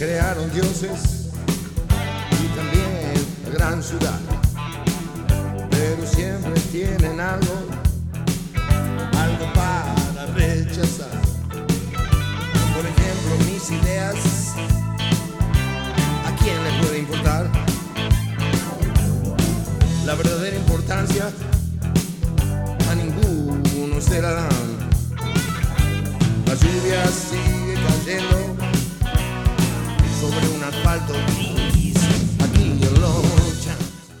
crearon dioses y también la gran ciudad. Pero siempre tienen algo, algo para rechazar. Por ejemplo, mis ideas, ¿a quién le puede importar? La verdadera importancia a ninguno se la dan. La lluvia sigue cayendo sobre un asfalto gris aquí en.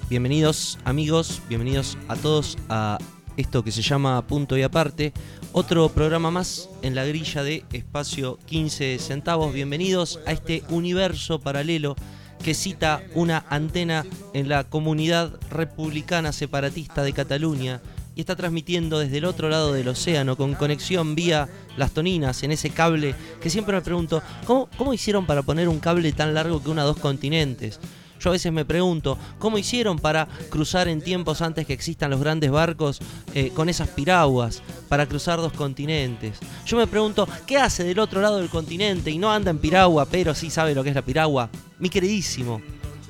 Bienvenidos amigos, bienvenidos a todos a esto que se llama Punto y Aparte, otro programa más en la grilla de Espacio 15 centavos. Bienvenidos a este universo paralelo que cita una antena en la comunidad republicana separatista de Cataluña y está transmitiendo desde el otro lado del océano con conexión vía las toninas en ese cable que siempre me pregunto, ¿cómo, cómo hicieron para poner un cable tan largo que una dos continentes? Yo a veces me pregunto, ¿cómo hicieron para cruzar en tiempos antes que existan los grandes barcos eh, con esas piraguas para cruzar dos continentes? Yo me pregunto, ¿qué hace del otro lado del continente y no anda en piragua, pero sí sabe lo que es la piragua? Mi queridísimo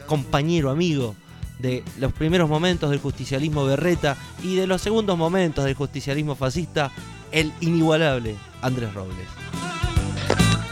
compañero, amigo de los primeros momentos del justicialismo berreta y de los segundos momentos del justicialismo fascista, el inigualable Andrés Robles.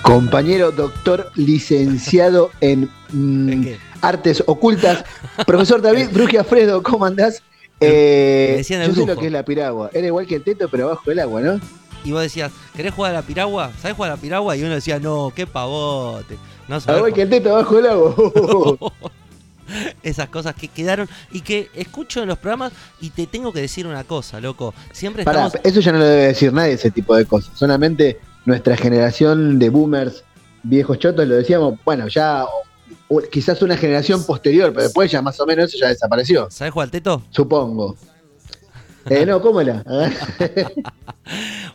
Compañero doctor licenciado en, mm, artes ocultas, profesor David Brugia Fredo, ¿cómo andás? Eh, yo sé brujo. lo que es la piragua. Era igual que el teto, pero abajo del agua, ¿no? Y vos decías, ¿querés jugar a la piragua? ¿Sabés jugar a la piragua? Y uno decía, no, qué pavote. No sabés Igual que el teto abajo del agua. Esas cosas que quedaron y que escucho en los programas y te tengo que decir una cosa, loco. Siempre Pará, estamos... eso ya no lo debe decir nadie, ese tipo de cosas. Solamente nuestra generación de boomers, viejos chotos, lo decíamos, bueno, ya o- quizás una generación posterior, pero después ya más o menos eso ya desapareció, ¿Sabés jugar al teto? supongo. Eh, no, ¿cómo era?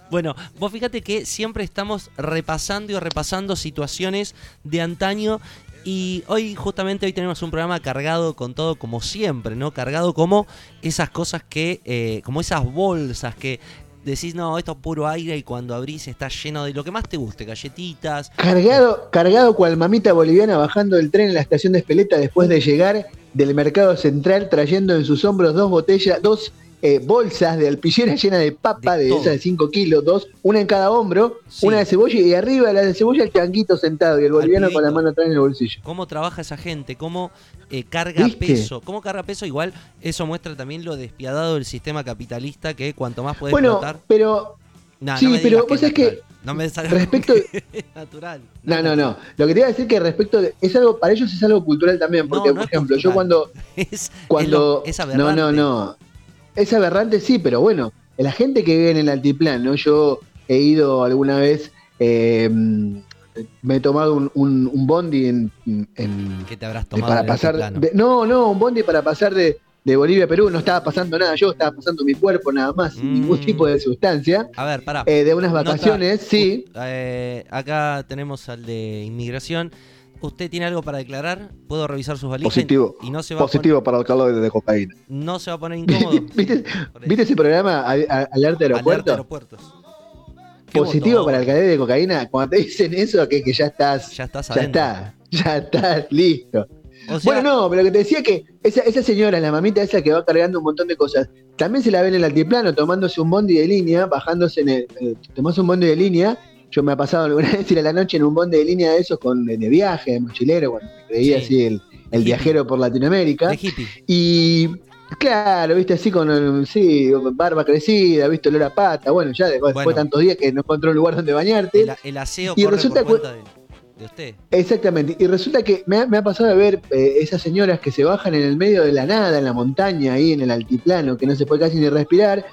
Bueno, vos fíjate que siempre estamos repasando y repasando situaciones de antaño y hoy justamente hoy tenemos un programa cargado con todo como siempre, ¿no? Cargado como esas cosas que, eh, como esas bolsas que decís, no, esto es puro aire y cuando abrís está lleno de lo que más te guste, galletitas. Cargado, cargado cual mamita boliviana bajando del tren en la estación de Espeleta después de llegar del mercado central trayendo en sus hombros dos botellas, dos eh, bolsas de alpillera llenas de papa, De de, esas de 5 kilos, dos, una en cada hombro, Sí. una de cebolla y arriba de la de cebolla el changuito sentado y el boliviano con la mano atrás en el bolsillo. cómo trabaja esa gente, cómo eh, carga ¿Viste? peso, cómo carga peso, igual eso muestra también lo despiadado del sistema capitalista que cuanto más puede Bueno, pero sí, no me pero vos es sabés que no me respecto- natural. No, no, no. Lo que te iba a decir que respecto de, es algo para ellos es algo cultural también, porque No, no por ejemplo, yo cuando Es, cuando es, lo- es no, no, no. Es aberrante sí, pero bueno, la gente que vive en el altiplano, yo he ido alguna vez eh, me he tomado un, un- un bondi en, en- ¿Qué te habrás tomado para en el pasar de- no, no, un bondi para pasar de, de Bolivia a Perú, no estaba pasando nada, yo estaba pasando mi cuerpo nada más, sin Mm. ningún tipo de sustancia, A ver, pará. eh, de unas vacaciones, sí. Eh, acá tenemos al de inmigración. ¿Usted tiene algo para declarar? ¿Puedo revisar sus valijas? Positivo. Y no se va Positivo para el calor de cocaína. poner, no se va a poner incómodo. ¿Viste, Por eso. ¿Viste ese programa, Alerta Aeropuerto? Alerta aeropuertos. Positivo botón. para el cadete de cocaína. Cuando te dicen eso, que, que ya estás, Ya estás ya está, ya estás listo. O sea, bueno, no, pero lo que te decía que esa, esa señora, la mamita esa que va cargando un montón de cosas, también se la ve en el altiplano tomándose un bondi de línea, bajándose en el. eh, tomás un bondi de línea. Yo me ha pasado alguna vez ir a la noche en un bondi de línea de esos con, de, viaje, de mochilero, cuando me creía Sí. así el, el Hippie. viajero por Latinoamérica. de hippie. Y claro, viste, así con sí, barba crecida, viste, olor a pata. Bueno, ya después, Bueno. de tantos días que no encontró un lugar donde bañarte. El, el aseo Y corre resulta por cuenta de, de usted. Exactamente. Y resulta que me ha, me ha pasado de ver eh, esas señoras que se bajan en el medio de la nada, en la montaña, ahí en el altiplano, que no se puede casi ni respirar.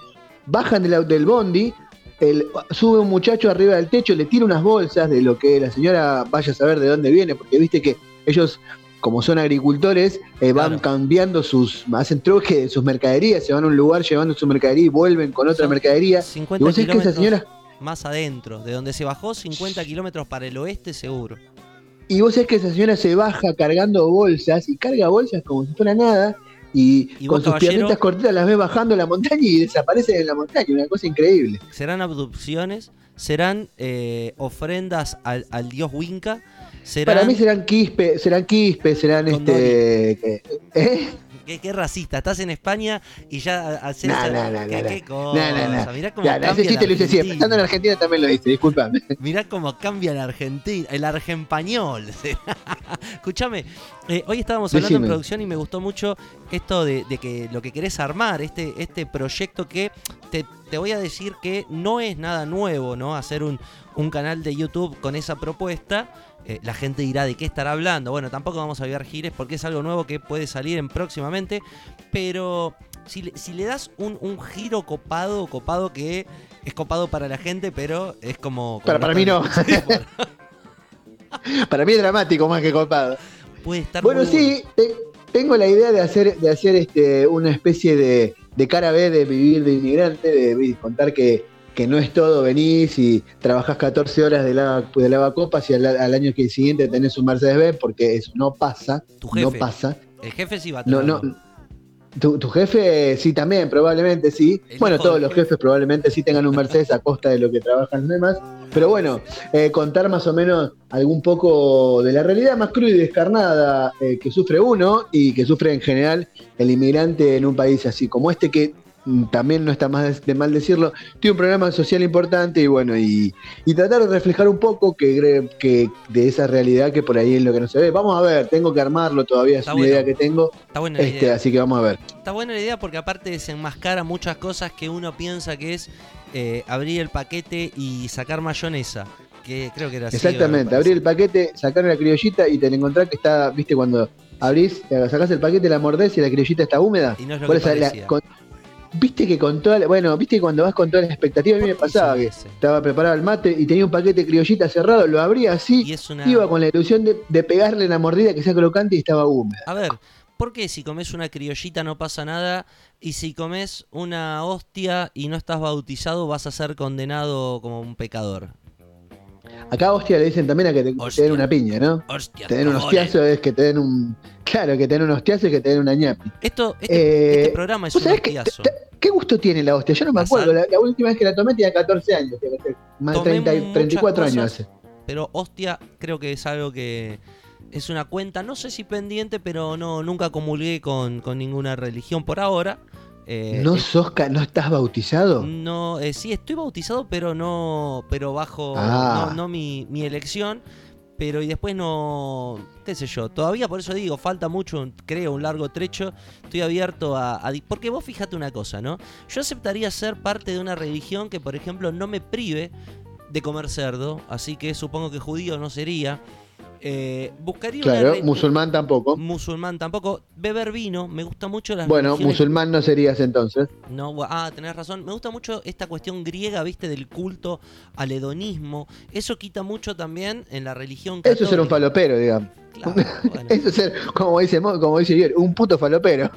Bajan del, del bondi. El- sube un muchacho arriba del techo, le tira unas bolsas de lo que la señora vaya a saber de dónde viene, porque viste que ellos como son agricultores, eh, van Claro. cambiando sus, hacen truque de sus mercaderías, se van a un lugar llevando su mercadería y vuelven con otra Son mercadería. Y 50 vos sabés que esa kilómetros señora, más adentro, de donde se bajó 50 kilómetros para el oeste seguro. y vos sabés que esa señora se baja cargando bolsas y carga bolsas como si fuera nada. Y, Y con sus caballero- piernitas cortitas las ves bajando la montaña y desaparecen en la montaña, una cosa increíble. Serán abducciones, serán eh, ofrendas al, al dios Winca. serán... Para mí serán quispe, serán quispe, serán este. ¿eh? ¿Qué, qué racista, estás en España y ya haces No, no, no, ¿Qué, no, qué no, cosa? no, no. Mirá cómo no, ese cambia chiste lo hice siempre. Estando en Argentina también lo hice, disculpame. Mirá cómo cambia el argentino, el argempañol. Escúchame, eh, hoy estábamos hablando en producción y me gustó mucho esto de, de que lo que querés armar, este, este proyecto que te, te voy a decir que no es nada nuevo, ¿no? Hacer un, un canal de YouTube con esa propuesta. Eh, la gente dirá de qué estará hablando. Bueno, tampoco vamos a avivar gires porque es algo nuevo que puede salir en próximamente. Pero si le, si le das un, un giro copado, copado que es copado para la gente, pero es como. como Para- para mí no. Para mí es dramático más que copado. puede estar Bueno, muy sí, te- tengo la idea de hacer, de hacer este, una especie de, de cara B de vivir de inmigrante, de, contar que, que no es todo, venís y trabajás 14 horas de, lava, de lavacopas y al, al año que siguiente tenés un Mercedes-Benz, porque eso no pasa, Tu no jefe. pasa. El jefe sí va a No, no. Tu, tu jefe sí también, probablemente sí. El bueno, todos los jefe. jefes probablemente sí tengan un Mercedes a costa de lo que trabajan los demás. Pero bueno, eh, contar más o menos algún poco de la realidad más cruda y descarnada eh, que sufre uno y que sufre en general el inmigrante en un país así como este que también no está más de, mal decirlo, tiene un programa social importante y bueno, y, y tratar de reflejar un poco que, que de esa realidad que por ahí es lo que no se ve. Vamos a ver, tengo que armarlo todavía, es una bueno. idea que tengo, Está buena la este, idea. así que vamos a ver. Está buena la idea porque aparte desenmascara muchas cosas que uno piensa que es eh, abrir el paquete y sacar mayonesa. Que creo que era así. Exactamente, me abrir el paquete, sacar la criollita y te la encontrás que está, viste, cuando abrís, sacás el paquete, la mordés y la criollita está húmeda. Y no es lo que eso la- con- viste que con toda la- bueno, viste que cuando vas con toda la expectativa, a mí me ¿Por qué pasaba que estaba preparado el mate y tenía un paquete de criollita cerrado, lo abría así, Y es una. iba con la ilusión de, de pegarle la mordida que sea crocante y estaba húmeda. A ver, ¿por qué si comes una criollita no pasa nada? Y si comes una hostia y no estás bautizado, vas a ser condenado como un pecador. Acá hostia le dicen también a que te, den una piña, ¿no? Hostia, Te den un hostiazo es que te den un. Claro, que te den un hostiazo es que te den una ñapi. Esto, este, Eh, este programa es ¿Vos un que- hostiazo. te- ¿Qué gusto tiene la hostia? Yo no me acuerdo. La, la última vez que la tomé tenía 14 años. Más de Tomé 30 y- muchas 34 años cosas. hace. Pero hostia, creo que es algo que es una cuenta, no sé si pendiente, pero no nunca comulgué con, con ninguna religión por ahora. Eh, ¿No sos no estás bautizado? no, eh, sí, estoy bautizado, pero no, pero bajo Ah. no, no mi, mi elección. Pero y después no, qué sé yo, todavía por eso digo, falta mucho, creo, un largo trecho. Estoy abierto a, a Porque vos fíjate una cosa, ¿no? Yo aceptaría ser parte de una religión que, por ejemplo, no me prive de comer cerdo, así que supongo que judío no sería. Eh, buscaría una Claro, re- musulmán tampoco. musulmán tampoco. Beber vino, me gusta mucho las Bueno, religiones- musulmán no serías entonces. no, ah, tenés razón. Me gusta mucho esta cuestión griega, viste, del culto al hedonismo. Eso quita mucho también en la religión Eso católica. es ser un falopero, digamos. Claro, bueno. Eso es ser, como dice, Mo- como dice un puto falopero.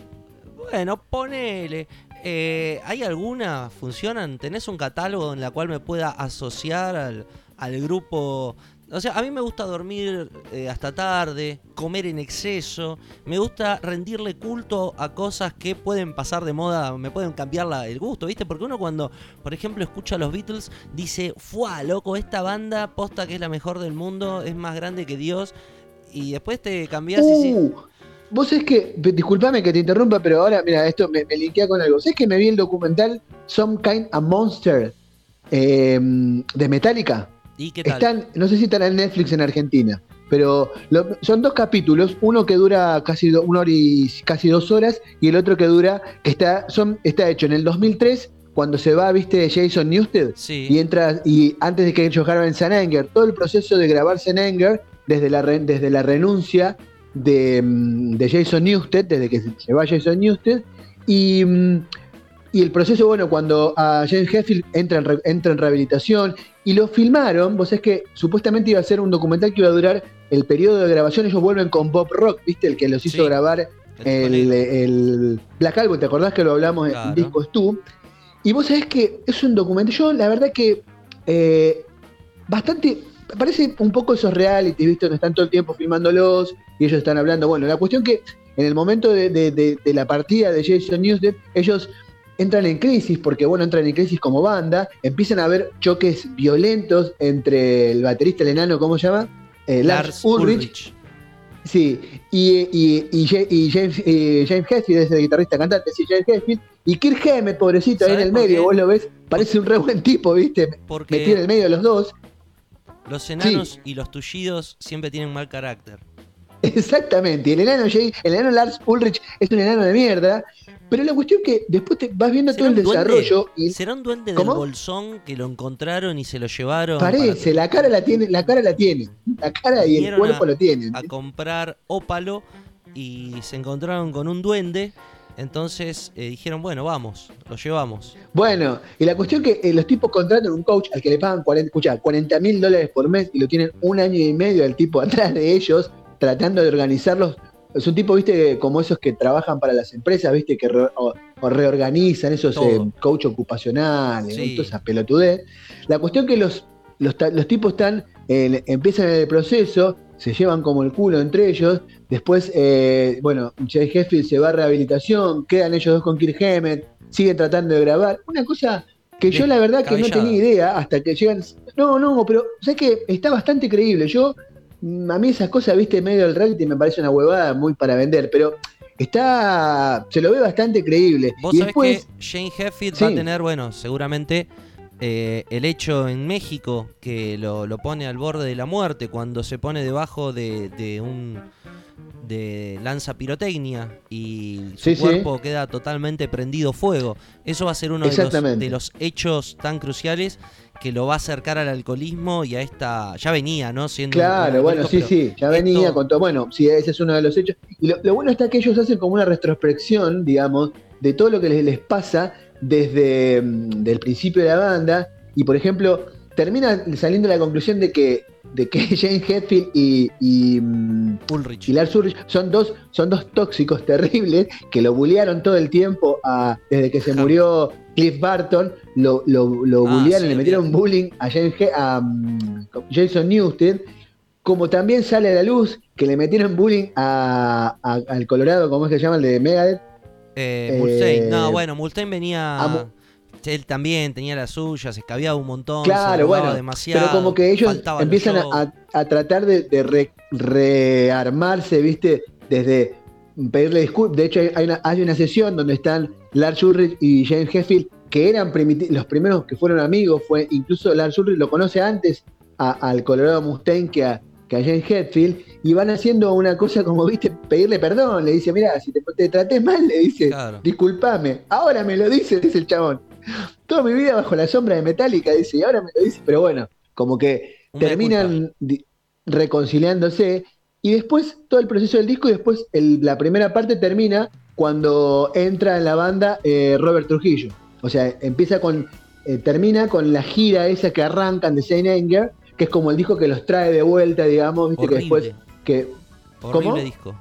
Bueno, ponele. Eh, ¿Hay alguna? ¿Funcionan? ¿Tenés un catálogo en la cual me pueda asociar al, al grupo? O sea, a mí me gusta dormir eh, hasta tarde, comer en exceso. Me gusta rendirle culto a cosas que pueden pasar de moda, me pueden cambiar la- el gusto, ¿viste? Porque uno cuando, por ejemplo, escucha a los Beatles, dice, ¡fuá, loco! Esta banda posta que es la mejor del mundo, es más grande que Dios. Y después te cambias y sí. Uh, Vos es que, disculpame que te interrumpa, pero ahora, mira, esto me, me linkea con algo. ¿Sabés que me vi el documental Some Kind of Monster eh, de Metallica? ¿Y qué tal? Están, no sé si están en Netflix en Argentina, pero lo- son dos capítulos, uno que dura casi do- una hora y casi dos horas y el otro que dura, que está, son, está hecho en el 2003 cuando se va, viste, Jason Newsted Sí. y entra y antes de que ellos graben San Anger, todo el proceso de grabar San Anger desde la re- desde la renuncia de, mm, de Jason Newsted, desde que se, se va Jason Newsted y mm, y el proceso, bueno, cuando a James Hetfield entra en, re- entra en rehabilitación y lo filmaron, vos es que supuestamente iba a ser un documental que iba a durar el periodo de grabación, ellos vuelven con Bob Rock, ¿viste? El que los hizo Sí, grabar El el, Black Album, ¿te acordás que lo hablamos Claro. en Discos Tú? Y vos sabés que es un documental, yo la verdad que eh, bastante, parece un poco esos reality, ¿viste? Donde están todo el tiempo filmándolos y ellos están hablando. Bueno, la cuestión que en el momento de, de- de- de la partida de Jason Newsted, ellos entran en crisis, porque bueno, entran en crisis como banda, empiezan a haber choques violentos entre el baterista, el enano, ¿cómo se llama? eh, Lars, Ulrich. Sí, y, y, y, James, James Hetfield es el guitarrista cantante, sí, James Hetfield. Y Kirk Hammett, pobrecito, ahí en el medio, vos lo ves, parece un re buen tipo, ¿viste? Porque Metido en el medio de los dos. Los enanos y los tullidos siempre tienen mal carácter. Exactamente, y el enano, el enano Lars Ulrich es un enano de mierda, pero la cuestión es que después te vas viendo todo el desarrollo. Y... ¿Será un duende del bolsón que lo encontraron y se lo llevaron? Parece, la cara la tiene, la cara la tiene. La cara y el cuerpo lo tienen. A comprar ópalo y se encontraron con un duende. Entonces eh, dijeron, bueno, vamos, lo llevamos. Bueno, y la cuestión es que eh, los tipos contratan un coach al que le pagan 40 mil dólares por mes y lo tienen un año y medio el tipo atrás de ellos tratando de organizarlos. Es un tipo, viste, como esos que trabajan para las empresas, viste, que o, reorganizan esos eh, coach ocupacionales, toda esa pelotudez. La cuestión es que los, los, tipos están, empiezan el proceso, se llevan como el culo entre ellos, después, eh, bueno, Jay Heffield se va a rehabilitación, quedan ellos dos con Kirk Hammett, siguen tratando de grabar. Una cosa que yo la verdad que no tenía idea hasta que llegan... No, no, pero sé que está bastante creíble. Yo a mí esas cosas, viste, medio del reality me parece una huevada muy para vender, pero está, se lo ve bastante creíble. Vos sabés que Shane Heffield va a tener, bueno, seguramente eh, el hecho en México que lo, pone al borde de la muerte cuando se pone debajo de, un de lanza pirotecnia y su cuerpo queda totalmente prendido fuego. Eso va a ser uno de los, de los, hechos tan cruciales que lo va a acercar al alcoholismo y a esta. Ya venía, ¿no? Siendo claro, bueno, sí, sí, ya venía con todo. Bueno, sí, ese es uno de los hechos. Y lo, bueno está que ellos hacen como una retrospección, digamos, de todo lo que les, les pasa desde mm, el principio de la banda. Y por ejemplo, termina saliendo la conclusión de que de que Jane Hetfield y, y, mm, Ulrich. Lars Ulrich son dos, son dos tóxicos terribles que lo bullearon todo el tiempo a, desde que se murió Cliff Barton, lo, lo, lo ah, bullearon, le metieron bullying a, a mm, Jason Newsted, como también sale a la luz que le metieron bullying a, al Colorado, ¿cómo es que se llama? El de Megadeth. Eh, Mustaine. no, eh, bueno, Mustaine venía él también tenía las suyas, escabiaba un montón, claro, bueno, demasiado. Pero como que ellos empiezan a, tratar de, rearmarse, ¿viste? Desde pedirle disculpas. De hecho, hay una, hay una sesión donde están Lars Ulrich y James Hetfield, que eran los primeros que fueron amigos. Fue Incluso Lars Ulrich lo conoce antes al Colorado Mustaine que a, que a James Hetfield. Y van haciendo una cosa como, ¿viste? Pedirle perdón. Le dice, mira, si te, te traté mal, le dice, discúlpame. Ahora me lo dice, dice el chabón. Toda mi vida bajo la sombra de Metallica, dice, y ahora me lo dice, pero bueno, como que terminan reconciliándose y después todo el proceso del disco y después la primera parte termina cuando entra en la banda eh, Robert Trujillo. O sea, empieza con, eh, termina con la gira esa que arrancan de Saint Anger, que es como el disco que los trae de vuelta, digamos, viste que después que ¿Cómo? disco.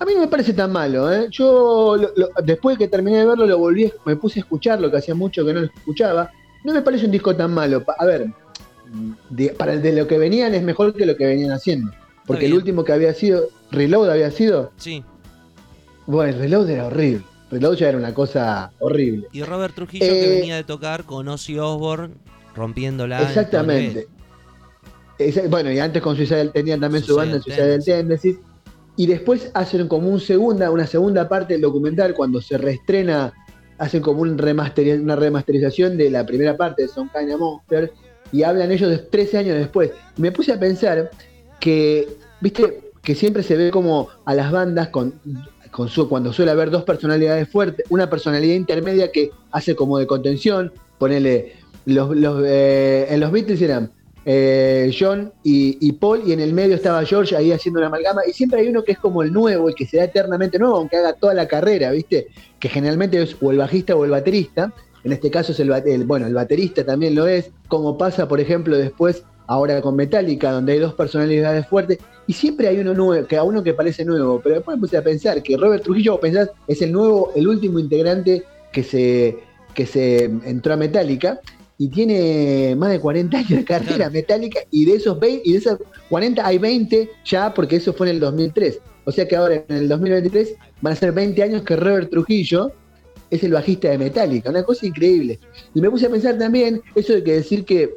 A mí no me parece tan malo, ¿eh? Yo después de que terminé de verlo lo volví, me puse a escuchar, lo que hacía mucho que no lo escuchaba. No me parece un disco tan malo. A ver, para el de lo que venían es mejor que lo que venían haciendo. Porque el último que había sido, Reload había sido. Sí. Bueno, Reload era horrible. Reload ya era una cosa horrible. Y Robert Trujillo que eh, venía de tocar con Ozzy Osbourne rompiéndola. Exactamente. bueno, y antes con Suicide tenían también su banda Suicide Tendencies y después hacen como un una segunda parte del documental, cuando se reestrena, hacen como un una remasterización de la primera parte de Son Kind of Monsters, y hablan ellos de 13 años después. Me puse a pensar que, viste, que siempre se ve como a las bandas con, con su, cuando suele haber dos personalidades fuertes, una personalidad intermedia que hace como de contención, ponele, los, los eh, en los Beatles eran eh, John y, Paul, y en el medio estaba George ahí haciendo una amalgama, y siempre hay uno que es como el nuevo, el que se da eternamente nuevo, aunque haga toda la carrera, ¿viste? Que generalmente es o el bajista o el baterista, en este caso es el, bueno, el baterista también lo es, como pasa, por ejemplo, después, ahora con Metallica, donde hay dos personalidades fuertes, y siempre hay uno nuevo, que a uno que parece nuevo, pero después me puse a pensar que Robert Trujillo, pensás, es el nuevo, el último integrante que se, que se entró a Metallica, y tiene más de 40 años de carrera metálica y de esos 20, y de esos 40 hay 20 ya porque eso fue en el 2003. O sea que ahora en el 2023 van a ser 20 años que Robert Trujillo es el bajista de Metallica, una cosa increíble. Y me puse a pensar también eso de que decir que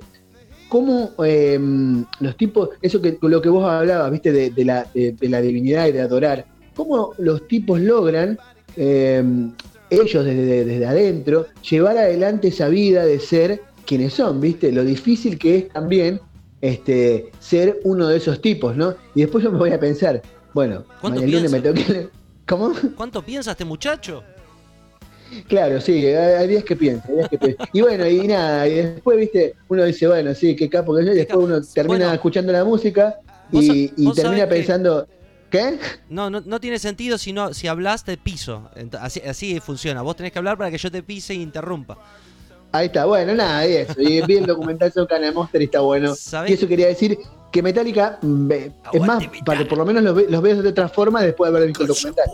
cómo em, los tipos, eso que lo que vos hablabas, viste, de, la, de, la, divinidad y de adorar, cómo los tipos logran, em, ellos desde, desde adentro, llevar adelante esa vida de ser quienes son, viste, lo difícil que es también este, ser uno de esos tipos, ¿no? Y después yo me voy a pensar, bueno, mañana lunes. ¿Cuánto piensa este muchacho? Claro, sí, hay días que piensa, hay días que piensa. Y bueno, y nada, y después, viste, uno dice, bueno, sí, qué capo que yo, y después uno termina escuchando la música y, termina pensando, ¿qué? No, no, no tiene sentido si, no, si hablas de piso. Así, así funciona. Vos tenés que hablar para que yo te pise e interrumpa. Ahí está, bueno, nada, y eso. Y vi el documental sobre Canal Monster y está bueno. Y eso quería decir que Metallica, mm, es más, para que por lo menos los, los veas de otra forma después de haber visto el documental.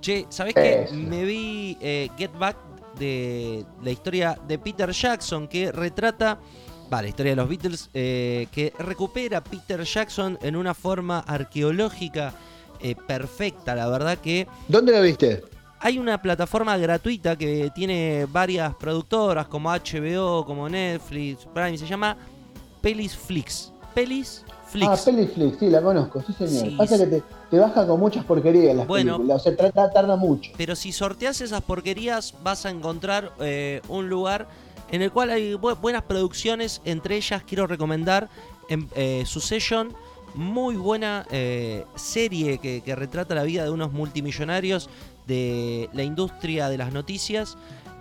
Che, ¿sabés qué? Me vi eh, Get Back de la historia de Peter Jackson que retrata, va, la historia de los Beatles, eh, que recupera Peter Jackson en una forma arqueológica eh, perfecta, la verdad que... ¿Dónde la viste? Hay una plataforma gratuita que tiene varias productoras como HBO, como Netflix, Prime, se llama Pelis Flix. Pelis Flix. Ah, Pelis Flix, sí, la conozco, sí señor. Pasa que te, te baja con muchas porquerías las bueno, películas, o sea, trata, tarda mucho. Pero si sorteas esas porquerías vas a encontrar eh, un lugar en el cual hay buenas producciones, entre ellas quiero recomendar en, eh, Succession, muy buena eh, serie que, retrata la vida de unos multimillonarios de la industria de las noticias.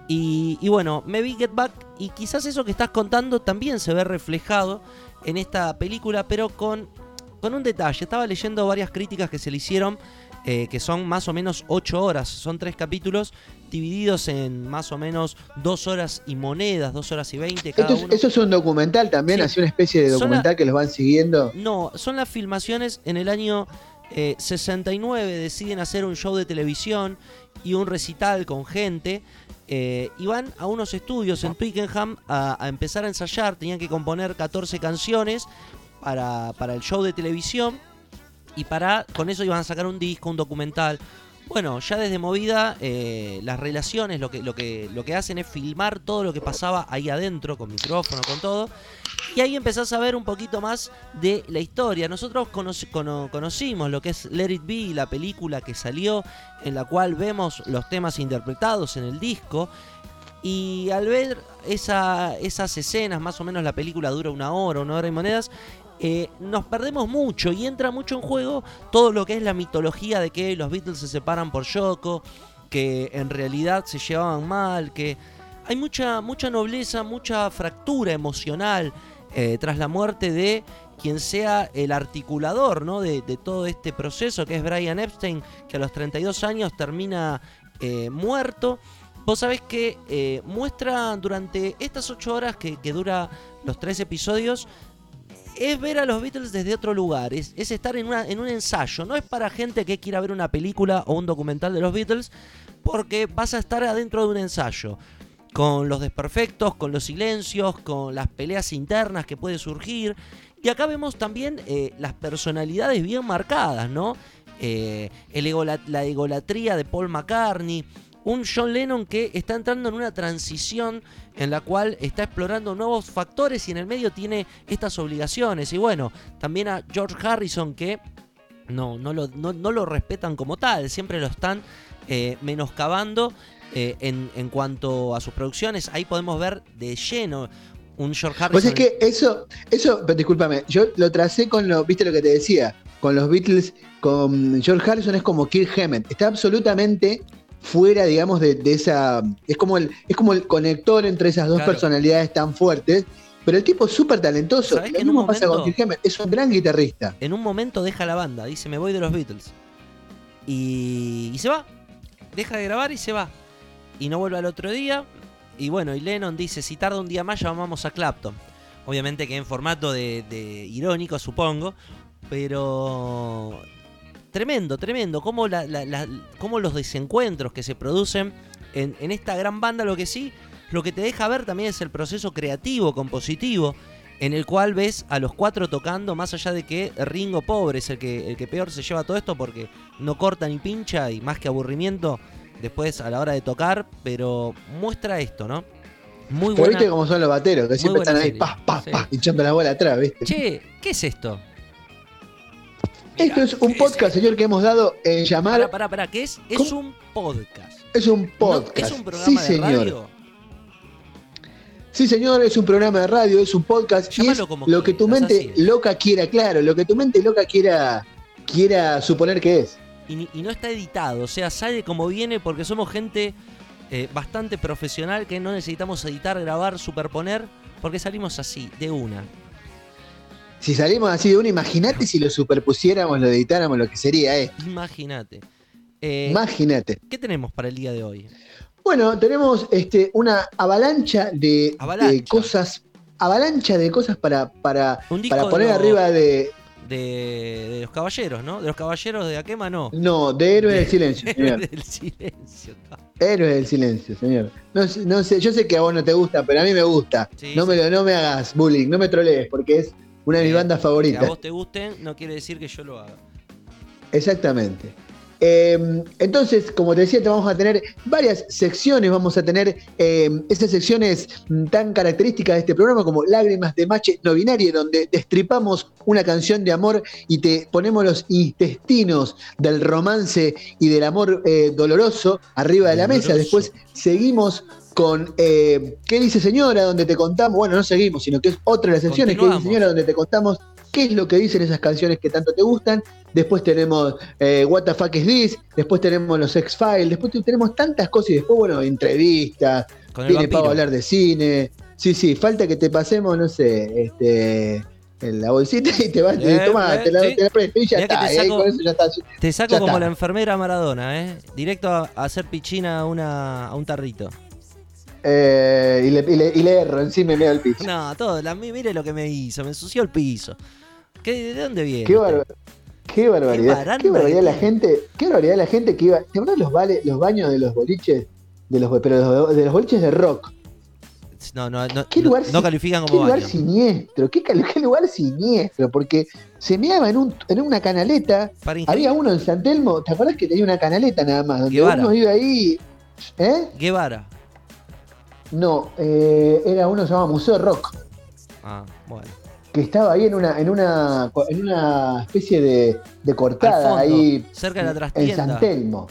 Y, y, bueno, me vi Get Back y quizás eso que estás contando también se ve reflejado en esta película, pero con con un detalle, estaba leyendo varias críticas que se le hicieron, eh, que son más o menos 8 horas, son tres capítulos divididos en más o menos 2 horas y monedas, 2 horas y 20 cada uno. Eso es un documental también, así una especie de documental que los van siguiendo. No, son las filmaciones en el año 69, eh, deciden hacer un show de televisión y un recital con gente. Eh, y van a unos estudios en Twickenham a, empezar a ensayar, tenían que componer 14 canciones para, el show de televisión y para con eso iban a sacar un disco, un documental. Bueno, ya desde movida, eh, las relaciones lo que, lo, que, lo que hacen es filmar todo lo que pasaba ahí adentro, con micrófono, con todo. Y ahí empezás a ver un poquito más de la historia. Nosotros conocimos lo que es Let It Be, la película que salió, en la cual vemos los temas interpretados en el disco. Y al ver esa, esas escenas, más o menos la película dura una hora, una hora y monedas, eh, nos perdemos mucho y entra mucho en juego todo lo que es la mitología de que los Beatles se separan por Yoko, que en realidad se llevaban mal, que hay mucha, mucha nobleza, mucha fractura emocional eh, tras la muerte de quien sea el articulador ¿no? de, todo este proceso, que es Brian Epstein, que a los 32 años termina eh, muerto. Vos sabés que muestra durante estas 8 horas que, que dura los tres episodios, es ver a los Beatles desde otro lugar, es, estar en, una, en un ensayo, no es para gente que quiera ver una película o un documental de los Beatles, porque vas a estar adentro de un ensayo, con los desperfectos, con los silencios, con las peleas internas que puede surgir, y acá vemos también eh, las personalidades bien marcadas, ¿no? Eh, la egolatría de Paul McCartney, un John Lennon que está entrando en una transición en la cual está explorando nuevos factores y en el medio tiene estas obligaciones. Y bueno, también a George Harrison que no, no, lo, no, lo respetan como tal, siempre lo están eh, menoscabando eh, en, en, cuanto a sus producciones. Ahí podemos ver de lleno un George Harrison. Pues es que eso, eso, discúlpame, yo lo tracé con lo, viste lo que te decía, con los Beatles, con George Harrison es como Kirk Hammett, está absolutamente fuera, digamos, de, esa. Es como, el, es como el conector entre esas dos personalidades tan fuertes. Pero el tipo es súper talentoso. Lo mismo pasa con Kirk es un gran guitarrista. En un momento deja la banda, dice: Me voy de los Beatles. Y, y se va. Deja de grabar y se va. Y no vuelve al otro día. Y bueno, y Lennon dice: Si tarda un día más, llamamos a Clapton. Obviamente que en formato de, irónico, supongo. Pero tremendo, tremendo. Cómo, los desencuentros que se producen en, esta gran banda, lo que sí, lo que te deja ver también es el proceso creativo, compositivo, en el cual ves a los cuatro tocando, más allá de que Ringo pobre es el que, el que peor se lleva todo esto porque no corta ni pincha y más que aburrimiento después a la hora de tocar, pero muestra esto, ¿no? Muy Pero buena. viste cómo son los bateros, que siempre están ahí, pa, pa, Sí. pa, echando la bola atrás, ¿viste? Che, ¿qué es esto? Esto es un podcast, señor, que hemos dado en llamar. Pará, pará, pará, ¿qué es? Es un podcast. Es un No, podcast. ¿Es un programa sí, de señor. radio? Sí, señor, es un programa de radio, es un podcast. y Llámalo es como lo que tu mente loca quiera, claro, lo que tu mente loca quiera, quiera suponer que es. Y, no está editado, o sea, sale como viene porque somos gente eh, bastante profesional que no necesitamos editar, grabar, superponer, porque salimos así, de una. Si salimos así de uno, imagínate si lo superpusiéramos, lo editáramos, lo que sería esto. Imagínate. Eh, Imagínate. ¿Qué tenemos para el día de hoy? Bueno, tenemos este, una avalancha de, Avalancha. de cosas, avalancha de cosas para, para, para poner arriba de, De, de los caballeros, ¿no? De los caballeros de Akema, no. no, de héroes del silencio, señor. del silencio. Héroes del silencio, señor. No, sé- no sé, yo sé que a vos no te gusta, pero a mí me gusta. Sí, no, me, no me hagas bullying, no me trolees, porque es una de mis Que- bandas Que a favoritas. vos te gusten no quiere decir que yo lo haga. Exactamente. Eh, entonces, como te decía, te vamos a tener varias secciones. Vamos a tener eh, esas secciones mm, tan características de este programa como Lágrimas de Mache No Binarie, donde destripamos una canción de amor y te ponemos los intestinos del romance y del amor eh, doloroso arriba de la mesa. Después seguimos con eh, ¿Qué dice señora? Donde te contamos, bueno, no seguimos, sino que es otra de las secciones, ¿Qué dice señora? Donde te contamos qué es lo que dicen esas canciones que tanto te gustan. Después tenemos eh, What the fuck is this? Después tenemos los X-Files, después tenemos tantas cosas y después, bueno, entrevistas, viene vampiro. Pau a hablar de cine. Sí, sí, falta que te pasemos, no sé, este en la bolsita y te vas, Eh, toma, eh, te la, sí. te la presto y ya Mirá que está, te saco- con eso ya está. Te saco Ya como está. la enfermera Maradona, ¿eh? Directo a, a hacer pichina a, una, a un tarrito. Eh, y, le, y, le, y le erro, encima me veo el piso. No, todo. La, mire lo que me hizo. Me ensució el piso. ¿Qué, ¿De dónde viene? Qué, barba- qué barbaridad. Qué, barbaridad la gente. Qué barbaridad la gente que iba. ¿Te acuerdas los, vale- los baños de los boliches? De los, pero de los, boliches de rock. No, no, no, ¿Qué lugar, no califican qué como lugar baño. siniestro. Qué, qué lugar siniestro. Porque se meaba en, un, en una canaleta. Había uno en San Telmo. ¿Te acuerdas que tenía una canaleta nada más? Donde Guevara. uno iba ahí. ¿Eh? Guevara. No, eh, era uno que se llamaba Museo Rock. Ah, bueno. Que estaba ahí en una, en una, en una especie de, cortada fondo, ahí. cerca de la En trastienda. San Telmo.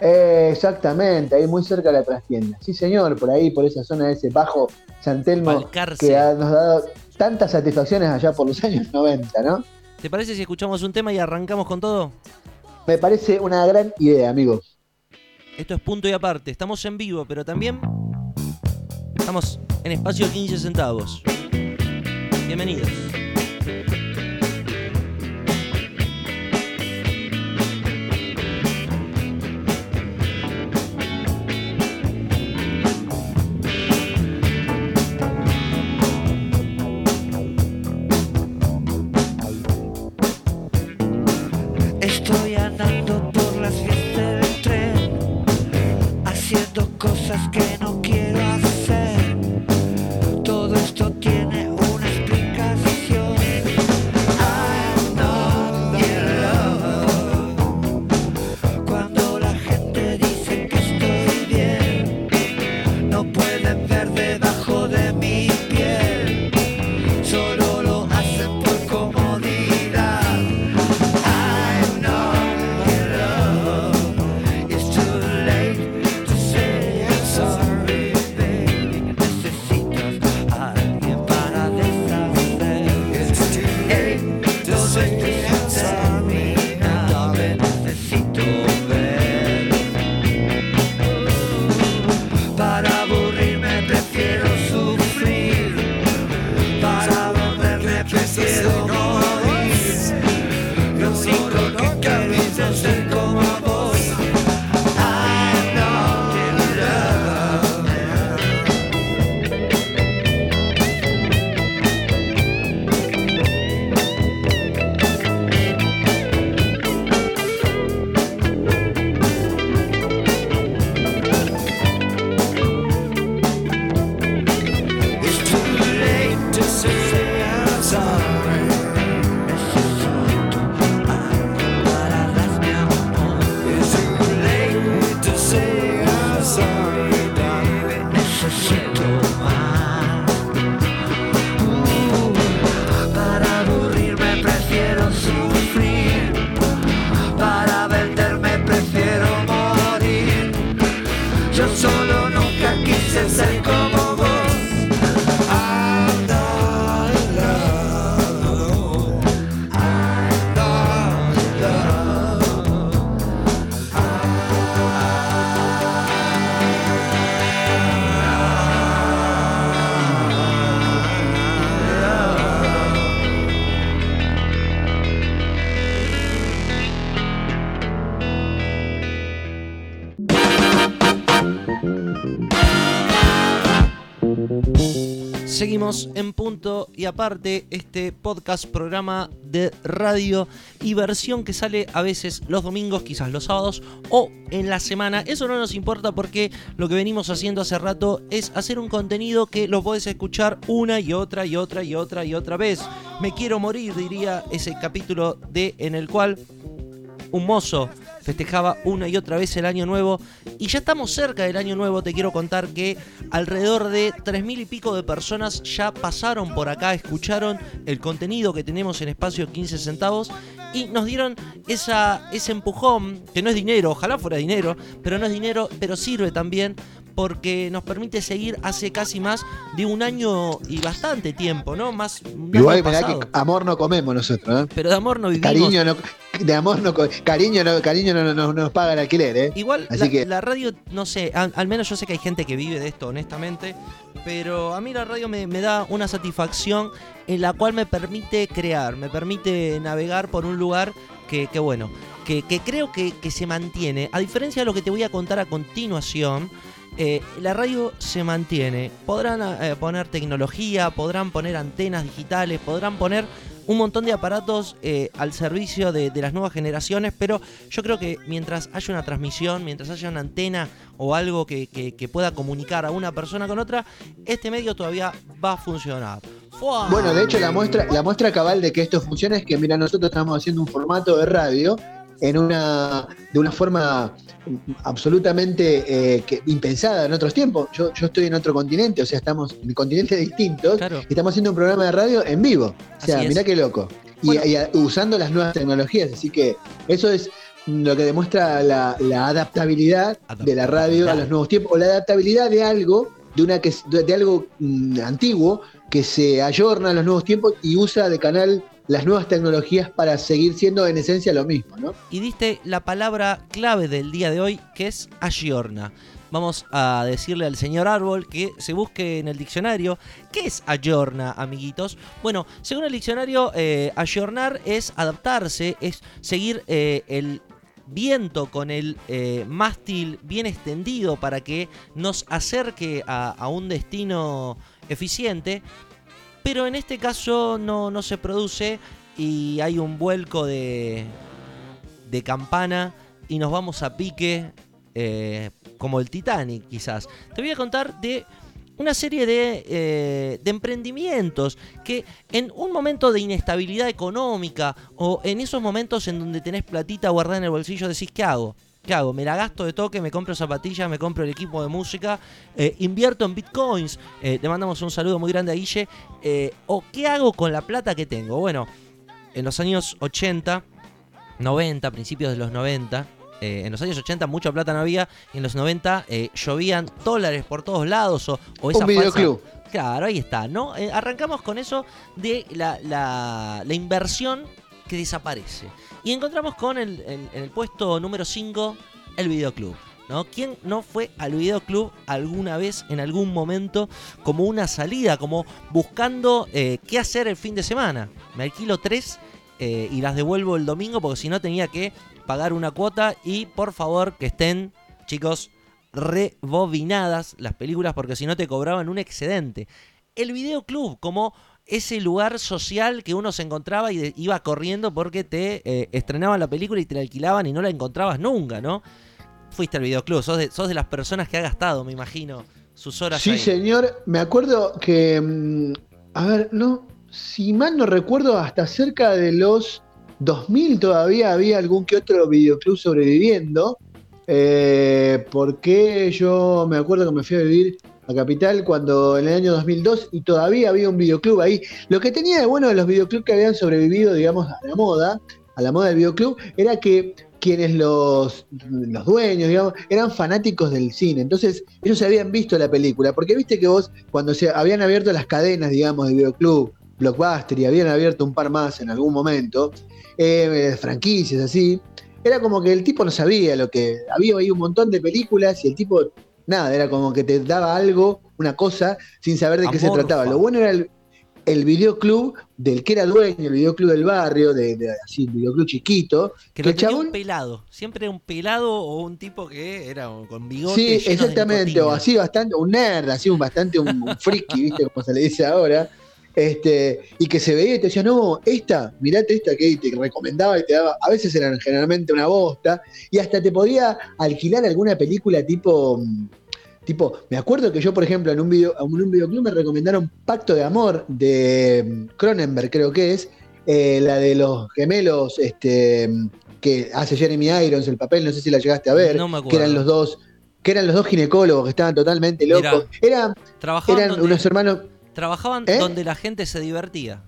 Eh, exactamente, ahí muy cerca de la trastienda. Sí, señor, por ahí, por esa zona de ese bajo San Telmo, que ha- nos ha dado tantas satisfacciones allá por los años 90, ¿no? ¿Te parece si escuchamos un tema y arrancamos con todo? Me parece una gran idea, amigo. Esto es punto y aparte. Estamos en vivo, pero también estamos en espacio 15 centavos. Bienvenidos. Estoy andando por las vías del tren, haciendo cosas que no quiero hacer. Seguimos en punto y aparte este podcast, programa de radio y versión que sale a veces los domingos, quizás los sábados o en la semana. Eso no nos importa porque lo que venimos haciendo hace rato es hacer un contenido que lo podés escuchar una y otra y otra y otra y otra vez. Me quiero morir, diría ese capítulo de en el cual un mozo festejaba una y otra vez el año nuevo. Y ya estamos cerca del año nuevo, te quiero contar que alrededor de tres mil y pico de personas ya pasaron por acá, escucharon el contenido que tenemos en espacio 15 centavos y nos dieron esa, ese empujón, que no es dinero, ojalá fuera dinero, pero no es dinero, pero sirve también porque nos permite seguir hace casi más de un año y bastante tiempo, ¿no? Más Igual, que amor no comemos nosotros, ¿eh? Pero de amor no vivimos. Cariño no, de amor no, cariño no, cariño no, nos paga el alquiler, ¿eh? Igual la, que... la radio, no sé, al, menos yo sé que hay gente que vive de esto, honestamente, pero a mí la radio me, da una satisfacción en la cual me permite crear, me permite navegar por un lugar que, bueno, que, creo que, que se mantiene, a diferencia de lo que te voy a contar a continuación. Eh, la radio se mantiene. Podrán eh, poner tecnología, podrán poner antenas digitales, podrán poner un montón de aparatos eh, al servicio de, las nuevas generaciones, pero yo creo que mientras haya una transmisión, mientras haya una antena o algo que, pueda comunicar a una persona con otra, este medio todavía va a funcionar. Bueno, de hecho la muestra, la muestra cabal de que esto funciona es que, mira, nosotros estamos haciendo un formato de radio en una, de una forma absolutamente eh, impensada en otros tiempos. Yo, yo estoy en otro continente, o sea, estamos en continentes distintos y estamos haciendo un programa de radio en vivo. O sea, mirá qué loco. Y, usando las nuevas tecnologías. Así que eso es lo que demuestra la, adaptabilidad de la radio a los nuevos tiempos, o la adaptabilidad de algo, de una que de algo mm, antiguo que se ayorna a los nuevos tiempos y usa de canal las nuevas tecnologías para seguir siendo en esencia lo mismo, ¿no? Y diste la palabra clave del día de hoy, que es ayorna. Vamos a decirle al señor Árbol que se busque en el diccionario qué es ayorna, amiguitos. Bueno, según el diccionario, eh, ayornar es adaptarse, es seguir eh, el viento con el eh, mástil bien extendido para que nos acerque a un destino eficiente. Pero en este caso no, no se produce y hay un vuelco de, de campana y nos vamos a pique eh, como el Titanic quizás. Te voy a contar de una serie de, eh, de, emprendimientos que en un momento de inestabilidad económica o en esos momentos en donde tenés platita guardada en el bolsillo decís, ¿qué hago? ¿Qué hago? Me la gasto de toque, me compro zapatillas, me compro el equipo de música, eh, invierto en bitcoins, eh, le mandamos un saludo muy grande a Guille. Eh, ¿O qué hago con la plata que tengo? Bueno, en los años 80, 90, principios de los 90, en los años 80 mucha plata no había, y en los 90 llovían dólares por todos lados o, o esa Un videoclub. Claro, ahí está, ¿no? arrancamos con eso de la, la inversión que desaparece. Y encontramos con el, en el puesto número 5 el videoclub. ¿no? ¿Quién no fue al videoclub alguna vez, en algún momento, como una salida, como buscando eh, qué hacer el fin de semana? Me alquilo tres eh, y las devuelvo el domingo porque si no tenía que pagar una cuota y por favor que estén, chicos, rebobinadas las películas porque si no te cobraban un excedente. El videoclub como ese lugar social que uno se encontraba y iba corriendo porque te eh, estrenaban la película y te la alquilaban y no la encontrabas nunca, ¿no? Fuiste al videoclub, sos de, sos de las personas que ha gastado, me imagino, sus horas. Sí, señor, me acuerdo que, mm, a ver, no, si mal no recuerdo, hasta cerca de los 2000 todavía había algún que otro videoclub sobreviviendo. Eh, porque yo me acuerdo que me fui a vivir a Capital cuando en el año 2002 y todavía había un videoclub ahí. Lo que tenía de bueno de los videoclubs que habían sobrevivido, digamos, a la moda, a la moda del videoclub, era que quienes los, los dueños, digamos, eran fanáticos del cine. Entonces, ellos habían visto la película. Porque viste que vos, cuando se habían abierto las cadenas, digamos, de videoclub, Blockbuster y habían abierto un par más en algún momento, eh, franquicias así, era como que el tipo no sabía lo que. Había ahí un montón de películas y el tipo nada, era como que te daba algo, una cosa, sin saber de qué se trataba. Lo bueno era el, el videoclub del que era dueño, el videoclub del barrio, de, de- así, un videoclub chiquito, Que que el chabón un pelado. Siempre un pelado o un tipo que era con bigote. Sí, exactamente, o así bastante, un nerd, así un bastante un, un friki, ¿viste? Como se le dice ahora. Este, y que se veía y te decía, no, esta, mirate esta que te recomendaba y te daba, a veces eran generalmente una bosta, y hasta te podía alquilar alguna película tipo, mm, tipo, me acuerdo que yo, por ejemplo, en un video, en un videoclub me recomendaron Pacto de Amor de mm, Cronenberg, creo que es, eh, la de los gemelos, este, mm, que hace Jeremy Irons el papel, no sé si la llegaste a ver, No me que eran los dos, que eran los dos ginecólogos que estaban totalmente Mirá. locos. Eran, Trabajaban, eran donde, unos hermanos. Trabajaban ¿Eh? donde la gente se divertía.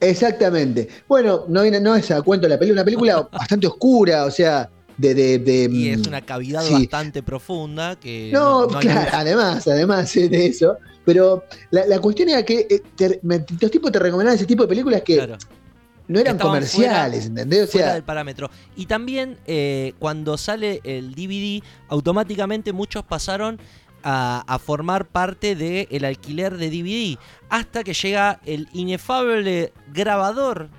Exactamente. Bueno, no, no es a cuento la película, una película bastante oscura, o sea, de. de, de, Y es mm, una cavidad sí. bastante profunda que. No, no claro, además, además de eso. Pero la, la cuestión era que eh, te- me- los tipos te recomendaban ese tipo de películas que Claro. no eran estaban comerciales, ¿entendés? O fuera sea, del parámetro. Y también eh, cuando sale el DVD, automáticamente muchos pasaron a, a formar parte del alquiler de DVD. Hasta que llega el inefable grabador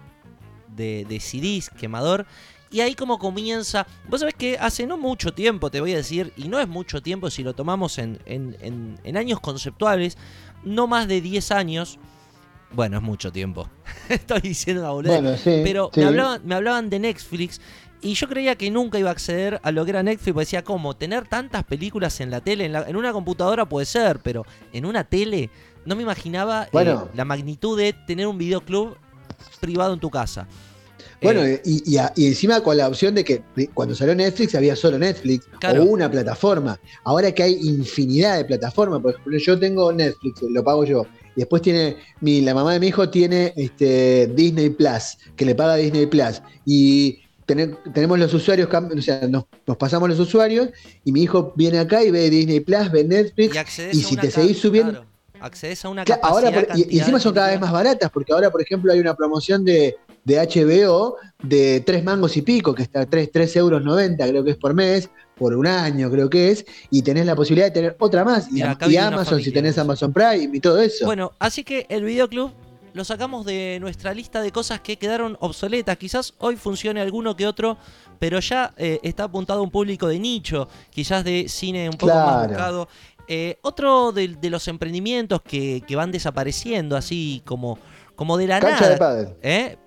de, de CDs, quemador. Y ahí como comienza... Vos sabés que hace no mucho tiempo, te voy a decir, y no es mucho tiempo si lo tomamos en, en- en- en años conceptuales, no más de 10 años. Bueno, es mucho tiempo. Estoy diciendo una boludez. bueno, sí. Pero sí. me, hablaban, me hablaban de Netflix y yo creía que nunca iba a acceder a lo que era Netflix. Porque decía, ¿cómo? ¿Tener tantas películas en la tele? En, la- en una computadora puede ser, pero en una tele no me imaginaba eh, Bueno. la magnitud de tener un videoclub privado en tu casa. Bueno, Eh, y, y a- y encima con la opción de que cuando salió Netflix había solo Netflix Claro. o una plataforma. Ahora que hay infinidad de plataformas, por ejemplo, yo tengo Netflix, lo pago yo. Y después tiene, mi, la mamá de mi hijo tiene este, Disney Plus, que le paga Disney Plus. Y tener- tenemos los usuarios, o sea, nos, nos pasamos los usuarios y mi hijo viene acá y ve Disney Plus, ve Netflix. y si te seguís subiendo- claro, accedes a una capacidad, ahora por- y- y, encima son cada vez más baratas, porque ahora, por ejemplo, hay una promoción de, de HBO de 3 mangos y pico, que está a 3, 3 euros 90, creo que es por mes, por un año creo que es, y tenés la posibilidad de tener otra más. Y, y Amazon, si tenés. Amazon Prime y todo eso. Bueno, así que el videoclub lo sacamos de nuestra lista de cosas que quedaron obsoletas. Quizás hoy funcione alguno que otro, pero ya eh, está apuntado a un público de nicho, quizás de cine un poco más buscado. Eh, otro de, de los emprendimientos que, que van desapareciendo así como, como de la cancha nada. de. ¿Eh?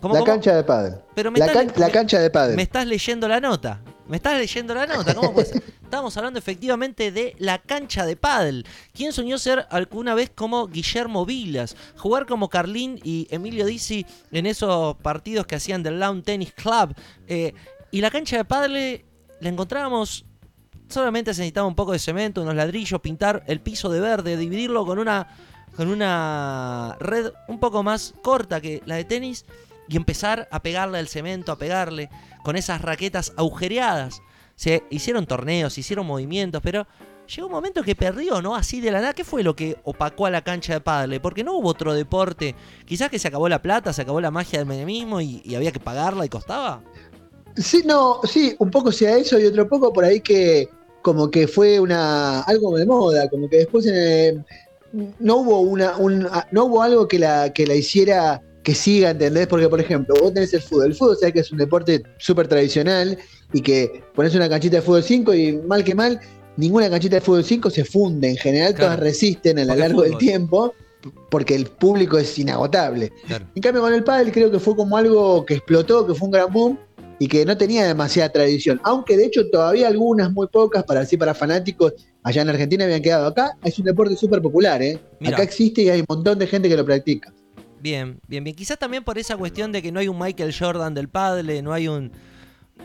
¿Cómo, La cómo? cancha de pádel. Pero me La, la cancha de pádel. me estás leyendo la nota. Me estás leyendo la nota. ¿Cómo puede ser? Estamos hablando efectivamente de la cancha de pádel. ¿Quién soñó ser alguna vez como Guillermo Vilas? Jugar como Carlín y Emilio Dizzi en esos partidos que hacían del Lawn Tennis Club. Eh, y la cancha de pádel la encontrábamos... Solamente se necesitaba un poco de cemento, unos ladrillos, pintar el piso de verde, dividirlo con una, con una red un poco más corta que la de tenis y empezar a pegarle al cemento, a pegarle con esas raquetas agujereadas. Se hicieron torneos, hicieron movimientos, pero llegó un momento que perdió, ¿no? Así de la nada. ¿Qué fue lo que opacó a la cancha de pádel? Porque no hubo otro deporte. Quizás que se acabó la plata, se acabó la magia del menemismo y, había que pagarla y costaba. Sí, no, sí, un poco sea eso y otro poco por ahí que como que fue una algo de moda, como que después no hubo una un- no hubo algo que la que la hiciera que siga, ¿entendés? Porque por ejemplo, vos tenés el fútbol, el fútbol sabés que es un deporte súper tradicional y que pones una canchita de fútbol 5 y mal que mal ninguna canchita de fútbol 5 se funde, en general Claro. todas resisten a lo largo del tiempo porque el público es inagotable. En cambio, con el pádel creo que fue como algo que explotó, que fue un gran boom y que no tenía demasiada tradición. Aunque de hecho todavía algunas, muy pocas, para así para fanáticos, allá en Argentina habían quedado. Acá es un deporte súper popular, ¿eh? Mirá. Acá existe y hay un montón de gente que lo practica. Bien, bien, bien. Quizás también por esa cuestión de que no hay un Michael Jordan del pádel, no hay un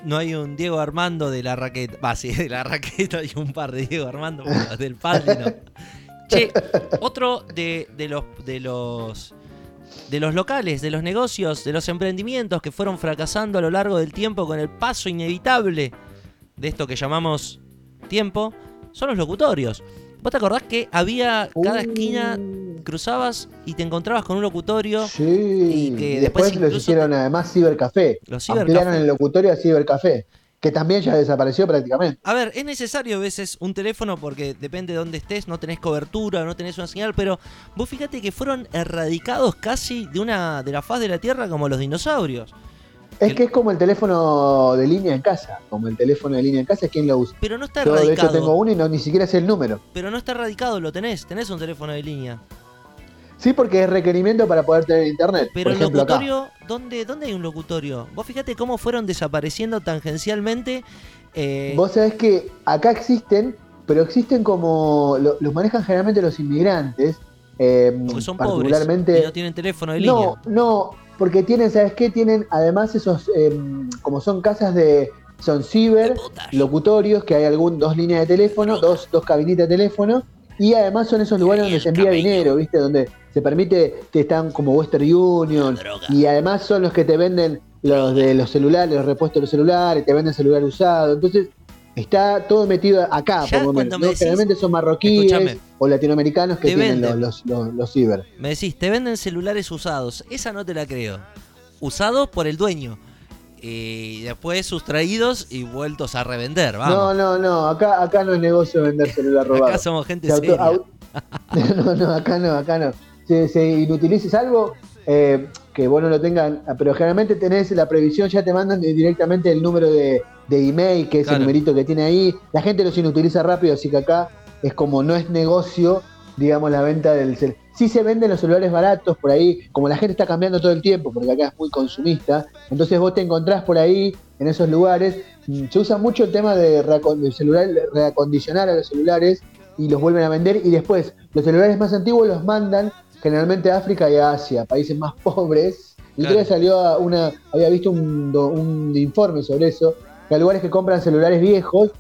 no hay un Diego Armando de la raqueta. Va, sí, de la raqueta hay un par de Diego Armando, pero del pádel no. Che, otro de, de los de los de los locales, de los negocios, de los emprendimientos que fueron fracasando a lo largo del tiempo con el paso inevitable de esto que llamamos tiempo, son los locutorios. ¿Vos te acordás que había cada esquina Uh, cruzabas y te encontrabas con un locutorio? Sí. y que Y después después, los hicieron además cibercafé. Los Ampliaron cibercafés. el locutorio a cibercafé. que también ya desapareció prácticamente. A ver, es necesario a veces un teléfono porque depende de dónde estés, no tenés cobertura, no tenés una señal, pero vos fíjate que fueron erradicados casi de una de la faz de la Tierra como los dinosaurios. Es que es como el teléfono de línea en casa, como el teléfono de línea en casa, ¿quién lo usa? Pero no está Yo de hecho tengo uno y no, ni siquiera sé el número. Pero no está erradicado, lo tenés, tenés un teléfono de línea. Sí, porque es requerimiento para poder tener internet. Pero por el acá. locutorio, ¿dónde, ¿dónde hay un locutorio? Vos fíjate cómo fueron desapareciendo tangencialmente. eh, Vos sabés que acá existen, pero existen como. lo- los manejan generalmente los inmigrantes. eh, porque son pobres y no tienen teléfono de línea. No, no, porque tienen, ¿sabes qué? Tienen además esos, eh, como son casas de, son ciber, locutorios, que hay algún, dos líneas de teléfono, dos, dos cabinitas de teléfono, y además son esos lugares donde se envía dinero, ¿viste? Donde se permite que están como Western Union, y además son los que te venden los de los celulares, los repuestos de los celulares, te venden celular usado, entonces está todo metido acá, Ya por decís- Generalmente son marroquíes o latinoamericanos que tienen venden. los, los, los, ciber. Me decís, te venden celulares usados. Esa no te la creo. Usados por el dueño. Y después sustraídos y vueltos a revender. Vamos. No, no, no, acá, acá no es negocio vender celular robado. Acá somos gente Se auto- seria. au- no, no, acá no, acá no. Se, se inutiliza, salvo eh, que vos no lo tengan, pero generalmente tenés la previsión, ya te mandan directamente el número de, de email, que es Claro. el numerito que tiene ahí. La gente los inutiliza rápido, así que acá es como no es negocio, digamos, la venta del celular. Sí se venden los celulares baratos por ahí, como la gente está cambiando todo el tiempo, porque acá es muy consumista, entonces vos te encontrás por ahí, en esos lugares, mm, se usa mucho el tema de, celular, reacondicionar a los celulares y los vuelven a vender y después los celulares más antiguos los mandan generalmente a África y a Asia, países más pobres. Día Claro. salió una, había visto un informe sobre eso, que hay lugares que compran celulares viejos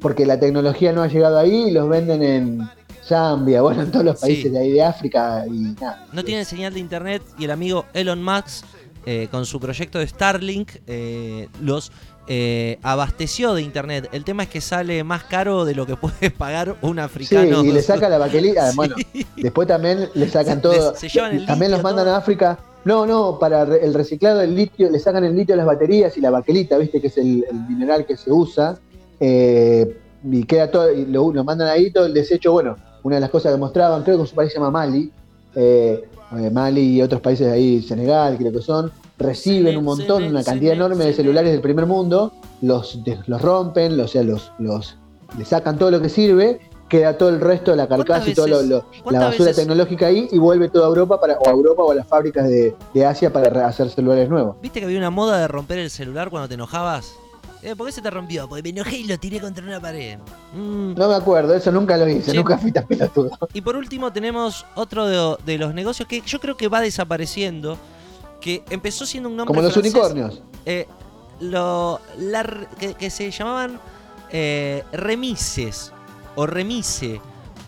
porque la tecnología no ha llegado ahí y los venden en Zambia, bueno, en todos los Sí. países de ahí de África y nada. No tienen señal de internet y el amigo Elon Musk, eh, con su proyecto de Starlink, eh, los eh, abasteció de internet. El tema es que sale más caro de lo que puede pagar un Sí, africano. y le saca la baquelita, Sí. bueno, después también le sacan todo. se también los mandan todo. a África. No, no, para el reciclado del litio, le sacan el litio a las baterías y la baquelita, viste, que es el, el mineral que se usa. eh, y queda todo, y lo, lo mandan ahí, todo el desecho. Bueno, una de las cosas que mostraban, creo que su país se llama Mali. eh, eh, Mali y otros países de ahí, Senegal, creo que son, reciben un montón, una cantidad enorme de celulares del primer mundo, los, los rompen, los, o sea, los, los, le sacan todo lo que sirve, queda todo el resto de la carcasa y todo lo- veces- lo- la basura veces- tecnológica ahí y vuelve toda Europa para, o a Europa o a las fábricas de, de Asia para hacer celulares nuevos. ¿Viste que había una moda de romper el celular cuando te enojabas? Eh, ¿Por qué se te rompió? Porque me enojé y lo tiré contra una pared. Mm. No me acuerdo, eso nunca lo hice, Sí. nunca fui tan pelotudo. Y por último tenemos otro de, de los negocios que yo creo que va desapareciendo, que empezó siendo un nombre Como los francés, unicornios. eh, lo, la que se llamaban eh, remises, o remise,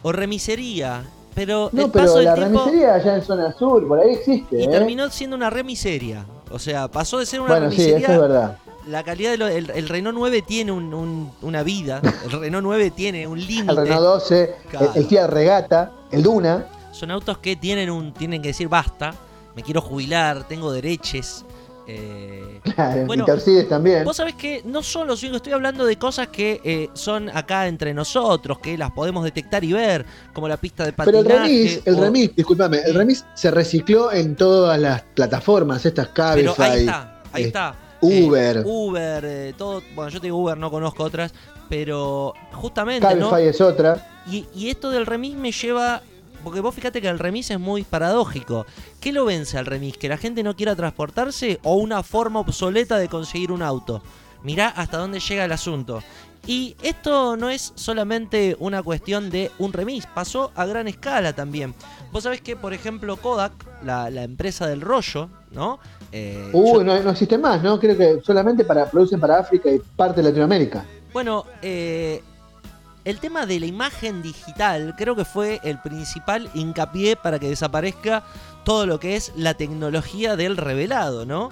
o remisería. Pero No, el paso pero del la tiempo remisería allá en zona sur, por ahí existe. y ¿eh? terminó siendo una remiseria. O sea, pasó de ser una bueno, sí, remisería eso es verdad. la calidad del el, el Renault 9 tiene un- un- una vida, el Renault 9 tiene un El límite. Renault 12, Claro. el, el Fiat Regata, el Duna. Son autos que tienen un tienen que decir basta, me quiero jubilar, tengo derechos. Eh, Claro, Bueno, y Mercedes también. Vos sabés que no son los únicos, estoy hablando de cosas que eh, son acá entre nosotros, que las podemos detectar y ver, como la pista de Pero patinaje. el remis, el o- remis, discúlpame, el remis se recicló en todas las plataformas, estas Pero Cabify, ahí está, ahí eh, está. Uber. Eh, Uber, todo. Bueno, yo te digo Uber, no conozco otras, pero justamente, ¿no? Cabify es otra. Y, y esto del remis me lleva. Porque vos fíjate que el remis es muy paradójico. ¿Qué lo vence al remis? ¿Que la gente no quiera transportarse o una forma obsoleta de conseguir un auto? Mirá hasta dónde llega el asunto. Y esto no es solamente una cuestión de un remis, pasó a gran escala también. Vos sabés que, por ejemplo, Kodak, la, la empresa del rollo, ¿no? Eh, yo- no, no existe más, ¿no? Creo que solamente para producen para África y parte de Latinoamérica. Bueno, eh, el tema de la imagen digital creo que fue el principal hincapié para que desaparezca todo lo que es la tecnología del revelado, ¿no?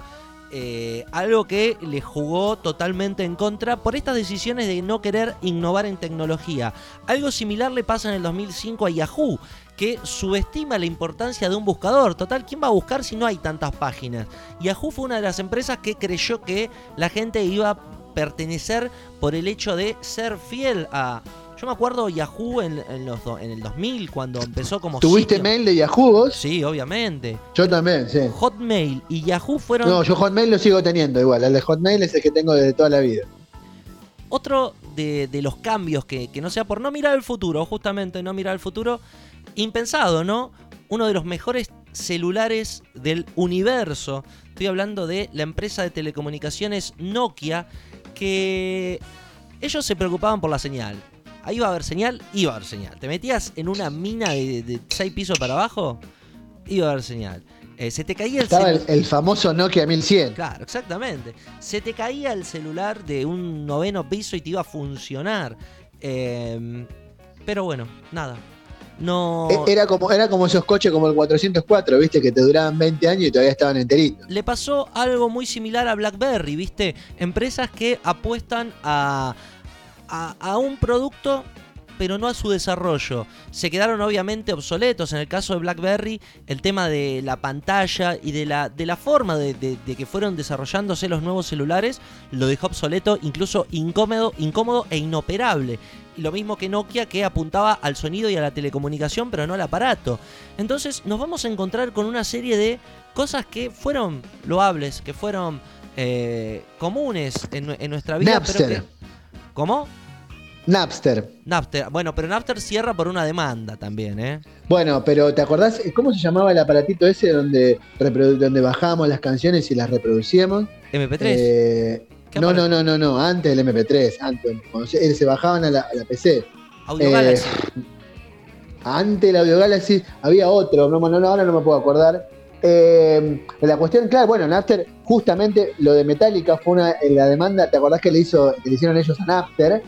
Eh, algo que le jugó totalmente en contra por estas decisiones de no querer innovar en tecnología. Algo similar le pasa en el 2005 a Yahoo, que subestima la importancia de un buscador. Total, ¿quién va a buscar si no hay tantas páginas? Yahoo fue una de las empresas que creyó que la gente iba pertenecer por el hecho de ser fiel a... Yo me acuerdo Yahoo en, en los do- en el 2000, cuando empezó como... ¿Tuviste sitio. mail de Yahoo vos? Sí, obviamente. Yo también, sí. Hotmail y Yahoo fueron No, yo Hotmail lo sigo teniendo igual. El de Hotmail es el que tengo desde toda la vida. Otro de, de los cambios que, que no sea por no mirar el futuro, justamente no mirar el futuro, impensado, ¿no? Uno de los mejores celulares del universo. Estoy hablando de la empresa de telecomunicaciones Nokia, que ellos se preocupaban por la señal. Ahí iba a haber señal, iba a haber señal. Te metías en una mina de, de seis pisos para abajo, iba a haber señal. Eh, se te caía el Estaba el famoso Nokia 1100. Claro, exactamente. Se te caía el celular de un noveno piso y te iba a funcionar. Eh, pero bueno, nada. No. E- Era como, era como esos coches como el 404, viste, que te duraban 20 años y todavía estaban enteritos. Le pasó algo muy similar a BlackBerry, ¿viste? Empresas que apuestan a, a, a un producto pero no a su desarrollo. Se quedaron obviamente obsoletos. En el caso de BlackBerry, el tema de la pantalla y de la, de la forma de, de- de que fueron desarrollándose los nuevos celulares lo dejó obsoleto, incluso incómodo, incómodo e inoperable. Lo mismo que Nokia que apuntaba al sonido y a la telecomunicación, pero no al aparato. Entonces nos vamos a encontrar con una serie de cosas que fueron loables, que fueron eh, comunes en, nue- en nuestra vida. pero Napster. que- ¿Cómo? Napster. Napster. Bueno, pero Napster cierra por una demanda también, ¿eh? Bueno, pero ¿te acordás cómo se llamaba el aparatito ese donde, donde bajábamos las canciones y las reproducíamos? MP3. Eh, ¿Qué no, no, no, no, no, antes del MP3, antes, cuando se, se bajaban a la, a la PC. Audio eh, Galaxy. Antes del Audio Galaxy había otro, no, no, no, ahora no me puedo acordar. Eh, la cuestión, claro, bueno, Napster, justamente lo de Metallica fue una, la demanda, ¿te acordás que le, hizo, que le hicieron ellos a Napster?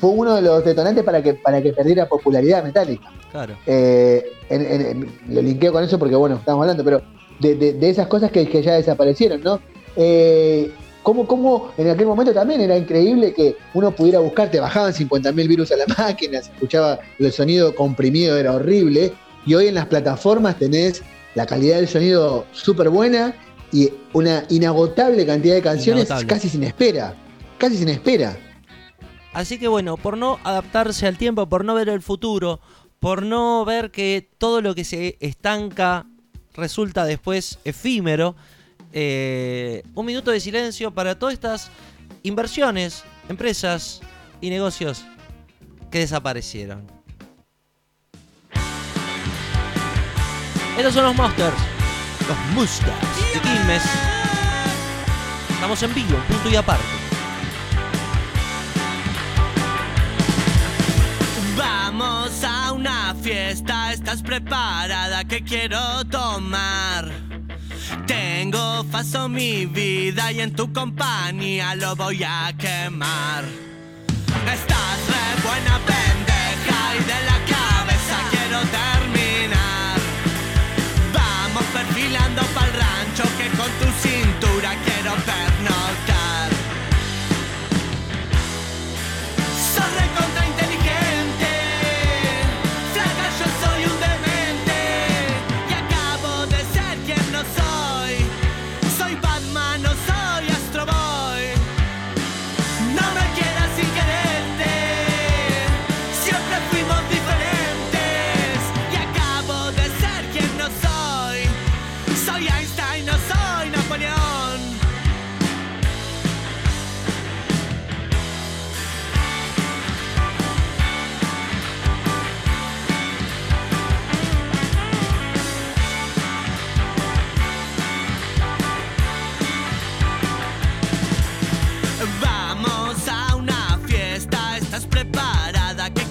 Fue uno de los detonantes para que, para que perdiera popularidad Metallica. Claro. Eh, en- en- en- lo linkeo con eso porque, bueno, estamos hablando, pero de, de- de esas cosas que, que ya desaparecieron, ¿no? Eh, ¿cómo, cómo en aquel momento también era increíble que uno pudiera buscar, te bajaban 50.000 virus a la máquina, se escuchaba el sonido comprimido, era horrible, y hoy en las plataformas tenés la calidad del sonido súper buena y una inagotable cantidad de canciones Inagotable. casi sin espera, casi sin espera. Así que bueno, por no adaptarse al tiempo, por no ver el futuro, por no ver que todo lo que se estanca resulta después efímero, eh, un minuto de silencio para todas estas inversiones, empresas y negocios que desaparecieron. Estos son los Monsters, los Musters de Quilmes. Estamos en vivo, punto y aparte. Vamos a una fiesta, ¿estás preparada? que quiero tomar? Tengo faso mi vida y en tu compañía lo voy a quemar. Estás re buena pendeja y de la cabeza quiero terminar. Vamos perfilando pa'l rancho que con tu cintura quiero pernoctar.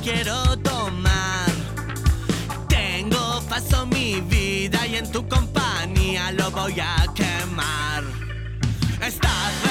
Quiero tomar? Tengo paso mi vida y en tu compañía lo voy a quemar. Estás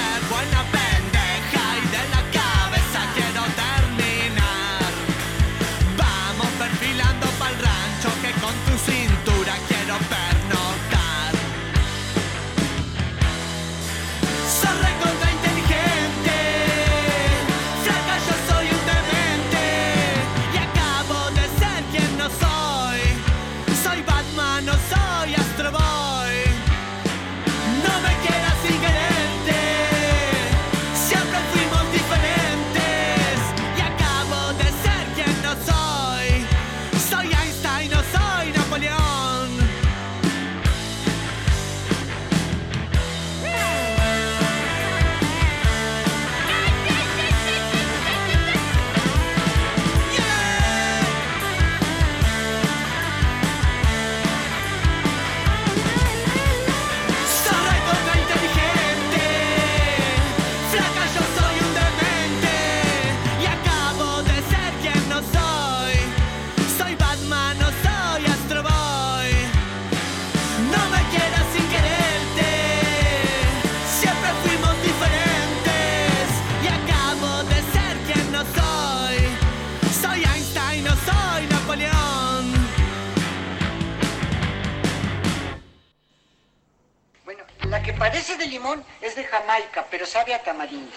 de limón es de Jamaica, pero sabe a tamarindo.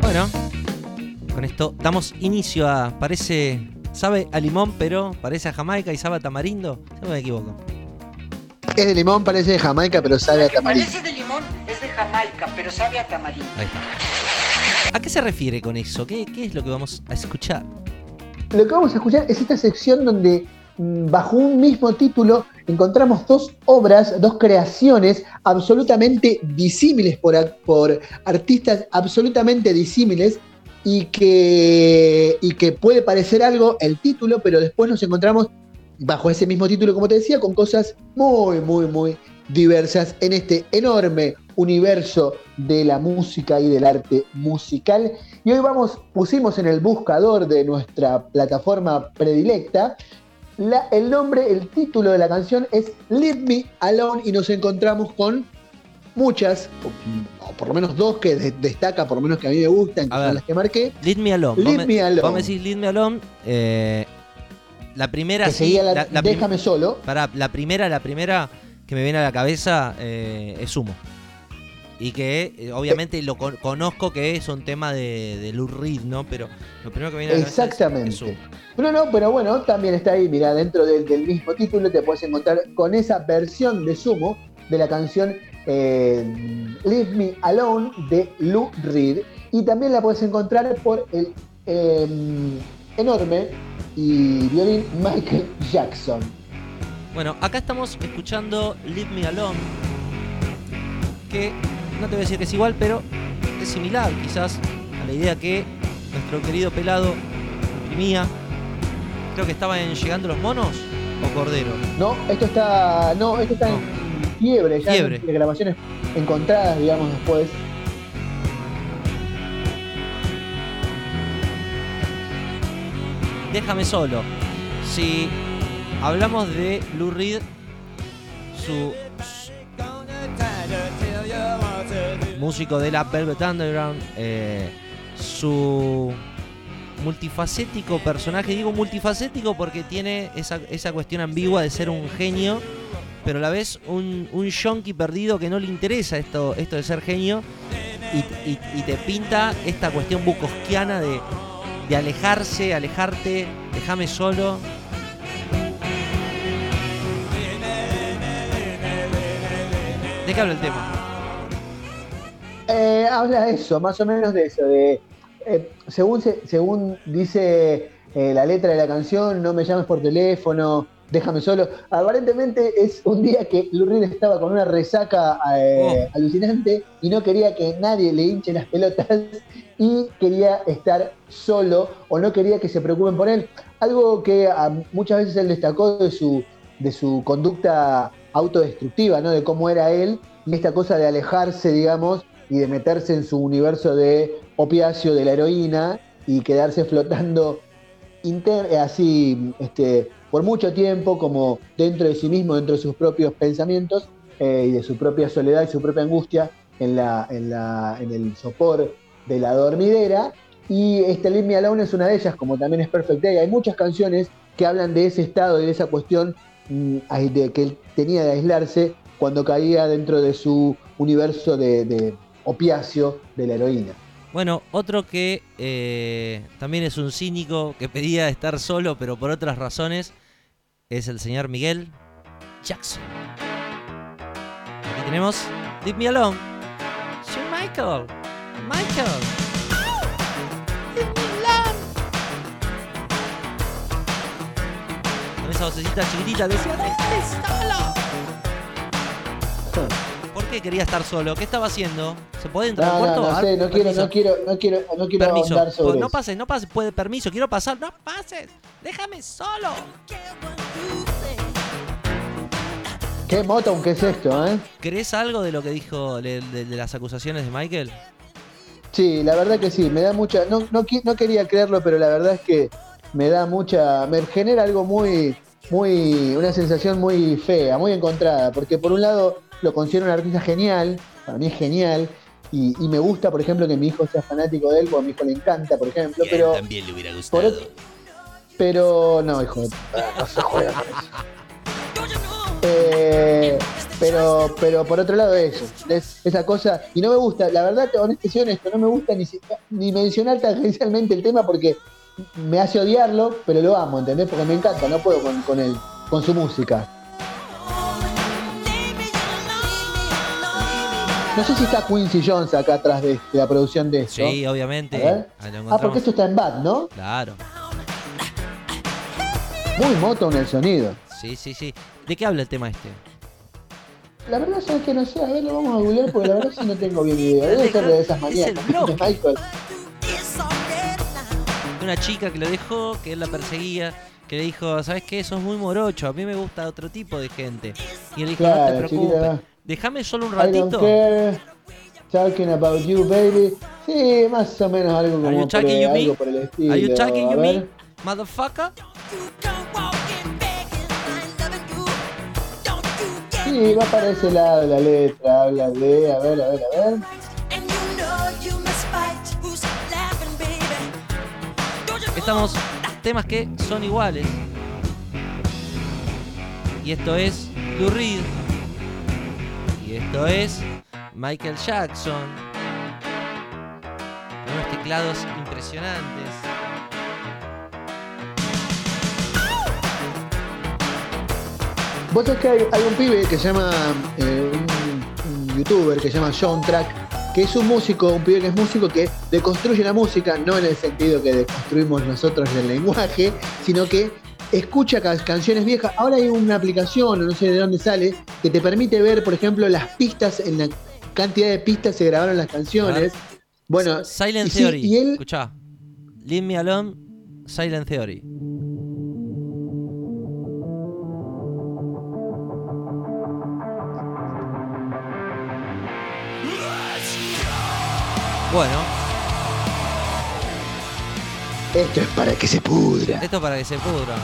Bueno, con esto damos inicio a. Parece. Sabe a limón, pero parece a Jamaica y sabe a tamarindo. Se me equivoco. Es de limón, parece de Jamaica, pero sabe a tamarindo. parece de limón es de Jamaica, pero sabe a tamarindo. Ahí está. ¿A qué se refiere con eso? ¿Qué, qué es lo que vamos a escuchar? Lo que vamos a escuchar es esta sección donde bajo un mismo título encontramos dos obras, dos creaciones absolutamente disímiles por, por artistas absolutamente disímiles y que, y que puede parecer algo el título, pero después nos encontramos bajo ese mismo título, como te decía, con cosas muy, muy, muy diversas en este enorme universo de la música y del arte musical. Y hoy vamos, pusimos en el buscador de nuestra plataforma predilecta la- el nombre, el título de la canción es Leave Me Alone y nos encontramos con muchas, o, o por lo menos dos que de- destaca, por lo menos que a mí me gustan, que A son ver. las que marqué. Lead Me Alone. Lead Vos Me Alone. A decir Lead Me Alone. eh, la primera Que sí. seguía la, la- la prim- Déjame solo. Pará, la primera, la primera que me viene a la cabeza eh, es Sumo. Y que eh, obviamente lo con- conozco que es un tema de, de Lou Reed, ¿no? Pero lo primero que viene a es- es Exactamente. No, no, pero bueno, también está ahí, mira, dentro del, del mismo título te puedes encontrar con esa versión de Sumo de la canción eh, Leave Me Alone de Lou Reed. Y también la puedes encontrar por el eh, enorme y violín Michael Jackson. Bueno, acá estamos escuchando Leave Me Alone. Que no te voy a decir que es igual, pero es similar quizás a la idea que nuestro querido pelado imprimía. Creo que estaba en Llegando los Monos o Cordero. No, esto está. No, esto está en fiebre, ya Fiebre. en grabaciones encontradas, digamos, después. Déjame solo. Si hablamos de Lou Reed, su- músico de la Velvet Underground, eh, su multifacético personaje, digo multifacético porque tiene esa, esa cuestión ambigua de ser un genio, pero a la vez un, un yonki perdido que no le interesa esto, esto de ser genio y, y- te pinta esta cuestión bukowskiana de, de alejarse, alejarte, déjame solo. ¿De qué habla el tema? Eh, habla de eso, más o menos de eso, de eh, según se- según dice eh, la letra de la canción, no me llames por teléfono, déjame solo. Aparentemente es un día que Lou Reed estaba con una resaca eh, alucinante y no quería que nadie le hinche las pelotas y quería estar solo o no quería que se preocupen por él. Algo que muchas veces él destacó de su, de su conducta autodestructiva, ¿no? De cómo era él y esta cosa de alejarse, digamos, y de meterse en su universo de opiáceo, de la heroína y quedarse flotando eh, así este, por mucho tiempo como dentro de sí mismo, dentro de sus propios pensamientos eh, y de su propia soledad y su propia angustia en, la, en, la, en el sopor de la dormidera. Y este Leave Me Alone es una de ellas, como también es Perfect Day. Hay muchas canciones que hablan de ese estado y de esa cuestión mm, de, que él tenía de aislarse cuando caía dentro de su universo de opiáceo de la heroína. Bueno, otro que eh, también es un cínico que pedía estar solo, pero por otras razones, es el señor Miguel Jackson. Aquí tenemos Leave Me Alone. Sir Michael. Michael. Leave me alone. Con esa vocecita chiquitita decía, "Déjame solo. ¿Por qué quería estar solo? ¿Qué estaba haciendo? ¿Se puede entrar No, al no, no Ah, sé, no quiero, no quiero, no quiero, no quiero Permiso. sobre Pues no pases, no pases, puede permiso, quiero pasar, no pases, déjame solo. Qué Motown que es esto, ¿eh? ¿Crees algo de lo que dijo de, de- de las acusaciones de Michael? Sí, la verdad que sí, me da mucha, no, no, no quería creerlo, pero la verdad es que me da mucha, me genera algo muy, muy, una sensación muy fea, muy encontrada, porque por un lado lo considero un artista genial, para mí es genial, y, y me gusta, por ejemplo, que mi hijo sea fanático de él, porque a mi hijo le encanta, por ejemplo, pero, también le hubiera gustado. pero no, hijo, no se juega con eso. Eh, pero, pero por otro lado eso, es esa cosa, y no me gusta, la verdad, honesto, soy honesto, no me gusta ni, ni mencionar tangencialmente el tema porque me hace odiarlo, pero lo amo, ¿entendés? Porque me encanta, no puedo con, con él, con su música. No sé si está Quincy Jones acá atrás de, de la producción de esto. Sí, obviamente. Ah, porque esto está en Bad, ¿no? Claro. Muy moto en el sonido. Sí, sí, sí. ¿De qué habla el tema este? La verdad es que no sé, a ver, lo vamos a googlear porque la verdad sí no tengo bien idea. Debe ser de esas Es manías. blog. Michael. Una chica que lo dejó, que él la perseguía, que le dijo, ¿sabes qué? Sos muy morocho, a mí me gusta otro tipo de gente. Y él dijo, no Claro, te preocupes, chiquita. Déjame solo un ratito. Talking about you, baby. Sí, más o menos algo como Are you por, you me? algo por el estilo. Are you talking you me, motherfucker? Sí, va para ese lado la letra. Habla de, a ver, a ver, a ver. Estamos temas que son iguales. Y esto es Reed. Esto es Michael Jackson. Unos teclados impresionantes. Vos sabés que hay, un pibe que se llama, eh, un, un youtuber que se llama John Track, que es un músico, un pibe que es músico que deconstruye la música, no en el sentido que deconstruimos nosotros el lenguaje, sino que escucha ca- canciones viejas. Ahora hay una aplicación, o no sé de dónde sale, que te permite ver, por ejemplo, las pistas, en la cantidad de pistas se grabaron las canciones. Bueno, Silent y sí, Theory. y él, Escuchá. Leave Me Alone, Silent Theory. Bueno, esto es para que se pudra. esto para que se pudra.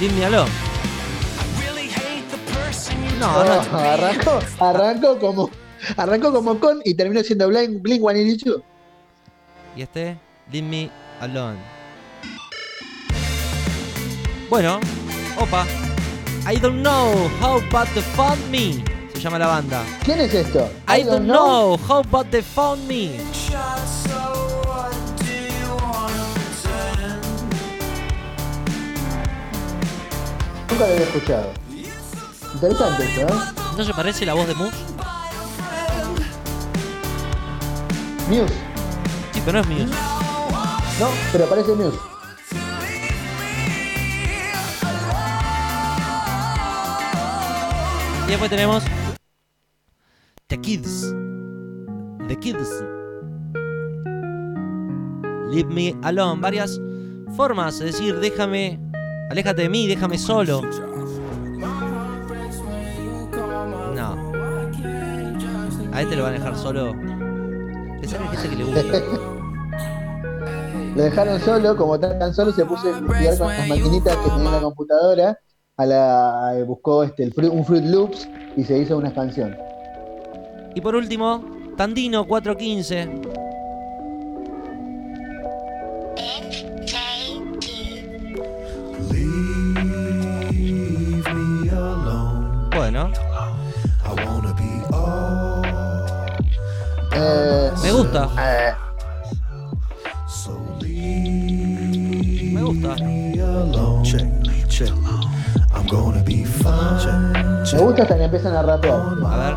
Leave Me Alone. No, no, Oh, arrancó, arrancó como, arrancó como con y terminó siendo Blink, Blink 182. Y este, Leave Me Alone. Bueno, opa. I don't know how but they found me. Se llama la banda. ¿Quién es esto? I, don't know how but they found me. Nunca lo había escuchado. Interesante esto, ¿eh? ¿No se parece la voz de Moose? Muse. Sí, pero no es Muse. No, pero parece Muse. Y después tenemos The Kids. The Kids. Leave me alone. Varias formas de decir, déjame, aléjate de mí, déjame solo. No. A este lo van a dejar solo. Esa es gente que le gusta. Lo dejaron solo, como tan, tan solo se puso a investigar con las maquinitas que tenía en la computadora. A la, buscó este, el Fruit- un Fruit Loops y se hizo una canción. Y por último, Tandino 415. Leave me alone. Bueno, I wanna be all Eh, me gusta, eh, so leave me gusta. me alone. Check, check. I'm gonna be fine. Check, me gusta hasta que empiezan a rapear. A ver.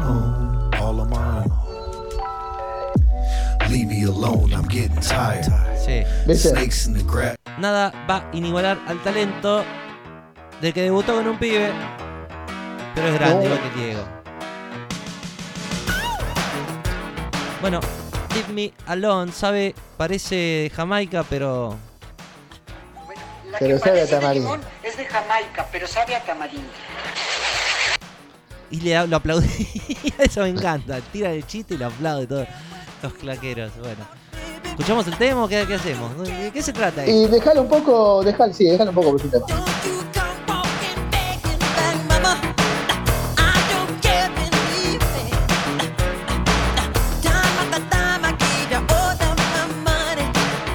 Leave me alone. I'm getting tired. Snakes in the grass. Nada va a inigualar al talento del que debutó con un pibe, pero es grande igual que Diego. Bueno, Leave Me Alone, sabe, parece de Jamaica, pero Bueno, la Pero que sabe a de tamarindo. es de Jamaica, pero sabe a tamarindo. y le lo aplaudí. Eso me encanta. Tira el chiste y lo aplaude todos los claqueros. Bueno, ¿escuchamos el tema o qué, qué hacemos? ¿De qué se trata esto? Y déjalo un poco, déjalo, sí, déjalo un poco por su tema.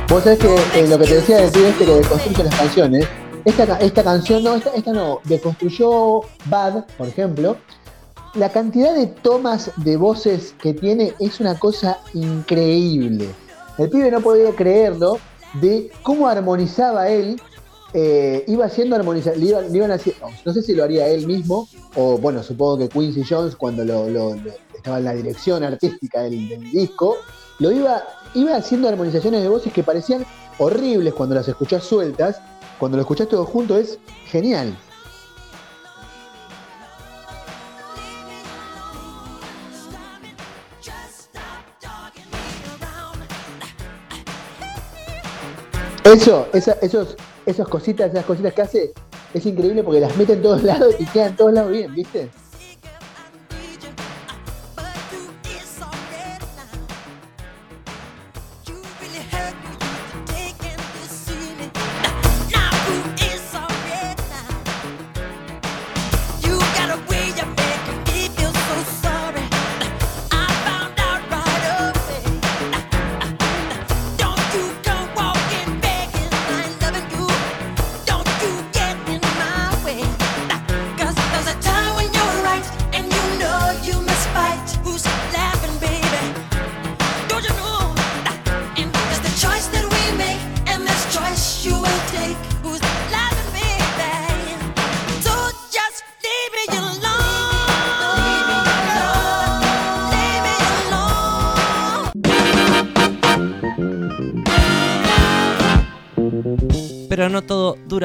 Vos sabés que eh, lo que te decía del pibe este que construye las canciones, esta, esta canción, no, esta, esta no, deconstruyó Bad, por ejemplo. La cantidad de tomas de voces que tiene es una cosa increíble. El pibe no podía creerlo de cómo armonizaba él. eh, iba haciendo haci- no sé si lo haría él mismo, o bueno, supongo que Quincy Jones cuando estaba en la dirección artística del, del disco, lo iba, iba haciendo armonizaciones de voces que parecían horribles cuando las escuchás sueltas, cuando lo escuchás todo junto es genial. Eso, esa- esos, esas cositas, esas cositas que hace, es increíble porque las mete en todos lados y quedan todos lados bien, ¿viste?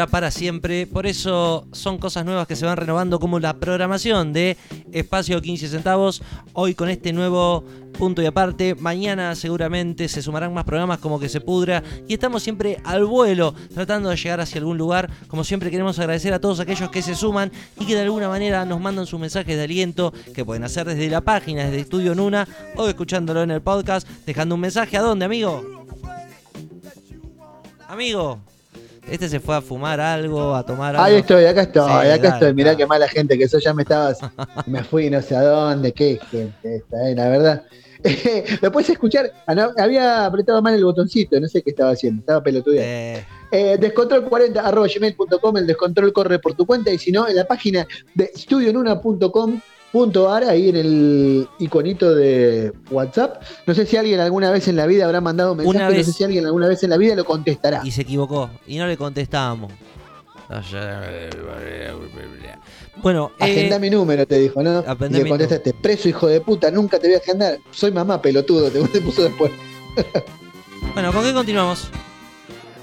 Para siempre, por eso son cosas nuevas que se van renovando como la programación de Espacio 15 centavos, hoy con este nuevo punto y aparte, mañana seguramente se sumarán más programas como que se pudra. Y estamos siempre al vuelo tratando de llegar hacia algún lugar, como siempre queremos agradecer a todos aquellos que se suman y que de alguna manera nos mandan sus mensajes de aliento que pueden hacer desde la página, desde Estudio Nuna o escuchándolo en el podcast, dejando un mensaje. A dónde amigo. Amigo, este se fue a fumar algo, a tomar algo. Ahí estoy, acá estoy, Sí, acá dale, estoy. Mirá dale. qué mala gente que soy, ya me estabas, me fui no sé a dónde, qué gente esta, eh, la verdad. Lo puedes escuchar, ah, no, había apretado mal el botoncito, no sé qué estaba haciendo, estaba pelotudeando. Eh, Eh, descontrol40 arroba gmail.com, el descontrol corre por tu cuenta y si no, en la página de studionuna.com.ar, ahí en el iconito de WhatsApp. No sé si alguien alguna vez en la vida habrá mandado un mensaje, Una no sé si alguien alguna vez en la vida lo contestará. y se equivocó y no le contestábamos. Bueno, eh, Agenda mi número, te dijo, ¿no? Y le contestaste, preso hijo de puta, nunca te voy a agendar. Soy mamá, pelotudo, te, te puso después. bueno, ¿con qué continuamos?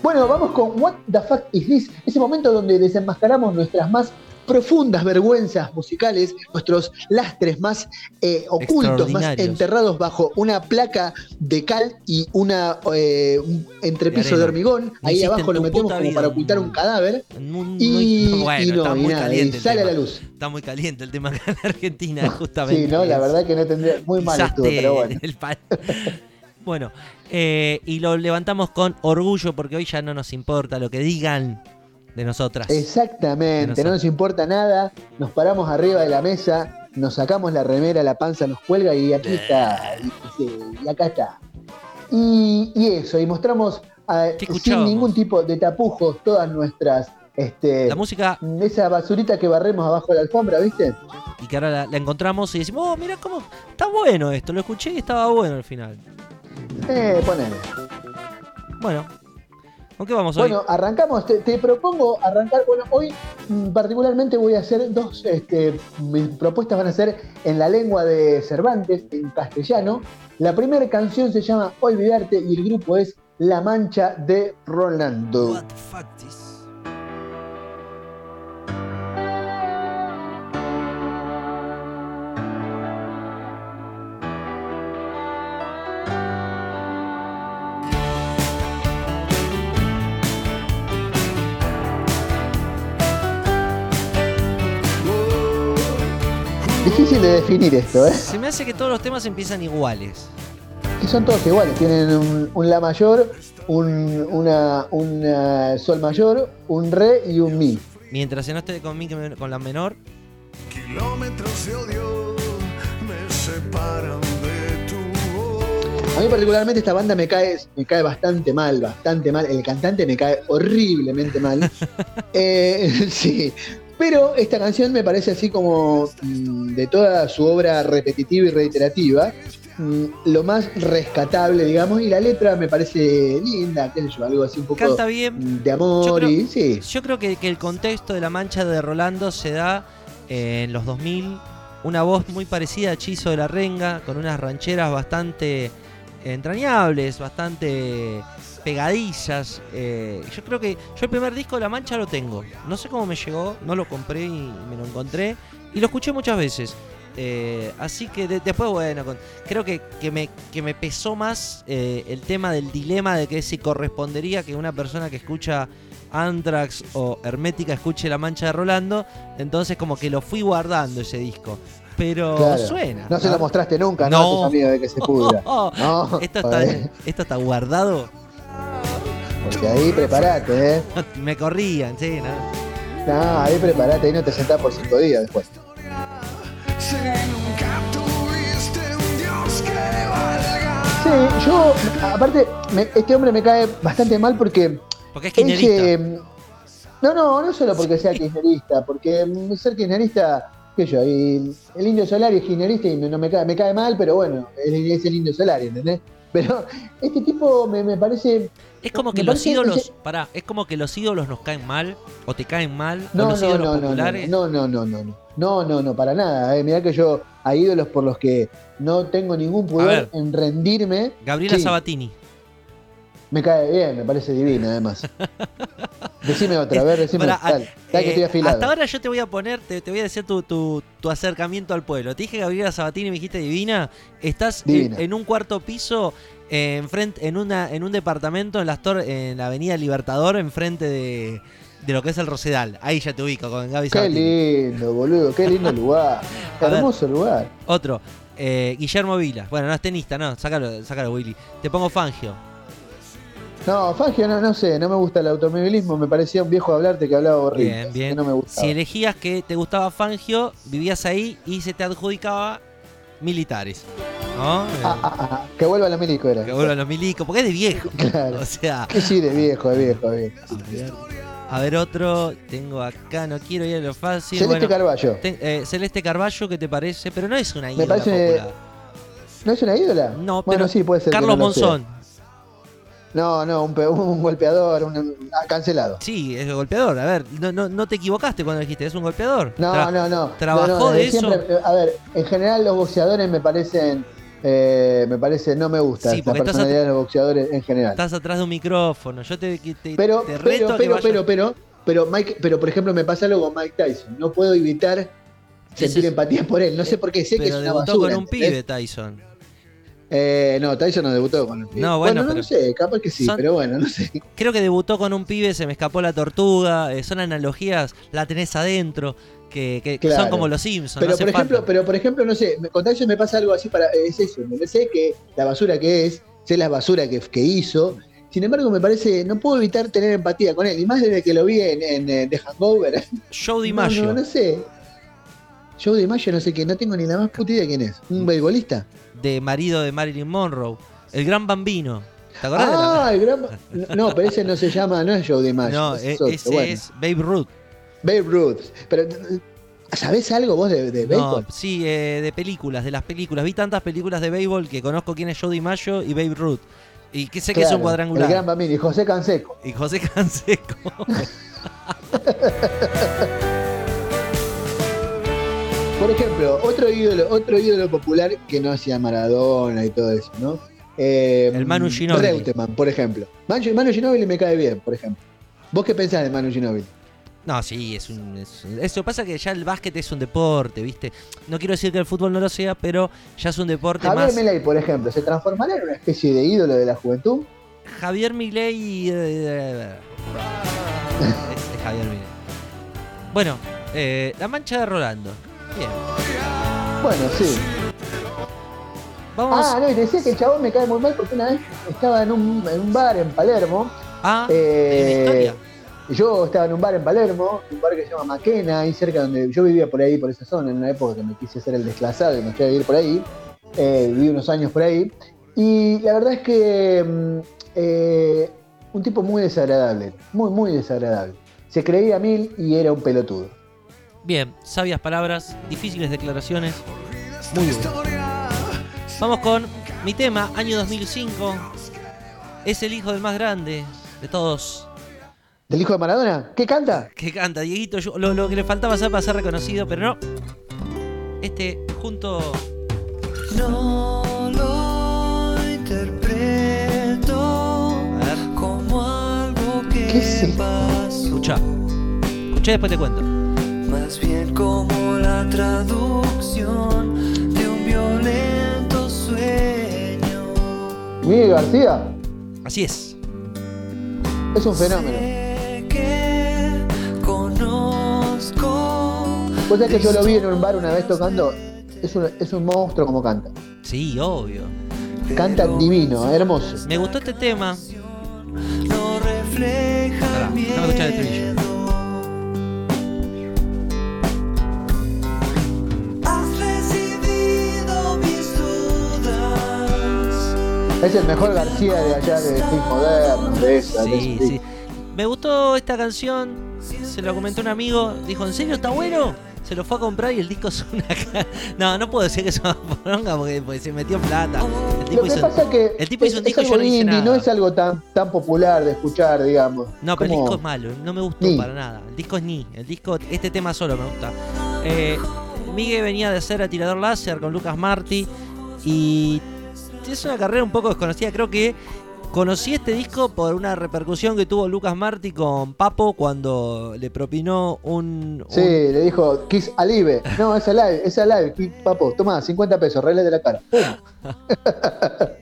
Bueno, vamos con What the fuck is this? Ese momento donde desenmascaramos nuestras más profundas vergüenzas musicales, nuestros lastres más eh, ocultos, más enterrados bajo una placa de cal y una eh, un entrepiso arena. de hormigón. No Ahí abajo lo metemos como vida. para ocultar un cadáver. Muy- Y, muy- bueno, y no, está y muy nada, caliente sale a la luz. Está muy caliente el tema acá en Argentina, justamente. Sí, no, la verdad que no tendría. Muy mal estuvo, pero bueno. el bueno, eh, y lo levantamos con orgullo porque hoy ya no nos importa lo que digan de nosotras. De Exactamente, no nos importa nada, nos paramos arriba de la mesa, nos sacamos la remera, la panza nos cuelga y aquí está, y, acá está. Y, y eso, y mostramos ah, ¿Qué sin ningún tipo de tapujos todas nuestras, este, La música, esa basurita que barremos abajo de la alfombra, ¿viste? y que ahora la, la encontramos y decimos, oh, mira cómo está bueno esto, lo escuché y estaba bueno al final. Eh, ponele. Bueno, ¿con qué vamos hoy? Bueno, arrancamos, te, te propongo arrancar, bueno, hoy mm, particularmente voy a hacer dos, este, mis propuestas van a ser en la lengua de Cervantes, en castellano. La primera canción se llama Olvidarte y el grupo es La Mancha de Rolando. What the fuck is- de definir esto, ¿eh? Se me hace que todos los temas empiezan iguales. Que son todos iguales, tienen un, un La mayor, un, una, una Sol mayor, un Re y un Mi. Mientras no esté con, mi, con la menor, Kilómetros de odio me separan de tu voz. A mí particularmente esta banda me cae, me cae bastante mal, bastante mal. El cantante me cae horriblemente mal. Eh, sí. Pero esta canción me parece así como mm, de toda su obra repetitiva y reiterativa, mm, lo más rescatable, digamos, y la letra me parece linda, qué sé yo, algo así un poco Canta bien. mm, de amor Yo creo- y sí. Yo creo que, que el contexto de la mancha de Rolando se da eh, en los 2000. Una voz muy parecida a Chizo de la Renga, con unas rancheras bastante entrañables, bastante pegadizas. eh, yo creo que yo el primer disco de La Mancha lo tengo. No sé cómo me llegó, no lo compré y me lo encontré. Y lo escuché muchas veces. Eh, así que de- después, bueno, con- creo que, que me, que me pesó más eh, el tema del dilema de que si correspondería que una persona que escucha Anthrax o Hermética escuche La Mancha de Rolando. Entonces como que lo fui guardando ese disco. Pero Claro. suena. No se lo mostraste nunca, No. ¿no? A tus amigos de que se pudra. No, esto, está, esto está guardado. Porque ahí prepárate, ¿eh? Me corrían, sí, ¿no? No, ahí prepárate, ahí no te sentás por cinco días después. Sí, yo, aparte, me- este hombre me cae bastante mal porque Porque es kirchnerista. se- No, no, no solo porque sea kirchnerista, porque mm, ser kirchnerista, qué sé yo, y el Indio Solari es kirchnerista y no me, cae, me cae mal, pero bueno, es el Indio Solari, ¿entendés? Pero este tipo me, me parece. Es como que los ídolos. Pará, es como que los ídolos nos caen mal o te caen mal. No, los no, ídolos no, no, no, no, no, no. No, no, no, para nada. Eh. Mirá que yo hay ídolos por los que no tengo ningún poder en rendirme. Gabriela. Sabatini. Me cae bien, me parece divina además. Decime otra, a ver, decime Pará, tal, tal que eh, estoy afilado. hasta ahora yo te voy a poner, te, te voy a decir tu, tu- tu acercamiento al pueblo. Te dije Gabriela Sabatini me dijiste divina. Estás en- Divina. En, un cuarto piso, eh, enfrente, en, una, en un departamento en, las tor- en la avenida Libertador, enfrente de, de lo que es el Rosedal. Ahí ya te ubico con Gaby Qué Sabatini. lindo, boludo, qué lindo lugar. Ver. Hermoso lugar. Otro, eh, Guillermo Vila. Bueno, no es tenista, no, sácalo, sácalo, Willy. Te pongo Fangio. No, Fangio, no, no sé, no me gusta el automovilismo, me parecía un viejo hablarte que hablaba horrible. Bien, bien. que no me gusta. Si elegías que te gustaba Fangio, vivías ahí y se te adjudicaba militares. ¿No? Ah, ah, ah, que vuelva la milico era. Que vuelvan los milicos, porque es de viejo. Claro. O sea, Que sí, de viejo, de viejo, de viejo. a ver, a ver otro, tengo acá, no quiero ir a lo fácil. Celeste bueno, Carballo. ten- eh, Celeste Carballo, ¿qué te parece? Pero no es una Me ídola parece- popular. ¿No es una ídola? No, bueno, pero sí, puede ser. Carlos no sea. No, no, un, pe- un golpeador, un, ah, cancelado. sí, es golpeador. A ver, no, no, no te equivocaste cuando dijiste, es un golpeador. No, Tra- no, no. trabajó No, de eso. eh, a ver, en general los boxeadores me parecen. eh, me parece, no me gusta Sí, la personalidad de los boxeadores en general. Estás atrás de un micrófono. Yo te, te, Pero, te reto pero, pero, pero, pero, pero, Mike, pero, por ejemplo, me pasa algo con Mike Tyson. No puedo evitar sentir es- empatía por él. No sé por qué, sé que es una basura. con un ¿entendés? pibe, Tyson. Eh, no, Tyson no debutó con un pibe. No, bueno, no, pero- no sé, capaz que sí, Son- pero bueno, no sé. Creo que debutó con un pibe, se me escapó la tortuga. eh, son analogías, la tenés adentro, que, que Claro. son como los Simpsons. Pero no por ejemplo, falta. pero por ejemplo, no sé, con Tyson me pasa algo así para. Es eso, sé que la basura que es, sé la basura que, que hizo. Sin embargo, me parece, no puedo evitar tener empatía con él. Y más desde que lo vi en, en, eh, The Hangover. Joe No, DiMaggio, no, no sé. Joe DiMaggio, no sé qué, no tengo ni la más puta idea de quién es. Mm. ¿Un beisbolista? De marido de Marilyn Monroe. El gran bambino. ¿Te acordás de Ah, el gran. No, pero ese no se llama, no es Joe la.? DiMaggio. No, ese e- es otro, ese bueno. es Babe Ruth. Babe Ruth. Pero, ¿sabés algo vos de, de No, béisbol? sí, eh, de películas, de las películas. Vi tantas películas de béisbol que conozco quién es Joe DiMaggio y Babe Ruth. Y que sé que es un Claro, cuadrangular. El gran Bambini, José Canseco. Y José Canseco. Por ejemplo, otro ídolo, otro ídolo popular que no hacía Maradona y todo eso, ¿no? Eh, El Manu Ginóbili. Reutemann, por ejemplo. Manu, Manu Ginóbili me cae bien, por ejemplo. ¿Vos qué pensás de Manu Ginóbili? No, sí, es un. es un- eso pasa que ya el básquet es un deporte, ¿viste? No quiero decir que el fútbol no lo sea, pero ya es un deporte Javier más. Milei, por ejemplo, ¿se transformará en una especie de ídolo de la juventud? Javier Milei. eh, es, es Javier Milei. Bueno, eh, la mancha de Rolando. Bien. Bueno, sí. Vamos. Ah, no, y te decía que el chabón me cae muy mal porque una vez estaba en un, en un bar en Palermo. Ah, eh. Yo estaba en un bar en Palermo, un bar que se llama Maquena, ahí cerca donde yo vivía por ahí, por esa zona, en una época que me quise hacer el desclasado y me fui a vivir por ahí. Eh, viví unos años por ahí. Y la verdad es que mm, eh, un tipo muy desagradable, muy, muy desagradable. Se creía mil y era un pelotudo. Bien, sabias palabras, difíciles declaraciones. Muy bien. Vamos con mi tema, año 2005. Es el hijo del más grande de todos. ¿Del hijo de Maradona? ¿Qué canta? Que canta, Dieguito. yo- lo, lo que le faltaba hacer para ser reconocido, pero no. Este, junto. No lo interpreto como algo que ¿Qué es esto? pasó, escucha. Escucha y después te cuento. La traducción de un violento sueño. Miguel García Así es. es un fenómeno. Sé que conozco Vos sabés que yo lo vi en un bar una vez tocando. Es un, es un monstruo como canta. Sí, obvio. Canta divino, hermoso. Me gustó este tema. no refleja Pará, escuchar el estribillo. Es el mejor García de allá de Film Moderno, de esa. Sí, sí. Me gustó esta canción. Se lo comentó un amigo. Dijo, ¿en serio está bueno? Se lo fue a comprar y el disco es una No, no puedo decir que es una poronga porque, porque se metió plata. El tipo Lo que hizo- pasa es que el tipo hizo es, un disco es y yo no indie, nada. no es algo tan, tan popular de escuchar, digamos. No, pero el disco es malo, no me gustó Ni. para nada. El disco es ni, el disco, este tema solo me gusta. Eh, Miguel venía de ser atirador láser con Lucas Marty y es una carrera un poco desconocida. Creo que conocí este disco por una repercusión que tuvo Lucas Marty con Papo cuando le propinó un. Sí, un- le dijo Kiss Alive. No, es Alive, es Alive, papo. Toma, 50 pesos, regla de la cara.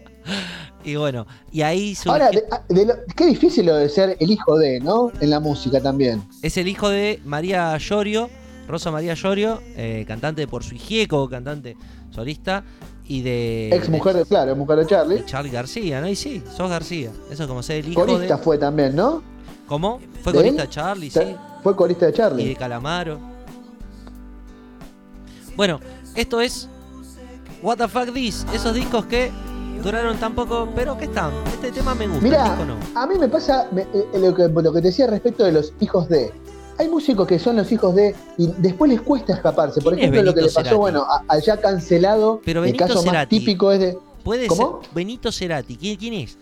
Y bueno, y ahí surgió- Ahora, de- ah, de lo- qué difícil lo de ser el hijo de, ¿no? En la música también. es el hijo de María Llorio, Rosa María Llorio, eh, cantante de Por su Hijieco, cantante solista, y de. Ex mujer de, claro, mujer de Charlie. de Charlie García, ¿no? Y sí, sos García. Eso es como ser el hijo Corista de. fue también, ¿no? ¿Cómo? Fue ¿De corista él? de Charlie, sí. Fue corista de Y de Charlie. Calamaro. Bueno, esto es. What the fuck this? Esos discos que duraron tan poco, pero que están. Este tema me gusta, el Mira, disco no. a mí me pasa me- eh, lo, que, lo que te decía respecto de los hijos de. Hay músicos que son los hijos de y después les cuesta escaparse. Por ¿Quién es ejemplo, lo que le pasó, Cerati? bueno, al ya cancelado, Pero el caso más típico es de. Puede ¿Cómo? ser Benito Cerati. ¿Quién, quién es?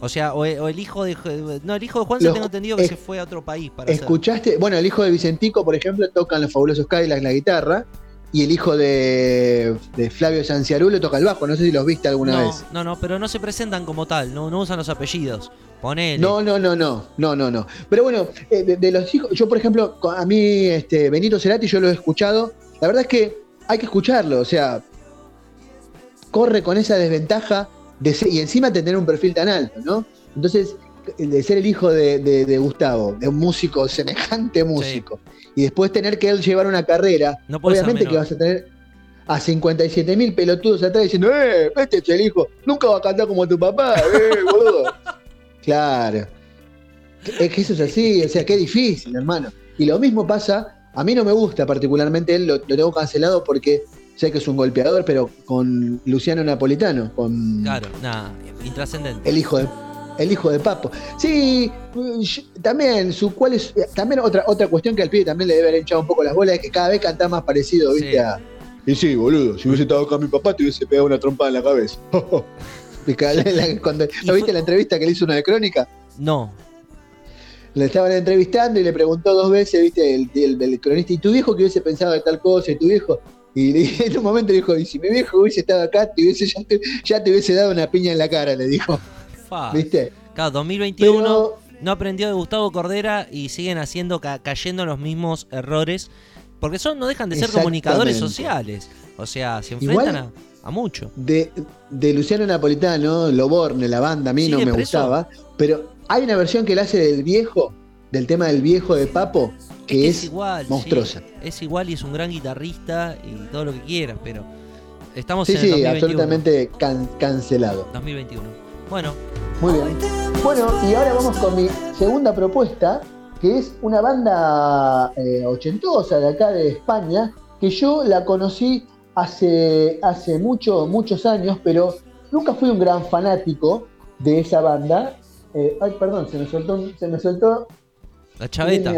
O sea, o, o el hijo de. No, el hijo de Juan se Los- tengo entendido que es- se fue a otro país para hacer. ¿Escuchaste? Bueno, el hijo de Vicentico, por ejemplo, tocan los fabulosos Cadillacs la guitarra. Y el hijo de, de Flavio Sanciarulo toca el bajo. No sé si los viste alguna no, vez. no, no, pero no se presentan como tal, no, no usan los apellidos. Ponele. No, no, no, no, no, no, no. Pero bueno, eh, de, de los hijos, yo por ejemplo, a mí, este, Benito Cerati, yo lo he escuchado. La verdad es que hay que escucharlo, o sea, corre con esa desventaja de ser- y encima tener un perfil tan alto, ¿no? Entonces, de ser el hijo de, de- de Gustavo, de un músico, semejante músico, y después tener que él llevar una carrera, No obviamente que vas a tener a 57 mil pelotudos atrás diciendo, ¡eh! Este es el hijo, nunca va a cantar como tu papá, ¡eh, boludo! Claro. Es que eso es así, o sea, qué difícil, hermano. Y lo mismo pasa, a mí no me gusta particularmente él, lo, lo tengo cancelado porque sé que es un golpeador, pero con Luciano Napolitano, con Claro, nada, intrascendente. el hijo de el hijo de Papo. Sí, también su cuál es también otra otra cuestión que al pibe también le debe haber echado un poco las bolas es que cada vez canta más parecido, ¿viste? Sí. A, y sí, boludo, si hubiese estado con mi papá te hubiese pegado una trompa en la cabeza. Cuando, ¿No viste la entrevista que le hizo uno de Crónica? No, Le estaban entrevistando y le preguntó dos veces, viste, el, el- el cronista, ¿y tu viejo que hubiese pensado de tal cosa? ¿Y tu viejo? Y le- en un momento le dijo, y si mi viejo hubiese estado acá, te hubiese, ya, te, ya te hubiese dado una piña en la cara, le dijo. ¿viste? Claro, 2021 Pero no aprendió de Gustavo Cordera y siguen haciendo ca- cayendo en los mismos errores. Porque son, no dejan de ser comunicadores sociales. O sea, se Igual- enfrentan a, a mucho. de, de Luciano Napolitano, Loborne, la banda, a mí no ¿Sigue me preso? gustaba, pero hay una versión que él hace del viejo, del tema del viejo de Papo, que es, igual, sí. monstruosa. Es igual y es un gran guitarrista y todo lo que quieras, pero estamos Sí, en el sí, 2021. absolutamente can- cancelado. 2021. Bueno, Muy bien. Bueno, y ahora vamos con mi segunda propuesta, que es una banda eh, ochentosa de acá de España, que yo la conocí hace, hace mucho, muchos años, pero nunca fui un gran fanático de esa banda. Eh, ay, perdón, se me soltó, se me soltó La chaveta.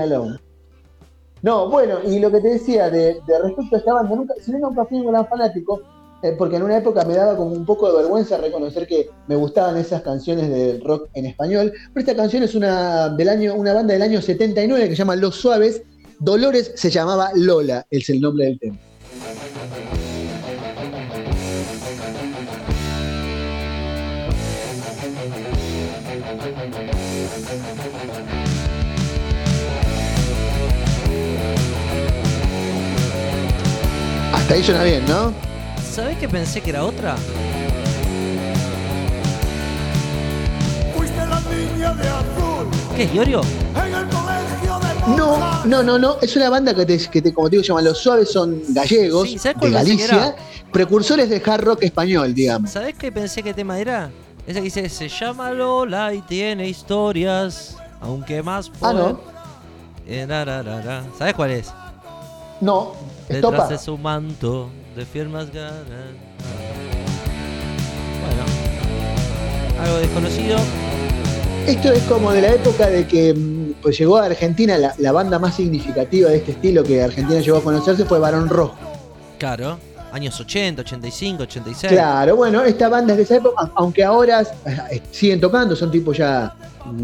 No, bueno, y lo que te decía de, de respecto a esta banda, nunca, si bien nunca fui un gran fanático, eh, porque en una época me daba como un poco de vergüenza reconocer que me gustaban esas canciones del rock en español, pero esta canción es una, del año, una banda del año 79 que se llama Los Suaves. Dolores se llamaba Lola, es el nombre del tema. Hasta ahí suena bien, ¿no? ¿Sabés que pensé que era otra? Fuiste la niña de azul ¿Qué es Iorio? en el colegio de No, no, no, no. Es una banda que, te, que te- como te digo, se llama Los Suaves, son gallegos, Sí, ¿sabes de Galicia, precursores del hard rock español, digamos. ¿Sabés qué pensé que tema era? Ese que dice, se llama Lola y tiene historias, aunque más Ah, poder- ¿no? Eh, ra, ra, ra, ra. ¿Sabés cuál es? No, Detrás estopa. de su manto de firmas ganas. Bueno. Algo desconocido. Esto es como de la época de que mm, pues llegó a Argentina la, la banda más significativa de este estilo que Argentina llegó a conocerse fue Barón Rojo. Claro. Años 80, 85, 86. Claro, bueno, esta banda es de esa época, aunque ahora eh, siguen tocando, son tipos ya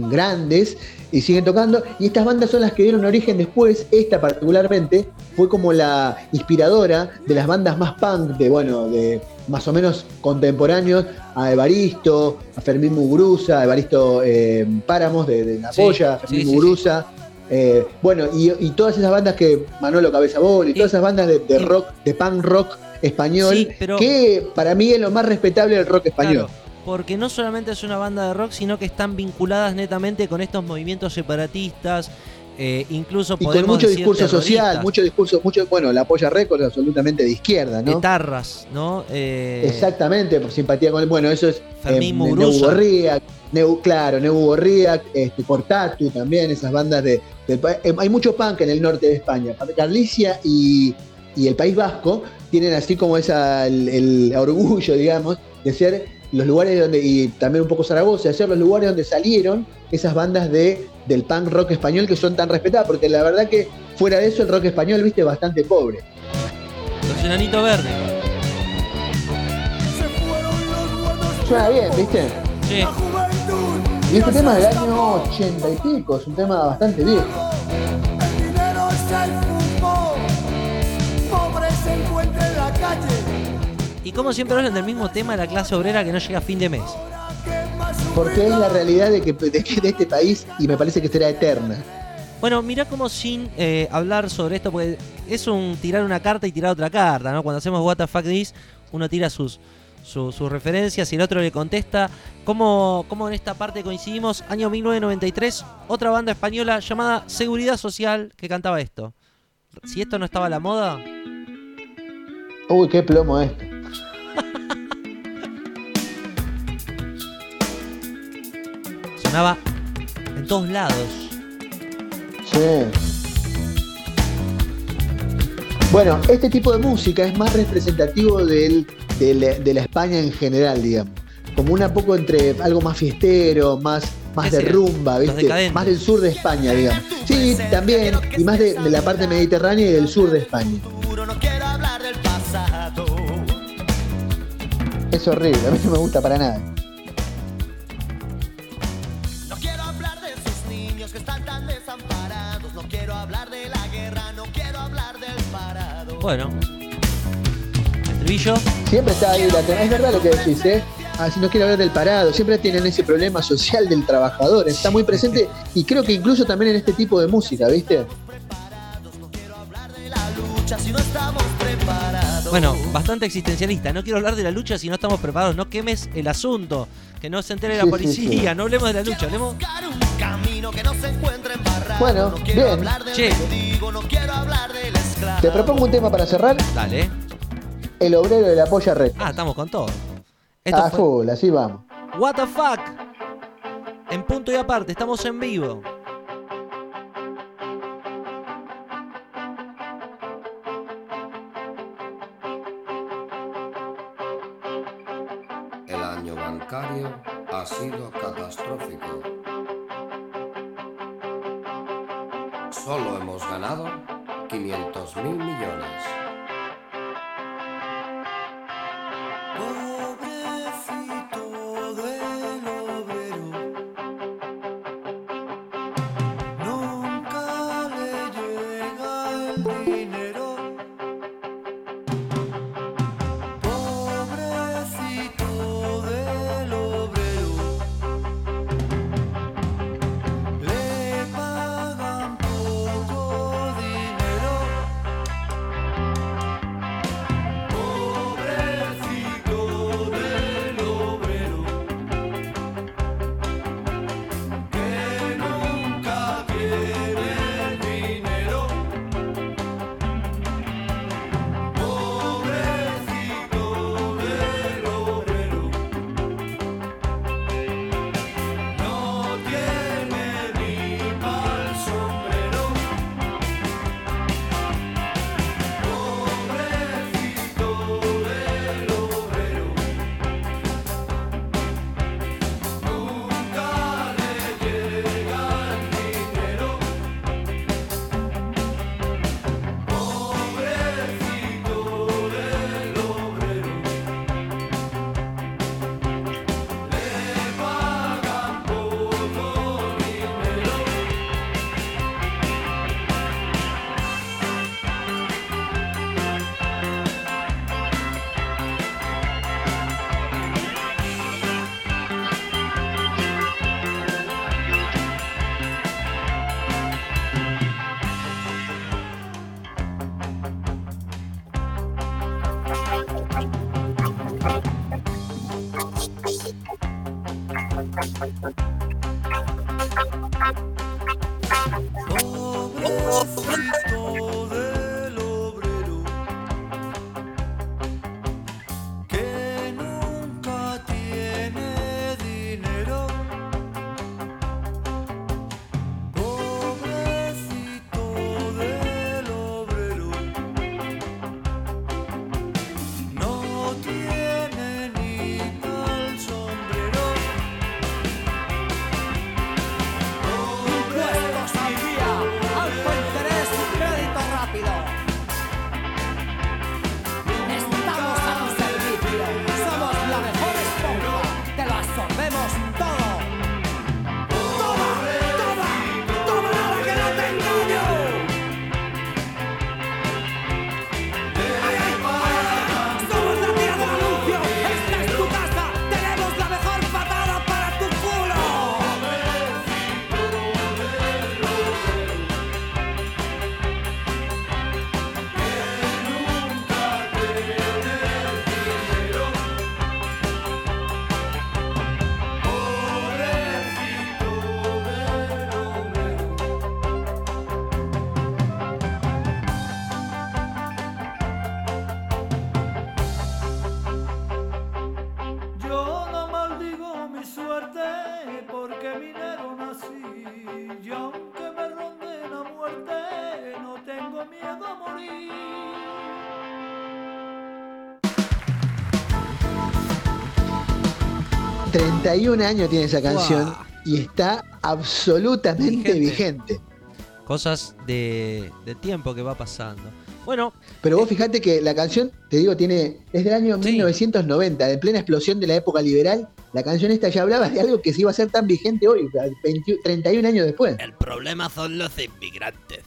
grandes y siguen tocando, y estas bandas son las que dieron origen después, esta particularmente, fue como la inspiradora de las bandas más punk, de bueno, de más o menos contemporáneos, a Evaristo, a Fermín Muguruza, a Evaristo eh, Páramos de, de La Sí, Fermín sí, Muguruza. eh, bueno, y, y todas esas bandas que Manolo Cabeza Bol y todas esas bandas de, de rock, de punk rock español, Sí, pero- que para mí es lo más respetable del rock español. Claro, porque no solamente es una banda de rock, sino que están vinculadas netamente con estos movimientos separatistas, eh, incluso Y con podemos mucho decir discurso social, mucho discurso, mucho, bueno, la Polla Records absolutamente de izquierda, ¿no? etarras, ¿no? Eh, Exactamente, por simpatía con el, bueno, eso es Fermín eh. Neu claro, Neu Gorriak, este, Portatu también, esas bandas de, pa- eh, hay mucho punk en el norte de España. Galicia y, y el País Vasco tienen así como esa, el, el orgullo, digamos, de ser los lugares donde, y también un poco Zaragoza, de ser los lugares donde salieron esas bandas de, del punk rock español que son tan respetadas, porque la verdad que fuera de eso el rock español, viste, es bastante pobre. Los enanitos verdes. Suena bien, viste. Sí. Y este tema es del año 80 y pico, es un tema bastante viejo. El dinero se fumó. Y como siempre hablan del mismo tema de la clase obrera que no llega a fin de mes. ¿Qué más Porque es la realidad de, que, de, este país y me parece que será eterna. Bueno, mirá como sin eh, hablar sobre esto, porque es un tirar una carta y tirar otra carta, ¿no? Cuando hacemos What the fuck this, uno tira sus, su- sus referencias y el otro le contesta. ¿Cómo, cómo en esta parte coincidimos? Año 1993, otra banda española llamada Seguridad Social que cantaba esto. Si esto no estaba a la moda, Uy, qué plomo esto. Sonaba en todos lados. Sí. Bueno, este tipo de música es más representativo del- de, la, de la España en general, digamos. Como una poco entre algo más fiestero, más, más ¿Qué de rumba, ¿viste? Más del sur de España, digamos. Sí, también, y más de, de la parte mediterránea y del sur de España. Es horrible, a mí no me gusta para nada. Bueno, estribillo. Siempre está ahí, la, es verdad lo que decís, ¿eh? Ah, si no quiero hablar del parado, siempre tienen ese problema social del trabajador, está muy presente y creo que incluso también en este tipo de música, ¿viste? No quiero hablar de la lucha si no estamos preparados. Bueno, bastante existencialista. No quiero hablar de la lucha si no estamos preparados. No quemes el asunto. Que no se entere la Sí, policía. sí. No hablemos de la lucha. Hablemos. Buscar un camino que no se encuentre embarrado. Bueno, no quiero bien. Che. Te propongo un tema para cerrar, Dale. el obrero de la polla red. Ah, estamos con todo. Esto Ah, fue full, así vamos. What the fuck. En punto y aparte. Estamos en vivo. El año bancario ha sido catastrófico. Solo hemos ganado 500 mil millones. 31 años tiene esa canción y está absolutamente Vigente. vigente. Cosas de, de tiempo que va pasando. Bueno, Pero vos fijate que la canción, te digo, tiene es del año Sí. 1990, de plena explosión de la época liberal. La canción esta ya hablaba de algo que se iba a ser tan vigente hoy, 20 31 años después. el problema son los inmigrantes.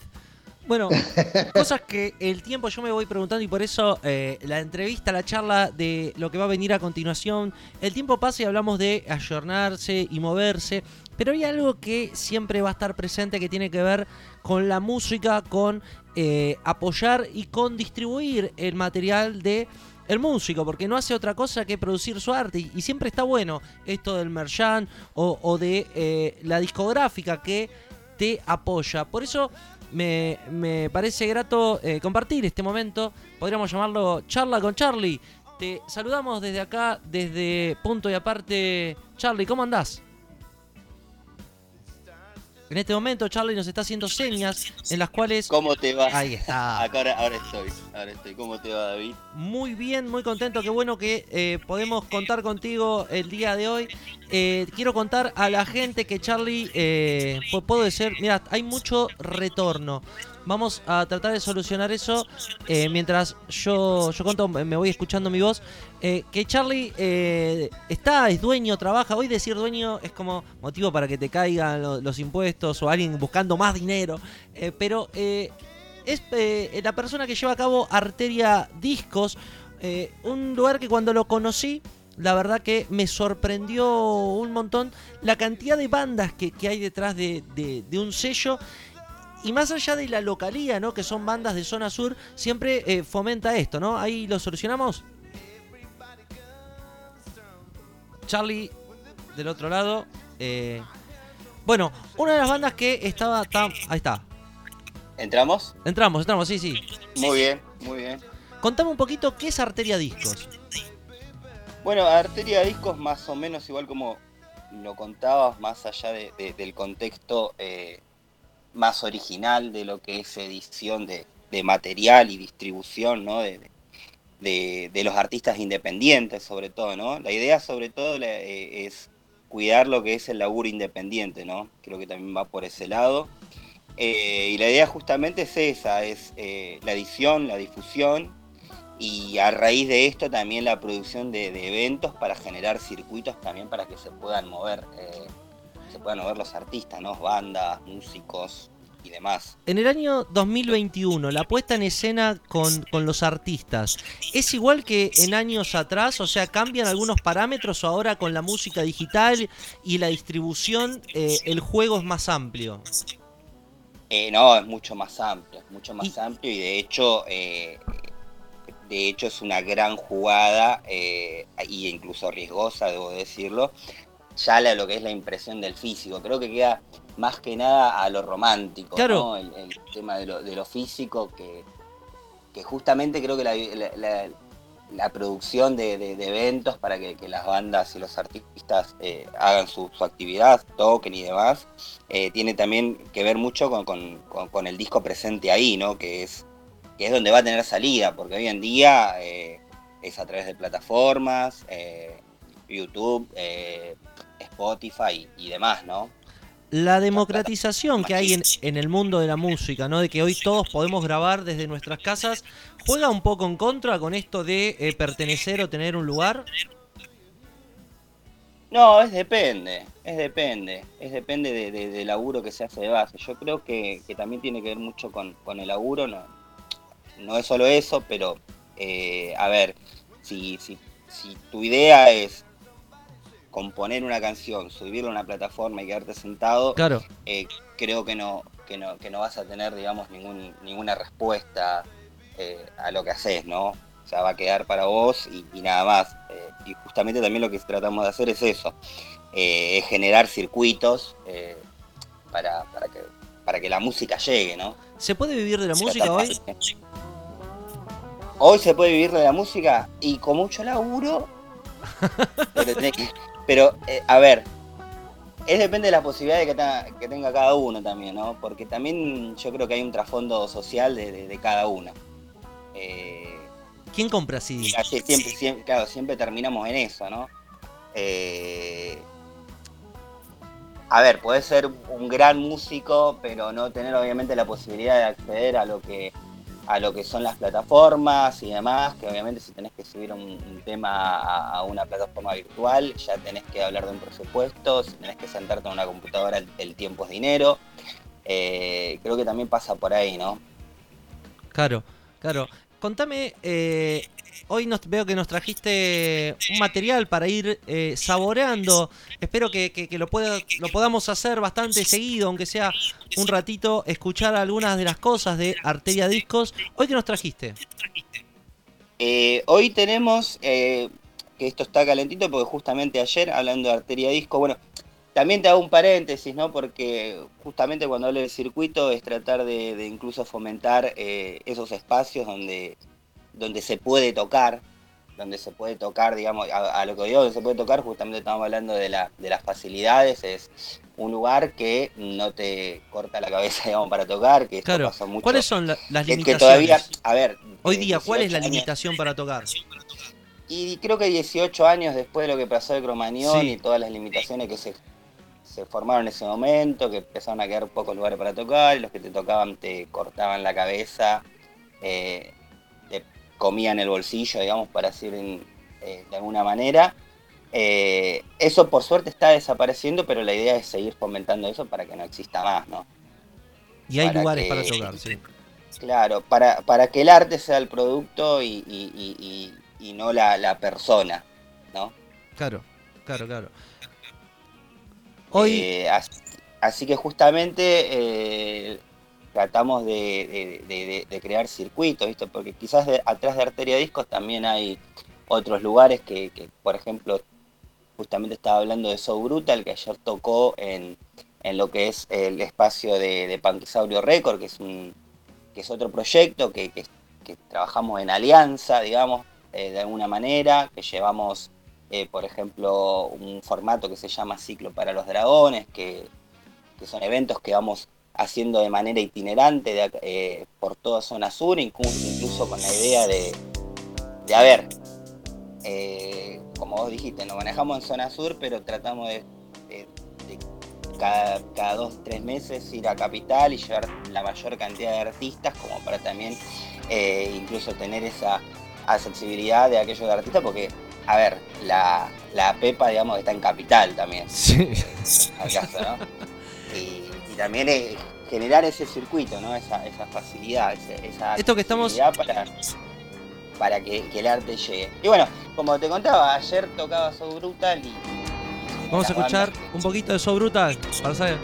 Bueno, cosas que el tiempo yo me voy preguntando y por eso eh, la entrevista, la charla de lo que va a venir a continuación, el tiempo pasa y hablamos de ayornarse y moverse, pero hay algo que siempre va a estar presente que tiene que ver con la música, con eh, apoyar y con distribuir el material de el músico, porque no hace otra cosa que producir su arte. Y, y siempre está bueno esto del merchan o, o de eh, la discográfica que te apoya. Por eso me, me parece grato eh, compartir este momento. Podríamos llamarlo charla con Charlie. Te saludamos desde acá, desde Punto y Aparte. Charlie, ¿cómo andás? En este momento Charlie nos está haciendo señas en las cuales... ¿Cómo te va? Ahí está. Ahora, ahora estoy, ahora estoy. ¿Cómo te va, David? Muy bien, muy contento, qué bueno que eh, podemos contar contigo el día de hoy. Eh, quiero contar a la gente que Charlie, eh, pu- puedo decir, mira, hay mucho retorno. Vamos a tratar de solucionar eso eh, mientras yo, yo conto, me voy escuchando mi voz. Eh, que Charlie eh, está, es dueño, trabaja. Hoy decir dueño es como motivo para que te caigan lo- los impuestos o alguien buscando más dinero. Eh, pero eh, es eh, la persona que lleva a cabo Arteria Discos, un lugar que cuando lo conocí, la verdad que me sorprendió un montón la cantidad de bandas que, que hay detrás de, de- de un sello. Y más allá de la localía, ¿no? Que son bandas de zona sur, siempre eh, fomenta esto, ¿no? Ahí lo solucionamos. Charlie, del otro lado. eh, bueno, una de las bandas que estaba... ahí está. ¿Entramos? Entramos, entramos, sí, sí. Muy bien, muy bien. Contame un poquito qué es Arteria Discos. Bueno, Arteria Discos más o menos igual como lo contabas, más allá de- de- del contexto eh, más original de lo que es edición de, de material y distribución, ¿no? De, de- los artistas independientes sobre todo, ¿no? La idea sobre todo eh, es cuidar lo que es el laburo independiente, ¿no? Creo que también va por ese lado. Eh, y la idea justamente es esa, es eh, la edición, la difusión y a raíz de esto también la producción de, eventos para generar circuitos también para que se puedan mover, se puedan mover los artistas, ¿no? Bandas, músicos y demás. En el año 2021, la puesta en escena con, con los artistas, ¿es igual que en años atrás? O sea, ¿cambian algunos parámetros o ahora con la música digital y la distribución eh, el juego es más amplio? Eh, no, es mucho más amplio, es mucho más amplio y de hecho, eh, de hecho es una gran jugada eh, y incluso riesgosa, debo decirlo, ya la- lo que es la impresión del físico. Creo que queda más que nada a lo romántico, Claro. ¿no? el, el tema de lo, de lo físico que, que justamente creo que la, la- la- la producción de, de- de eventos para que, que las bandas y los artistas eh, hagan su, su actividad, toquen y demás, eh, tiene también que ver mucho con, con- con- con el disco presente ahí, ¿no? Que es, que es donde va a tener salida, porque hoy en día eh, es a través de plataformas, YouTube, eh, Spotify y, demás, ¿no? La democratización que hay en, en el mundo de la música, ¿no? De que hoy todos podemos grabar desde nuestras casas, ¿juega un poco en contra con esto de eh, pertenecer o tener un lugar? No, es depende, es depende, es depende de, de- del laburo que se hace de base. Yo creo que, que también tiene que ver mucho con, con el laburo, no, no es solo eso, pero eh, a ver, si, si, si tu idea es componer una canción, subirla a una plataforma y quedarte sentado, Claro. eh, creo que no, que no, que no vas a tener, digamos, ningún, ninguna respuesta eh, a lo que haces, ¿no? O sea, va a quedar para vos y, y nada más. Eh, y justamente también lo que tratamos de hacer es eso, es generar circuitos para, para, que, para que la música llegue, ¿no? ¿Se puede vivir de la música hoy? Hoy se puede vivir de la música y con mucho laburo, pero, tenés que- pero, eh, a ver, es depende de las posibilidades que, tenga- que tenga cada uno también, ¿no? Porque también yo creo que hay un trasfondo social de, de- de cada uno. Eh, ¿Quién compra CD? Así, siempre, siempre, claro, siempre terminamos en eso, ¿no? Eh, a ver, puede ser un gran músico, pero no tener obviamente la posibilidad de acceder a lo que a lo que son las plataformas y demás, que obviamente si tenés que subir un, tema a, una plataforma virtual, ya tenés que hablar de un presupuesto, si tenés que sentarte en una computadora, el, el tiempo es dinero. Eh, creo que también pasa por ahí, ¿no? Claro, claro. Contame, eh, hoy nos, veo que nos trajiste un material para ir eh, saboreando. Espero que, que- lo, pueda, lo podamos hacer bastante seguido, aunque sea un ratito, escuchar algunas de las cosas de Arteria Discos. Hoy que nos trajiste. Eh, hoy tenemos, eh, que esto está calentito porque justamente ayer, hablando de arteria disco, bueno, también te hago un paréntesis, ¿no? Porque justamente cuando hablo del circuito es tratar de, de incluso fomentar eh, esos espacios donde, donde se puede tocar, donde se puede tocar, digamos, a, a lo que digo, donde se puede tocar, justamente estamos hablando de, la, de las facilidades, es un lugar que no te corta la cabeza, digamos, para tocar, que esto Claro. pasa mucho. ¿Cuáles son la- las que- que limitaciones? todavía, a ver, Hoy día, ¿cuál es la 18 años- limitación para tocar? Y creo que 18 años después de lo que pasó de Cromañón Sí. y todas las limitaciones que se, se formaron en ese momento, que empezaron a quedar pocos lugares para tocar, y los que te tocaban te cortaban la cabeza, eh, te comían el bolsillo, digamos, para decir en- eh, de alguna manera. Eh, eso por suerte está desapareciendo, pero la idea es seguir fomentando eso para que no exista más, ¿no? Y hay Para lugares que- para tocar, sí. Claro, para, para que el arte sea el producto y, y- y- no la, la persona, ¿no? Claro, claro, claro. Hoy, Eh, as- así, que justamente tratamos de, crear circuitos, ¿viste? Porque quizás atrás de Arteria Discos también hay otros lugares que, por ejemplo, justamente estaba hablando de So Brutal, que ayer tocó en, en lo que es el espacio de, de Panquisaurio Record, que es un que es otro proyecto que, que- que trabajamos en alianza, digamos, eh, de alguna manera, que llevamos, eh, por ejemplo, un formato que se llama Ciclo para los Dragones, que, que son eventos que vamos haciendo de manera itinerante de eh, por toda zona sur, incluso, incluso con la idea de, de a ver, eh, como vos dijiste, nos manejamos en zona sur, pero tratamos de, de- de cada, cada dos, tres meses ir a capital y llevar la mayor cantidad de artistas como para también eh, incluso tener esa accesibilidad de aquellos artistas porque, a ver, la, la Pepa, digamos, está en capital también. Sí. ¿Acaso, no? Y, y también eh, generar ese circuito, ¿no? Esa, esa facilidad, esa Esto que estamos- para, para que, que el arte llegue. Y bueno, como te contaba, ayer tocaba So Brutal y... y vamos a escuchar bandas un poquito de So Brutal para saber.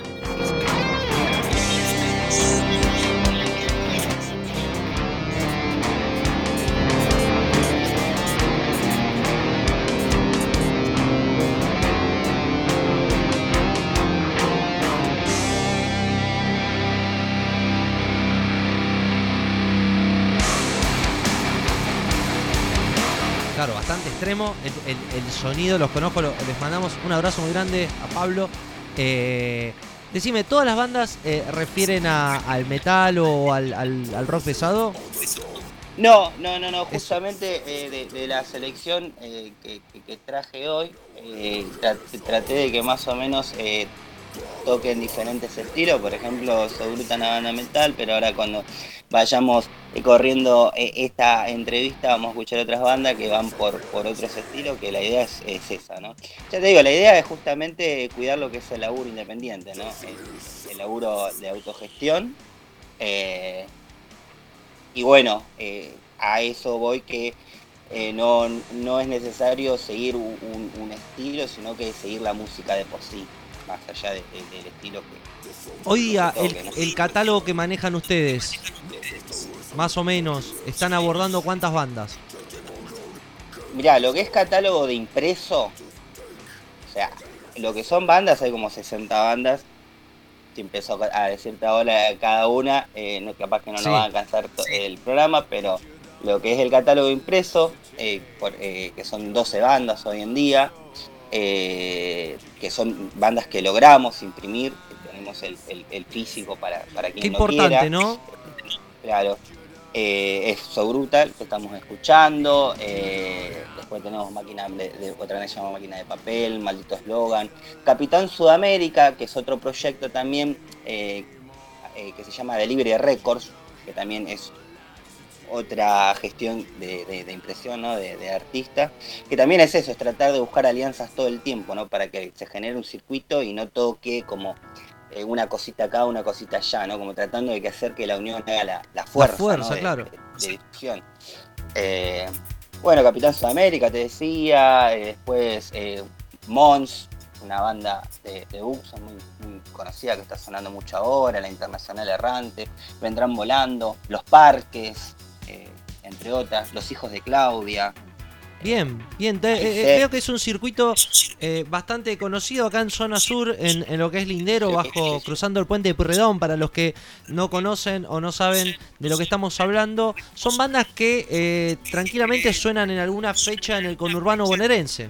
El, el- el sonido, los conozco, lo- les mandamos un abrazo muy grande a Pablo. Eh, decime, ¿todas las bandas eh, refieren a- al metal o al, al- al rock pesado? No, no, no, no, justamente eh, de, de la selección que, traje hoy, tra- traté de que más o menos toquen diferentes estilos, por ejemplo, Sobruta una banda metal, pero ahora cuando vayamos eh, corriendo eh, esta entrevista vamos a escuchar otras bandas que van por, por otros estilos, que la idea es, es esa, ¿no? Ya te digo, la idea es justamente cuidar lo que es el laburo independiente, ¿no? El, el laburo de autogestión. eh, y bueno, a eso voy que no, no es necesario seguir un- un estilo, sino que seguir la música de por sí, más allá de- de- del estilo que... Hoy día, que el, catálogo que manejan ustedes, más o menos, están abordando cuántas bandas. Mirá, lo que es catálogo de impreso, o sea, lo que son bandas, hay como 60 bandas. Si empezó a decirte ahora cada una, eh, capaz que no Sí. nos va a alcanzar el programa, pero lo que es el catálogo impreso, eh, por- eh, que son 12 bandas hoy en día, eh, que son bandas que logramos imprimir, que tenemos el, el- el físico para, para quien Qué no importante, quiera. ¿no? Claro. Eh, es So Brutal, que estamos escuchando. eh, después tenemos máquina de, de- otra vez se llama Máquina de Papel, Maldito Slogan. Capitán Sudamérica, que es otro proyecto también eh, que se llama Delivery Records, que también es otra gestión de, de- de impresión ¿no? de, de artistas, que también es eso, es tratar de buscar alianzas todo el tiempo, ¿no? para que se genere un circuito y no todo quede como eh, una cosita acá, una cosita allá, ¿no? Como tratando de que hacer que la unión haga la, la fuerza, fuerza, claro. de- difusión. Eh, bueno, Capitán Sudamérica te decía, eh, después Mons, una banda de, de muy, muy conocida que está sonando mucho ahora, la Internacional Errante, Vendrán Volando, Los Parques, entre otras, Los Hijos de Claudia, Bien, bien. te- eh, eh, veo que es un circuito eh, bastante conocido acá en zona sur, en, en lo que es Lindero, bajo cruzando el puente de Purredón. Para los que no conocen o no saben de lo que estamos hablando, son bandas que eh, tranquilamente suenan en alguna fecha en el conurbano bonaerense.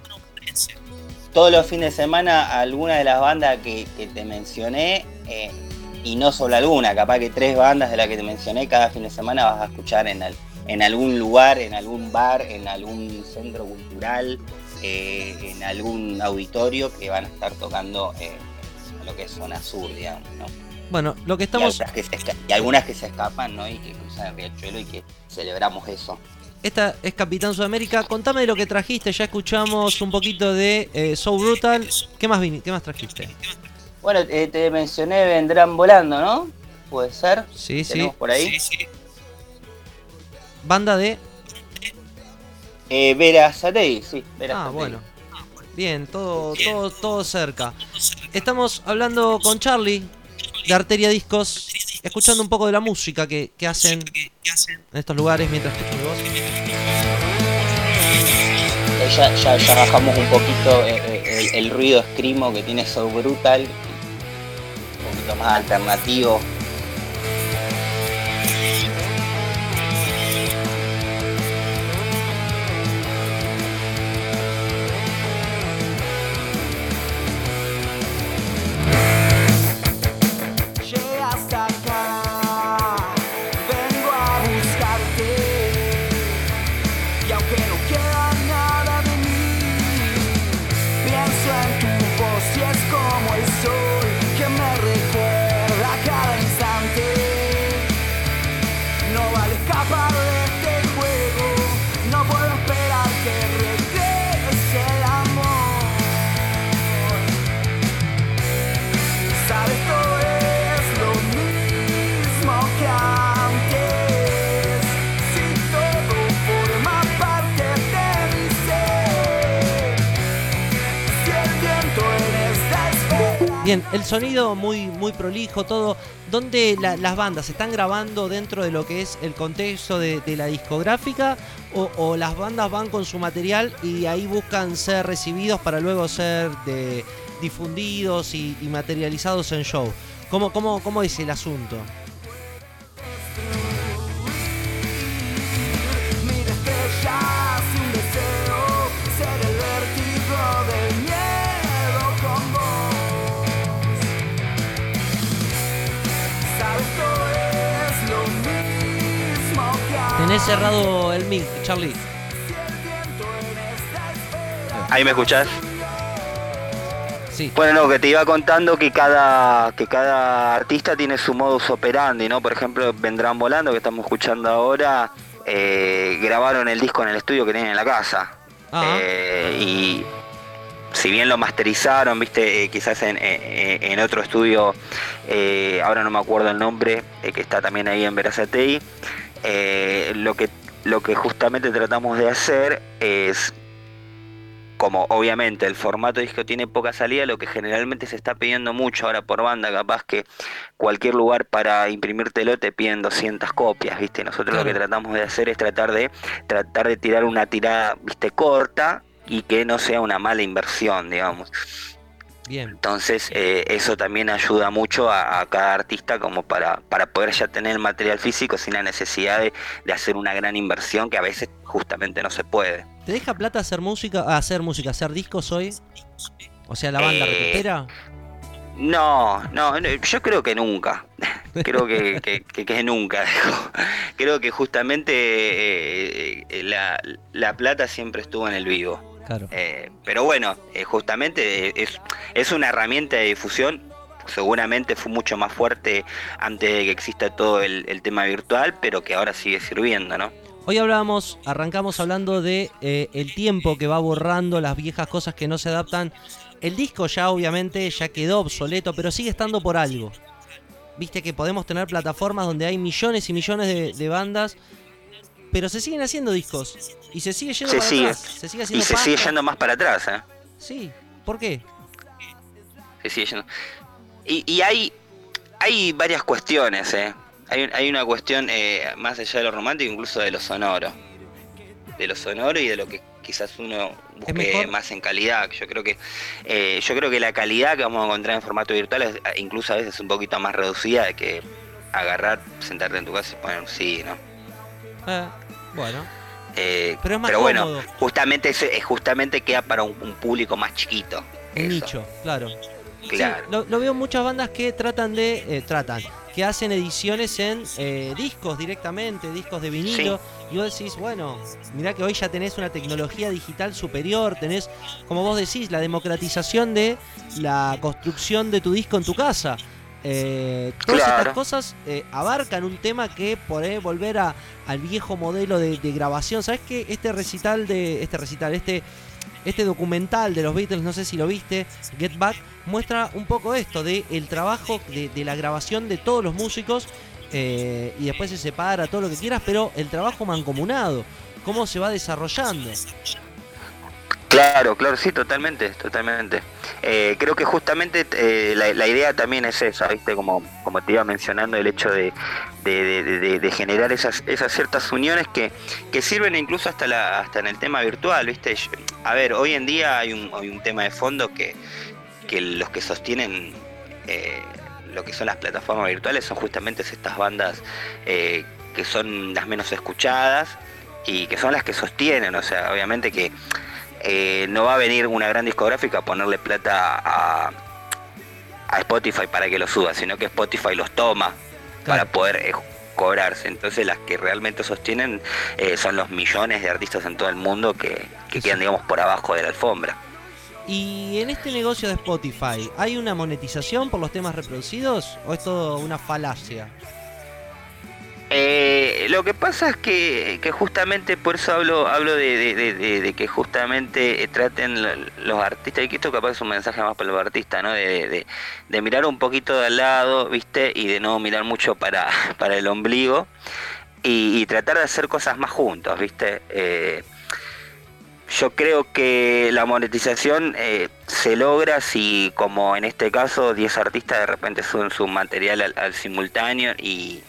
Todos los fines de semana, alguna de las bandas que, que te mencioné, y no solo alguna, capaz que tres bandas de las que te mencioné, cada fin de semana vas a escuchar en, al- en algún lugar, en algún bar, en algún centro cultural, eh, en algún auditorio que van a estar tocando eh, lo que es zona sur, digamos, ¿no? Bueno, lo que estamos. algunas que se esca- y algunas que se escapan, ¿no? Y que cruzan el riachuelo y que celebramos eso. Esta es Capitán Sudamérica. Contame de lo que trajiste. Ya escuchamos un poquito de eh, So Brutal. ¿Qué más, ¿Qué más trajiste? Bueno, eh, te mencioné Vendrán Volando, ¿no? Puede ser. Sí, sí. Tenemos por ahí. Banda de. Eh, Vera Satei, sí. Vera Ah, Satei. bueno. Bien, todo, todo, todo cerca. Estamos hablando con Charlie de Arteria Discos, escuchando un poco de la música que, que hacen en estos lugares mientras escucho mi voz. Eh, Ya, ya, ya bajamos un poquito eh, eh, el, el ruido escrimo que tiene So Brutal. Un poquito más alternativo. Bien, el sonido muy, muy prolijo, todo. ¿Dónde la- las bandas están grabando dentro de lo que es el contexto de, la discográfica? O, las bandas van con su material y ahí buscan ser recibidos para luego ser difundidos y, materializados en show? ¿Cómo, cómo, ¿Cómo es el asunto? Tenés cerrado el mic, Charlie. Ahí me escuchás. Sí. Bueno, no, que te iba contando que cada, que cada artista tiene su modus operandi, ¿no? Por ejemplo, Vendrán Volando, que estamos escuchando ahora, eh, grabaron el disco en el estudio que tienen en la casa. Ah. Eh, y si bien lo masterizaron, viste, eh, quizás en, en otro estudio, eh, ahora no me acuerdo el nombre, eh, que está también ahí en Verazatei, eh, lo, que, lo que justamente tratamos de hacer es como obviamente el formato disco tiene poca salida, lo que generalmente se está pidiendo mucho ahora por banda, capaz que cualquier lugar para imprimírtelo te piden 200 copias, ¿viste? Nosotros lo que tratamos de hacer es tratar de tratar de tirar una tirada, ¿viste? corta y que no sea una mala inversión, digamos. Bien. Entonces eh, eso también ayuda mucho a, a cada artista como para, para poder ya tener material físico sin la necesidad de, de hacer una gran inversión que a veces justamente no se puede. ¿Te deja plata hacer música, ah, hacer música, hacer discos hoy? O sea, la banda Eh, recupera. No, no, yo creo que nunca. Creo que, que, que- que nunca. Creo que justamente eh, eh, la, la plata siempre estuvo en el vivo. Claro. Eh, pero bueno, eh, justamente eh, es, es una herramienta de difusión. Seguramente fue mucho más fuerte antes de que exista todo el, el tema virtual, pero que ahora sigue sirviendo, ¿no? Hoy hablábamos, arrancamos hablando de eh, el tiempo que va borrando las viejas cosas que no se adaptan. El disco ya obviamente ya quedó obsoleto, pero sigue estando por algo. Viste que podemos tener plataformas donde hay millones y millones de, de bandas, pero se siguen haciendo discos y se sigue yendo Se para sigue. atrás. Se sigue Y se sigue yendo más para atrás, ¿eh? Sí, ¿por qué? Se sigue yendo. Y, y hay, hay varias cuestiones, ¿eh? Hay, hay una cuestión eh, más allá de lo romántico, incluso de lo sonoro. De lo sonoro y de lo que quizás uno busque más en calidad. Yo creo que eh, yo creo que la calidad que vamos a encontrar en formato virtual es eh, incluso a veces un poquito más reducida de que agarrar, sentarte en tu casa y poner un sí, ¿no? Eh, bueno, Eh, Pero es más bueno, cómodo. justamente eh, justamente queda para un, un público más chiquito. un nicho, claro. Claro. Sí, lo, lo veo en muchas bandas que tratan de. eh, tratan. Que hacen ediciones en eh, discos directamente, discos de vinilo. Y vos decís, bueno, mirá que hoy ya tenés una tecnología digital superior, tenés, como vos decís, la democratización de la construcción de tu disco en tu casa. Eh, todas Claro. estas cosas eh, abarcan un tema que por ahí volver a, al viejo modelo de, de grabación. ¿Sabes qué? Este recital de. Este recital, este este documental de los Beatles, no sé si lo viste, Get Back, muestra un poco esto, de el trabajo de, de la grabación de todos los músicos eh, y después se separa todo lo que quieras, pero el trabajo mancomunado, cómo se va desarrollando. Claro, claro, sí, totalmente, totalmente. Eh, creo que justamente eh, la, idea también es esa, ¿viste? Como, como te iba mencionando, el hecho de, de, generar esas, esas ciertas uniones que, que sirven incluso hasta, la, hasta en el tema virtual, ¿viste? A ver, hoy en día hay un, hay un tema de fondo que, que los que sostienen eh, lo que son las plataformas virtuales son justamente estas bandas eh, que son las menos escuchadas y que son las que sostienen, o sea, obviamente que eh, no va a venir una gran discográfica a ponerle plata a, a Spotify para que lo suba, sino que Spotify los toma para poder eh, cobrarse. Entonces las que realmente sostienen eh, son los millones de artistas en todo el mundo que, que quedan, digamos, por abajo de la alfombra. Y en este negocio de Spotify, ¿hay una monetización por los temas reproducidos o es todo una falacia? Eh, lo que pasa es que, justamente por eso hablo hablo de, que justamente eh, traten lo- los artistas, y que esto capaz es un mensaje más para los artistas, ¿no? De, mirar un poquito de al lado, ¿viste? Y de no mirar mucho para, para el ombligo y, tratar de hacer cosas más juntos, ¿viste? Eh, yo creo que la monetización se logra si, como en este caso, 10 artistas de repente suben su material al, al simultáneo y,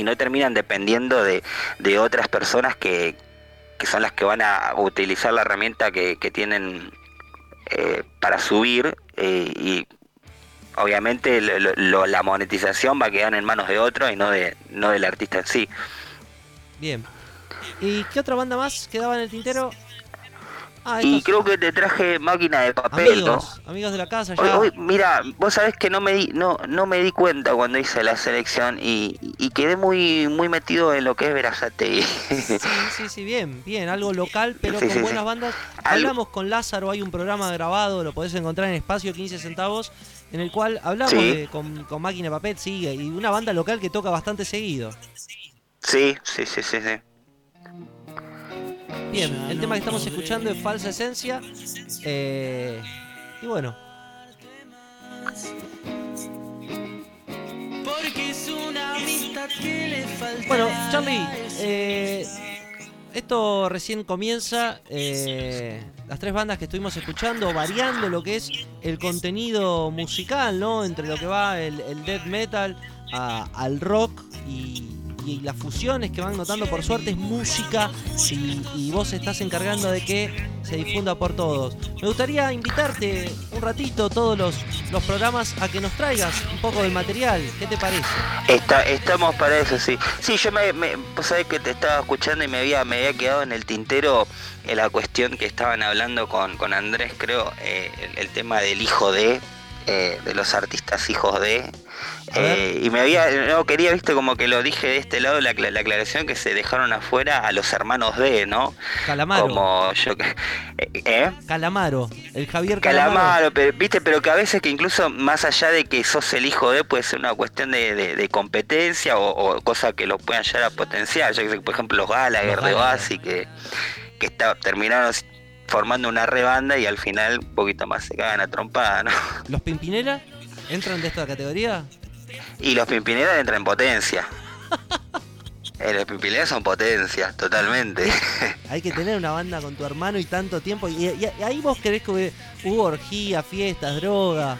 y no terminan dependiendo de, de otras personas que, que son las que van a utilizar la herramienta que, que tienen eh, para subir eh, y obviamente la monetización va a quedar en manos de otro y no, de, no del artista en sí. Bien. ¿Y qué otra banda más quedaba en el tintero? Ah, Y creo que te traje máquina de papel, ¿no? amigos, amigos de la casa ya. hoy, mira, vos sabés que no me di, no, no me di cuenta cuando hice la selección y, y quedé muy, muy metido en lo que es Verazategui. Sí, sí, sí, bien, bien, algo local, pero Sí, con sí, buenas sí. bandas. Hablamos con Lázaro, hay un programa grabado, lo podés encontrar en espacio 15 centavos, en el cual hablamos de- con, con Máquina de Papel, sí, y una banda local que toca bastante seguido. Sí, sí, sí, sí, sí. Bien, el tema que estamos escuchando es Falsa Esencia. eh, y bueno, bueno, Charlie, eh, esto recién comienza. eh, las tres bandas que estuvimos escuchando, variando lo que es el contenido musical, ¿no? Entre lo que va el, el death metal a- al rock y, y las fusiones que van notando, por suerte, es música y, vos estás encargando de que se difunda por todos. Me gustaría invitarte un ratito, todos los, los programas, a que nos traigas un poco del material. ¿Qué te parece? Está, estamos para eso, sí. Sí, yo me, sabés que te estaba escuchando y me había, me había quedado en el tintero eh, la cuestión que estaban hablando con, con Andrés, creo, eh, el tema del hijo de, eh, de los artistas hijos de. eh, y me había, no quería, viste, como que lo dije de este lado, la, la aclaración que se dejaron afuera a los hermanos de, ¿no? Calamaro. Como yo que. ¿Eh? Calamaro, el Javier Calamaro. Calamaro, pero, viste, pero que a veces que incluso más allá de que sos el hijo de, puede ser una cuestión de, de- de competencia o, o cosa que lo puedan llegar a potenciar. Yo que sé, por ejemplo, los Gallagher Los de. Oasis que, que está, terminaron formando una rebanda y al final un poquito más se cagan a trompada, ¿no? ¿Los Pimpinela entran de esta categoría? Y los Pimpinela entran en potencia. Eh, los Pimpinela son potencia, totalmente. Hay que tener una banda con tu hermano y tanto tiempo. Y, y- y ahí vos querés que hubo orgía, fiestas, droga.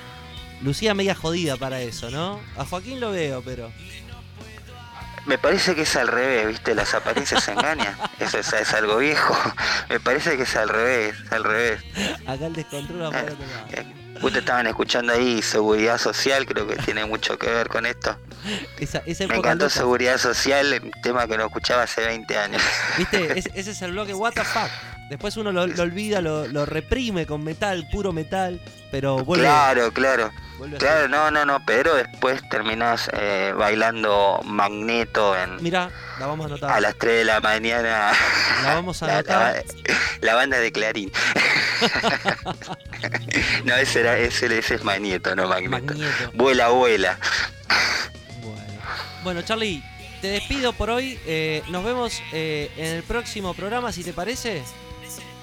Lucía media jodida para eso, ¿no? A Joaquín lo veo, pero. Me parece que es al revés, ¿viste? Las apariencias engañan. Eso es, es algo viejo. Me parece que es al revés, al revés. Acá el descontrol va por otro lado. Eh, Ustedes estaban escuchando ahí seguridad social, creo que tiene mucho que ver con esto. Esa, esa Me encantó loca. seguridad social, tema que no escuchaba hace 20 años. ¿Viste? Es- ese es el bloque What the fuck. Después uno lo, lo olvida, lo, lo reprime con metal, puro metal, pero vuelve. Claro, claro. vuelve Claro, no, no, no, pero después terminás eh, bailando Magneto en, Mira, la vamos a anotar. a las 3 de la mañana. La vamos a La, anotar. la- la banda de Clarín. no, ese, era, ese, ese es Magneto, no Magneto. Magneto. Vuela, vuela. Bueno. Bueno, Charlie, te despido por hoy. Eh, nos vemos eh, en el próximo programa, si te parece.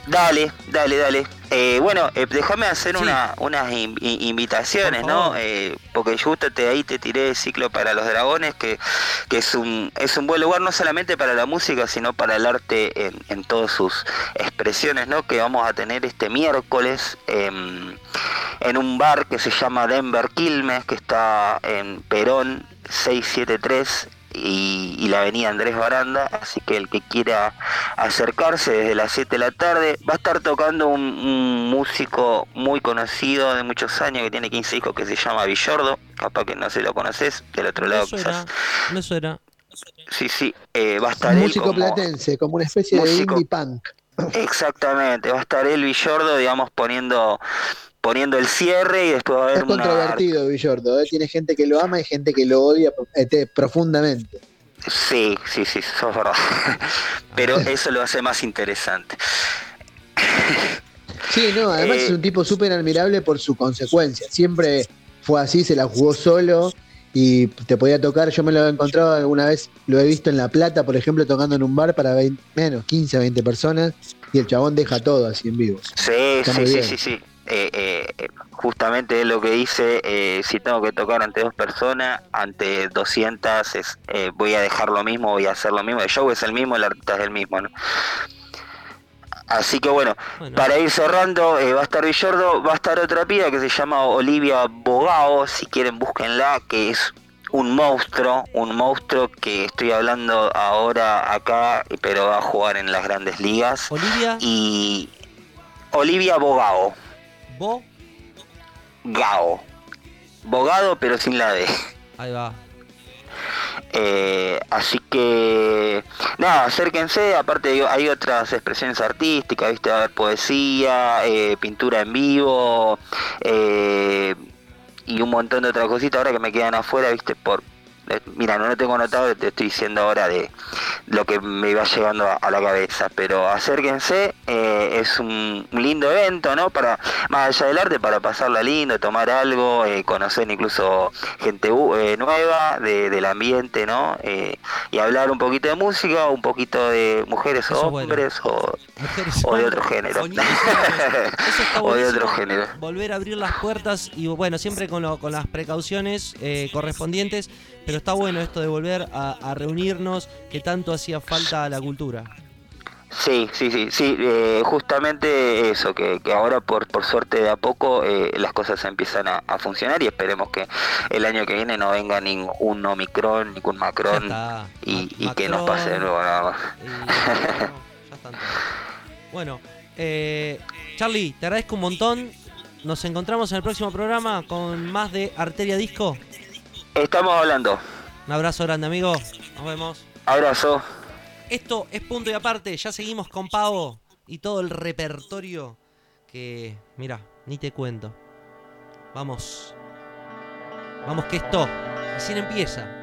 Dale, dale, dale. Eh, bueno, eh, déjame hacer Sí. una, unas in- in- invitaciones, ¿no? Eh, porque justo te, ahí te tiré ciclo para los dragones, que, que es, un, es un buen lugar no solamente para la música, sino para el arte en, en todas sus expresiones, ¿no? Que vamos a tener este miércoles em, en un bar que se llama Denver Quilmes, que está en Perón 673 y, y la avenida Andrés Baranda, así que el que quiera acercarse desde las 7 de la tarde, va a estar tocando un, un músico muy conocido de muchos años que tiene 15 hijos que se llama Villordo, capaz que no se lo conoces, del otro lado suena, quizás. no suena. Sí, sí, eh, va a estar él Músico como... platense, como una especie Músico- de indie punk. Exactamente, va a estar él Villordo, digamos, poniendo poniendo el cierre y después va a Es haber una... controvertido, Villordo. ¿eh? Tiene gente que lo ama y gente que lo odia este, profundamente. Sí, sí, sí, eso es verdad. Pero eso lo hace más interesante. Sí, no, además Eh, es un tipo súper admirable por su consecuencia. Siempre fue así, se la jugó solo y te podía tocar. Yo me lo he encontrado alguna vez, lo he visto en La Plata, por ejemplo, tocando en un bar para 20 menos, 15, 20 personas y el chabón deja todo así en vivo. Sí, Está sí, sí, sí, sí. Eh, eh, justamente es lo que dice, eh, si tengo que tocar ante dos personas, ante 200, es, eh, voy a dejar lo mismo, voy a hacer lo mismo. El show es el mismo, el artista es el mismo, ¿no? Así que bueno, Bueno. para ir cerrando, eh, va a estar Villordo, va a estar otra piba que se llama Olivia Bogao, si quieren búsquenla, que es un monstruo, un monstruo que estoy hablando ahora acá, pero va a jugar en las grandes ligas. Olivia, Y Olivia Bogao, Bo, Gao, Bogado pero sin la D. ahí va. Eh, así que nada, acérquense, aparte hay otras expresiones artísticas, viste, a haber poesía, eh, pintura en vivo, eh, y un montón de otras cositas ahora que me quedan afuera, viste, por mira, no lo tengo anotado, te estoy diciendo ahora de lo que me iba llegando a, a la cabeza, pero acérquense, eh, es un, lindo evento, ¿no? Para, más allá del arte, para pasarla lindo, tomar algo, eh, conocer incluso gente eh, nueva de- del ambiente, ¿no? Eh, y hablar un poquito de música, un poquito de mujeres o bueno. hombres o, Mujeres o de otro género. o. Eso está de otro género. Volver a abrir las puertas y bueno, siempre con, lo- con las precauciones eh, correspondientes, pero está bueno esto de volver a, a reunirnos que tanto hacía falta a la cultura. Sí, sí, sí, sí, eh, justamente eso, que, que ahora por, por suerte de a poco eh, las cosas empiezan a, a funcionar y esperemos que el año que viene no venga ningún Omicron, ningún Macron y, y que nos pase de nuevo nada más. y- no, ya están todos. Bueno, eh, Charlie, te agradezco un montón. Nos encontramos en el próximo programa con más de Arteria Disco. Estamos hablando. Un abrazo grande, amigo. Nos vemos. Abrazo. Esto es punto y aparte. Ya seguimos con Pavo y todo el repertorio que, mira, ni te cuento. Vamos. Vamos que esto recién empieza.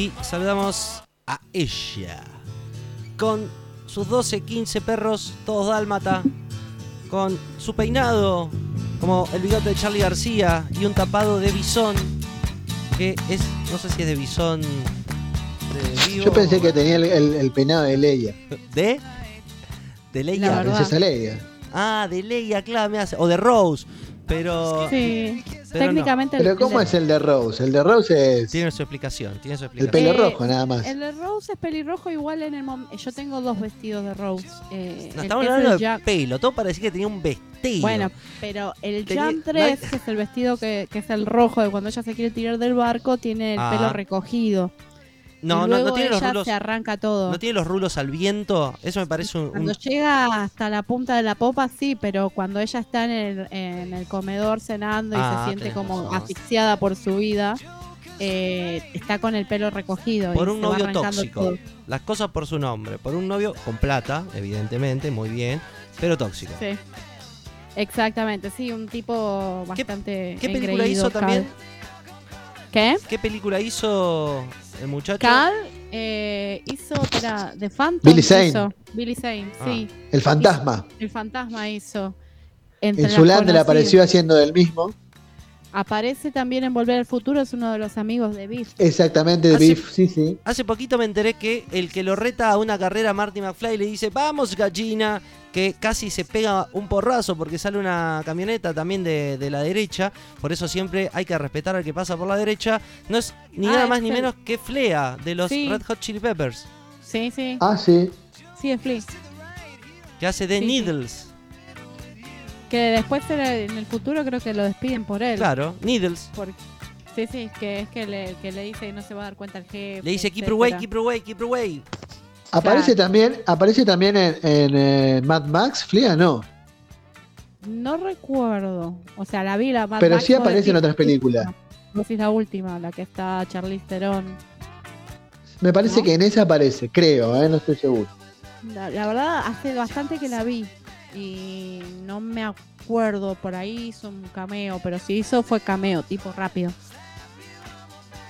Y saludamos a ella. Con sus 12, 15 perros, todos dálmata. Con su peinado, como el bigote de Charlie García y un tapado de bisón. Que es, no sé si es de bisón de vivo. Yo pensé que tenía el, el- el peinado de Leia. ¿De? ¿De La Leia? princesa Leia. Ah, de Leia, claro, me hace. O de Rose. Pero. Sí, pero no. técnicamente el- Pero ¿cómo el- es el de Rose? El de Rose es Tiene su explicación, tiene su el explicación. pelo Eh, rojo nada más. El de Rose es pelirrojo igual en el momento. Yo tengo dos vestidos de Rose. eh, No, el estamos hablando el de pelo, todo para decir que tenía un vestido. Bueno, pero el Tenía- Jam 3, que es el vestido que, que es el rojo de cuando ella se quiere tirar del barco, tiene el Ah. pelo recogido. No, y no, luego no tiene los rulos. se arranca todo. No tiene los rulos al viento. Eso me parece un. un- Cuando llega hasta la punta de la popa, sí, pero cuando ella está en el, en el comedor cenando y Ah, se siente tenés como razón. asfixiada por su vida, eh, está con el pelo recogido. por y un novio tóxico. todo. Las cosas por su nombre. Por un novio con plata, evidentemente, muy bien, pero tóxico. Sí. Exactamente, sí, un tipo bastante. ¿Qué película hizo también? ¿Qué? ¿Qué película hizo el muchacho? Cal eh, hizo, espera, The Phantom. Billy Zane. hizo. Billy Zane, Ah. sí. El fantasma. El fantasma hizo. Entre En Zulander apareció haciendo del mismo. Aparece también en Volver al Futuro, es uno de los amigos de Biff. Exactamente, de Hace- Biff, sí, sí. Hace poquito me enteré que el que lo reta a una carrera, Marty McFly, le dice, vamos gallina, que casi se pega un porrazo porque sale una camioneta también de, de la derecha, por eso siempre hay que respetar al que pasa por la derecha. No es ni Ah, nada más ni el- menos que Flea, de los Sí. Red Hot Chili Peppers, Sí, sí. Ah, sí. Sí, es Flea. que hace de Sí, sí. Needles. Que después en el, futuro creo que lo despiden por él. Claro, Needles. Por- sí, sí, que es que le, que le dice que no se va a dar cuenta el jefe. Le dice, keep etcétera. away, keep away, keep away. Aparece también, aparece también en, en, eh, Mad Max, Flea, no. No recuerdo. O sea, la vi la Mad Pero Max, sí aparece en otras películas. Vos decís la última, la que está Charlize Theron. Me parece ¿No? que en esa aparece, creo, eh, no estoy seguro. La, la verdad, hace bastante que la vi. Y no me acuerdo. Por ahí hizo un cameo. Pero si hizo fue cameo, tipo rápido.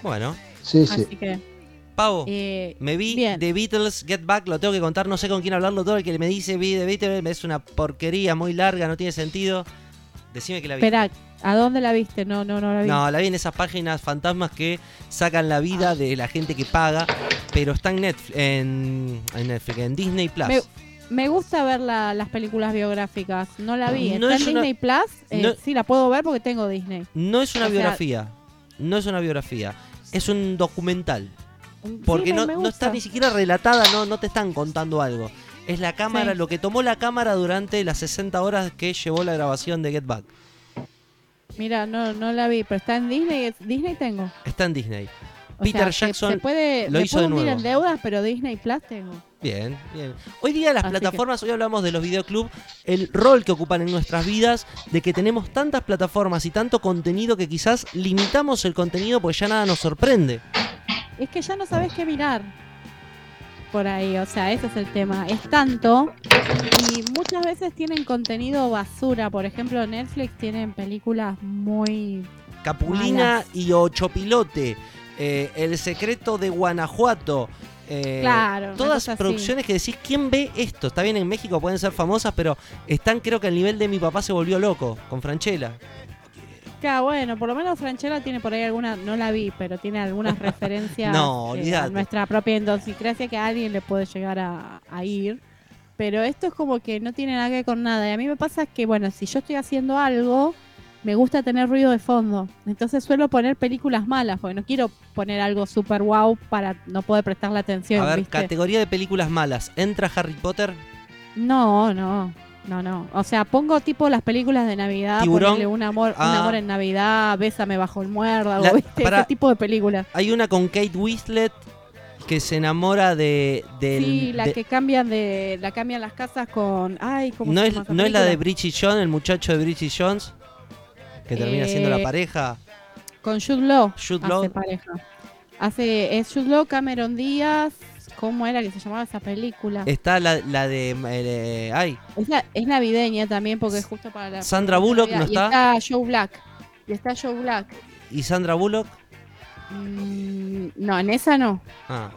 Bueno, Sí, sí. Así que. Pavo. eh, Me vi Bien. The Beatles Get Back, lo tengo que contar, no sé con quién hablarlo todo. El que me dice vi The Beatles es una porquería muy larga, no tiene sentido. Decime que la vi. espera, ¿a dónde la viste? No, no, no la vi. No, la vi en esas páginas fantasmas que sacan la vida de la gente que paga, pero está en Netflix, en, en Netflix, en Disney Plus. Me, me gusta ver la- las películas biográficas. No la vi. No Está es en una- Disney Plus. eh, no- Sí, la puedo ver porque tengo Disney. No es una o sea- biografía, no es una biografía, es un documental. Porque no, no está ni siquiera relatada, no, no te están contando algo. Es la cámara, Sí. lo que tomó la cámara durante las 60 horas que llevó la grabación de Get Back. Mira, no, no la vi, pero está en Disney. Disney tengo. Está en Disney. O Peter sea, Jackson se puede, lo hizo puedo de nuevo. en deudas, pero Disney Plus tengo. Bien, bien. Hoy día las Así que- plataformas, hoy hablamos de los videoclubs, el rol que ocupan en nuestras vidas, de que tenemos tantas plataformas y tanto contenido que quizás limitamos el contenido porque ya nada nos sorprende. Es que ya no sabes qué mirar por ahí, o sea, ese es el tema. Es tanto y muchas veces tienen contenido basura. Por ejemplo, Netflix tienen películas muy Capulina Malas. y Ochopilote, eh, El secreto de Guanajuato. eh, Claro, todas así. producciones que decís, ¿quién ve esto? Está bien, en México pueden ser famosas, pero están creo que al nivel de mi papá se volvió loco, con Franchella. Claro, bueno, por lo menos Franchella tiene por ahí alguna, no la vi, pero tiene algunas referencias No, eh, a nuestra propia idiosincrasia que a alguien le puede llegar a, a ir. Pero esto es como que no tiene nada que ver con nada. Y a mí me pasa que, bueno, si yo estoy haciendo algo, me gusta tener ruido de fondo. Entonces suelo poner películas malas, porque no quiero poner algo super wow para no poder prestarle atención. A ver, ¿viste? categoría de películas malas. ¿Entra Harry Potter? No, no, no, no. O sea, pongo tipo las películas de Navidad, Tiburón. ponerle un amor, un Ah. amor en Navidad, Bésame bajo el muérdago, La- ¿viste? ese tipo de películas. Hay una con Kate Winslet que se enamora de... del- Sí, la de- que cambian de, la cambian las casas con, ay, ¿cómo no se es, llama esa no es la de? Bridget Jones, el muchacho de Bridget Jones, que termina siendo la Eh, pareja. Con Jude Law. Jude hace Law. pareja. Hace, es Jude Law, Cameron Díaz, ¿cómo era que se llamaba esa película? Está la, la de... eh, ay, Es, la- es navideña también porque es justo para la Sandra Bullock. ¿no Y está? está Joe Black. Y está Joe Black. y Sandra Bullock. Mm, no, en esa no. Ah.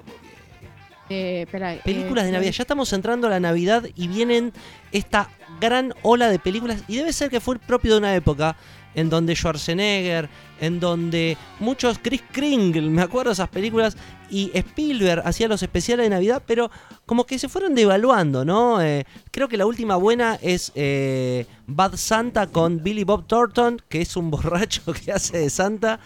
Eh, espera, Películas eh, de Navidad. Ya estamos entrando a la Navidad y vienen esta gran ola de películas. Y debe ser que fue propio de una época en donde Schwarzenegger, en donde muchos Chris Kringle, me acuerdo de esas películas, y Spielberg hacía los especiales de Navidad, pero como que se fueron devaluando, ¿no? Eh, creo que la última buena es eh, Bad Santa con Billy Bob Thornton, que es un borracho que hace de Santa.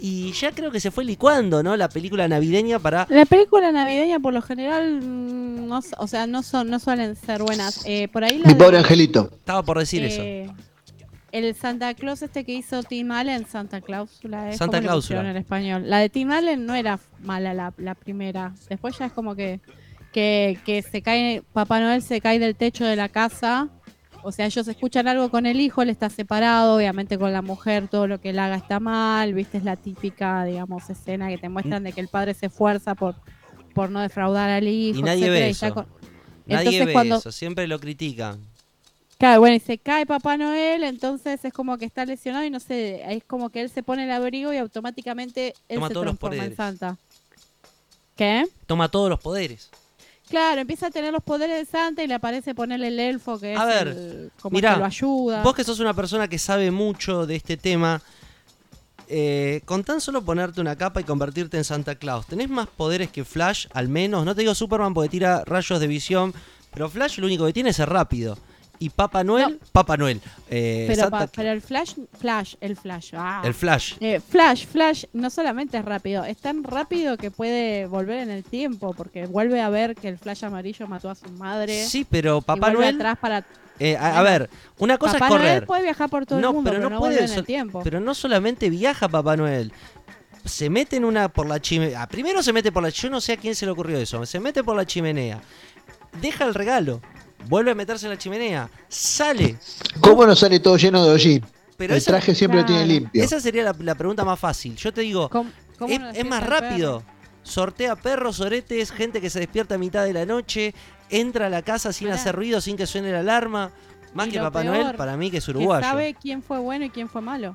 Y ya creo que se fue licuando, ¿no? La película navideña para La película navideña por lo general, no, o sea, no son, no suelen ser buenas. Eh, por ahí la Mi de- pobre angelito. Estaba por decir eso. El Santa Claus este que hizo Tim Allen, Santa Cláusula, es Santa Cláusula. en español. La de Tim Allen no era mala la, la primera. Después ya es como que, que, que se cae, Papá Noel se cae del techo de la casa. O sea, ellos escuchan algo con el hijo, él está separado, obviamente con la mujer todo lo que él haga está mal, viste, es la típica, digamos, escena que te muestran de que el padre se esfuerza por, por no defraudar al hijo. Y nadie etcétera, ve y eso. con- Nadie Entonces, ve cuando- eso, siempre lo critican. Claro, bueno, y se cae Papá Noel, entonces es como que está lesionado y no sé, es como que él se pone el abrigo y automáticamente él Toma se todos los transforma en poderes. Santa. ¿Qué? Toma todos los poderes. Claro, empieza a tener los poderes de Santa y le aparece ponerle el elfo que es A ver, el- como Mirá, que lo ayuda. vos que sos una persona que sabe mucho de este tema, eh, con tan solo ponerte una capa y convertirte en Santa Claus, ¿tenés más poderes que Flash, al menos? No te digo Superman porque tira rayos de visión, pero Flash lo único que tiene es ser rápido. Y Papá Noel, Papá Noel, eh, pero, Santa- pa- pero el Flash, Flash, el Flash. ah. el Flash. Eh, Flash, Flash no solamente es rápido, es tan rápido que puede volver en el tiempo, porque vuelve a ver que el Flash amarillo mató a su madre. Sí, pero Papá Noel... atrás para eh, a, a ver, una cosa Papá es correr. Noel puede viajar por todo no, el mundo, pero pero, no, no, puede en el tiempo. Pero no solamente viaja Papá Noel. Se mete en una por la chimenea. Primero se mete por la Yo no sé a quién se le ocurrió eso. Se mete por la chimenea. Deja el regalo. Vuelve a meterse en la chimenea. Sale. ¿Cómo no sale todo lleno de hollín? Pero el esa- traje siempre lo tiene limpio. Esa sería la, la pregunta más fácil. Yo te digo, ¿Cómo- cómo es, no es despierta más rápido. Sortea perros, oretes, gente que se despierta a mitad de la noche, entra a la casa sin hacer ruido, sin que suene la alarma. Más Y que Papá peor, Noel, para mí que es Que uruguayo. sabe quién fue bueno y quién fue malo.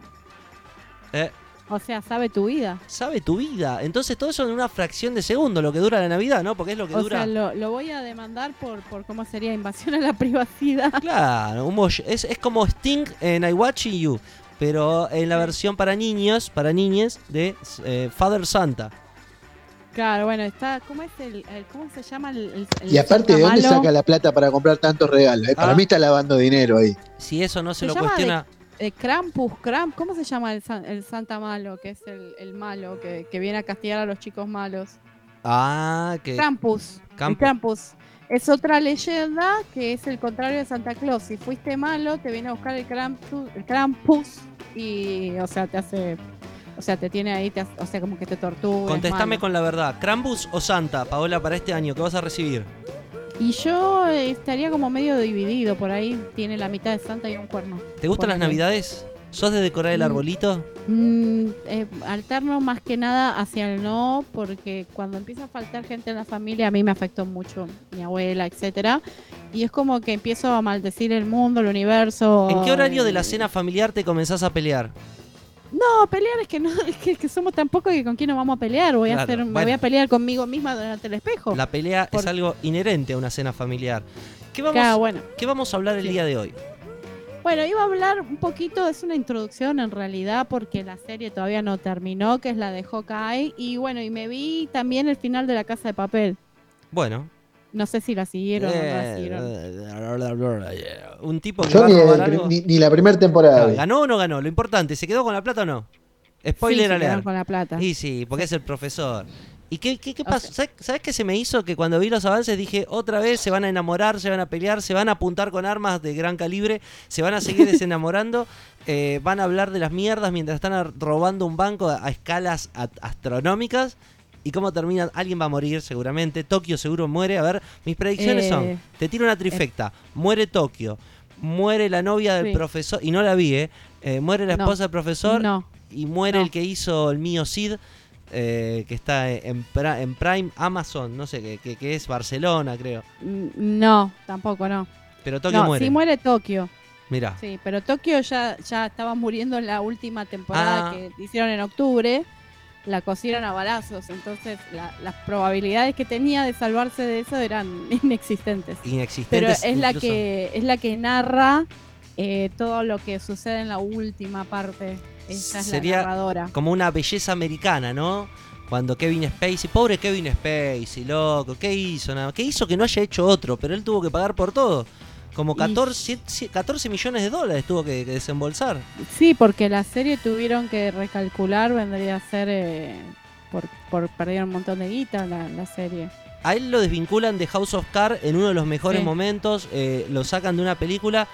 Eh, O sea, sabe tu vida. sabe tu vida. Entonces todo eso en una fracción de segundo, lo que dura la Navidad, ¿no? Porque es lo que O dura. sea, lo, lo voy a demandar por, por cómo sería invasión a la privacidad. Claro, un es, es como Sting en I Watching You, pero en la versión para niños, para niñes de eh, Father Santa. Claro, bueno, está. ¿Cómo es el. el- ¿Cómo se llama el. el- el Y aparte, ¿de dónde saca la plata para comprar tantos regalos? eh? Para Ah. mí está lavando dinero ahí. Si eso no se, Se lo cuestiona, Eh, Krampus, Kramp, ¿cómo se llama el, san- el Santa malo? Que es el, el malo, que, que viene a castigar a los chicos malos. ah, que Krampus. Krampus. Krampus. Es otra leyenda que es el contrario de Santa Claus. Si fuiste malo, te viene a buscar el Krampus, el Krampus y, o sea, te hace. O sea, te tiene ahí, te hace- o sea, como que te tortura. es contestame con la verdad. ¿Krampus o Santa, Paola, para este año? ¿Qué vas a recibir? Y yo eh, estaría como medio dividido. Por ahí tiene la mitad de Santa y un cuerno. ¿Te gustan las navidades? ¿Sos de decorar el Mm. arbolito? Mm, eh, alterno más que nada hacia el no, porque cuando empieza a faltar gente en la familia, a mí me afectó mucho mi abuela, etcétera Y es como que empiezo a maldecir el mundo, el universo. ¿En qué horario de la eh, cena familiar te comenzás a pelear? No, pelear es que no, es que, que somos tan pocos que con quién nos vamos a pelear. Voy a hacer, me voy a pelear conmigo misma delante del espejo. La pelea es algo inherente a una cena familiar. ¿Qué vamos, Claro, bueno. ¿qué vamos a hablar el Sí. día de hoy? Bueno, iba a hablar un poquito, es una introducción en realidad, porque la serie todavía no terminó, que es la de Hawkeye. Y bueno, y me vi también el final de La Casa de Papel. Bueno. No sé si la siguieron o no la siguieron. Eh, un tipo que Yo va a ni, robar el- algo. ni- ni la primera temporada. ¿Ganó o no ganó? Lo importante, ¿se quedó con la plata o no? Spoiler Sí, se alert. quedaron con la plata. Y sí, porque es el profesor. ¿Y qué, qué, pasó? ¿Sabes, sabes qué se me hizo? Que cuando vi los avances dije, otra vez se van a enamorar, se van a pelear, se van a apuntar con armas de gran calibre, se van a seguir desenamorando, eh, van a hablar de las mierdas mientras están robando un banco a, a escalas a- astronómicas. ¿Y cómo terminan? Alguien va a morir seguramente, Tokio seguro muere. A ver, mis predicciones Eh, son, te tiro una trifecta, muere Tokio, muere la novia del Sí. profesor, y no la vi, ¿eh? Eh, muere la No, esposa del profesor no, y muere no. el que hizo el mío Cid, eh, que está en, en Prime Amazon, no sé, que, que- que es Barcelona, creo. Mm, No, tampoco no. Pero Tokio no, muere. sí muere Tokio. Mira, Sí, pero Tokio ya, ya estaba muriendo en la última temporada Ah. que hicieron en octubre. La cosieron a balazos. Entonces la- las probabilidades que tenía de salvarse de eso eran inexistentes. Pero Inexistentes. es la que es la que narra eh, todo lo que sucede en la última parte. Esa es Sería la narradora. como una belleza americana, ¿no? Cuando Kevin Spacey, pobre Kevin Spacey, loco, ¿qué hizo? Nada, ¿Qué hizo que no haya hecho otro? Pero él tuvo que pagar por todo. Como 14, 14 millones de dólares tuvo que, que desembolsar. Sí, porque la serie tuvieron que recalcular, vendría a ser eh, por, por perder un montón de guita la, la serie. A él lo desvinculan de House of Cards en uno de los mejores Sí. momentos. eh, lo sacan de una película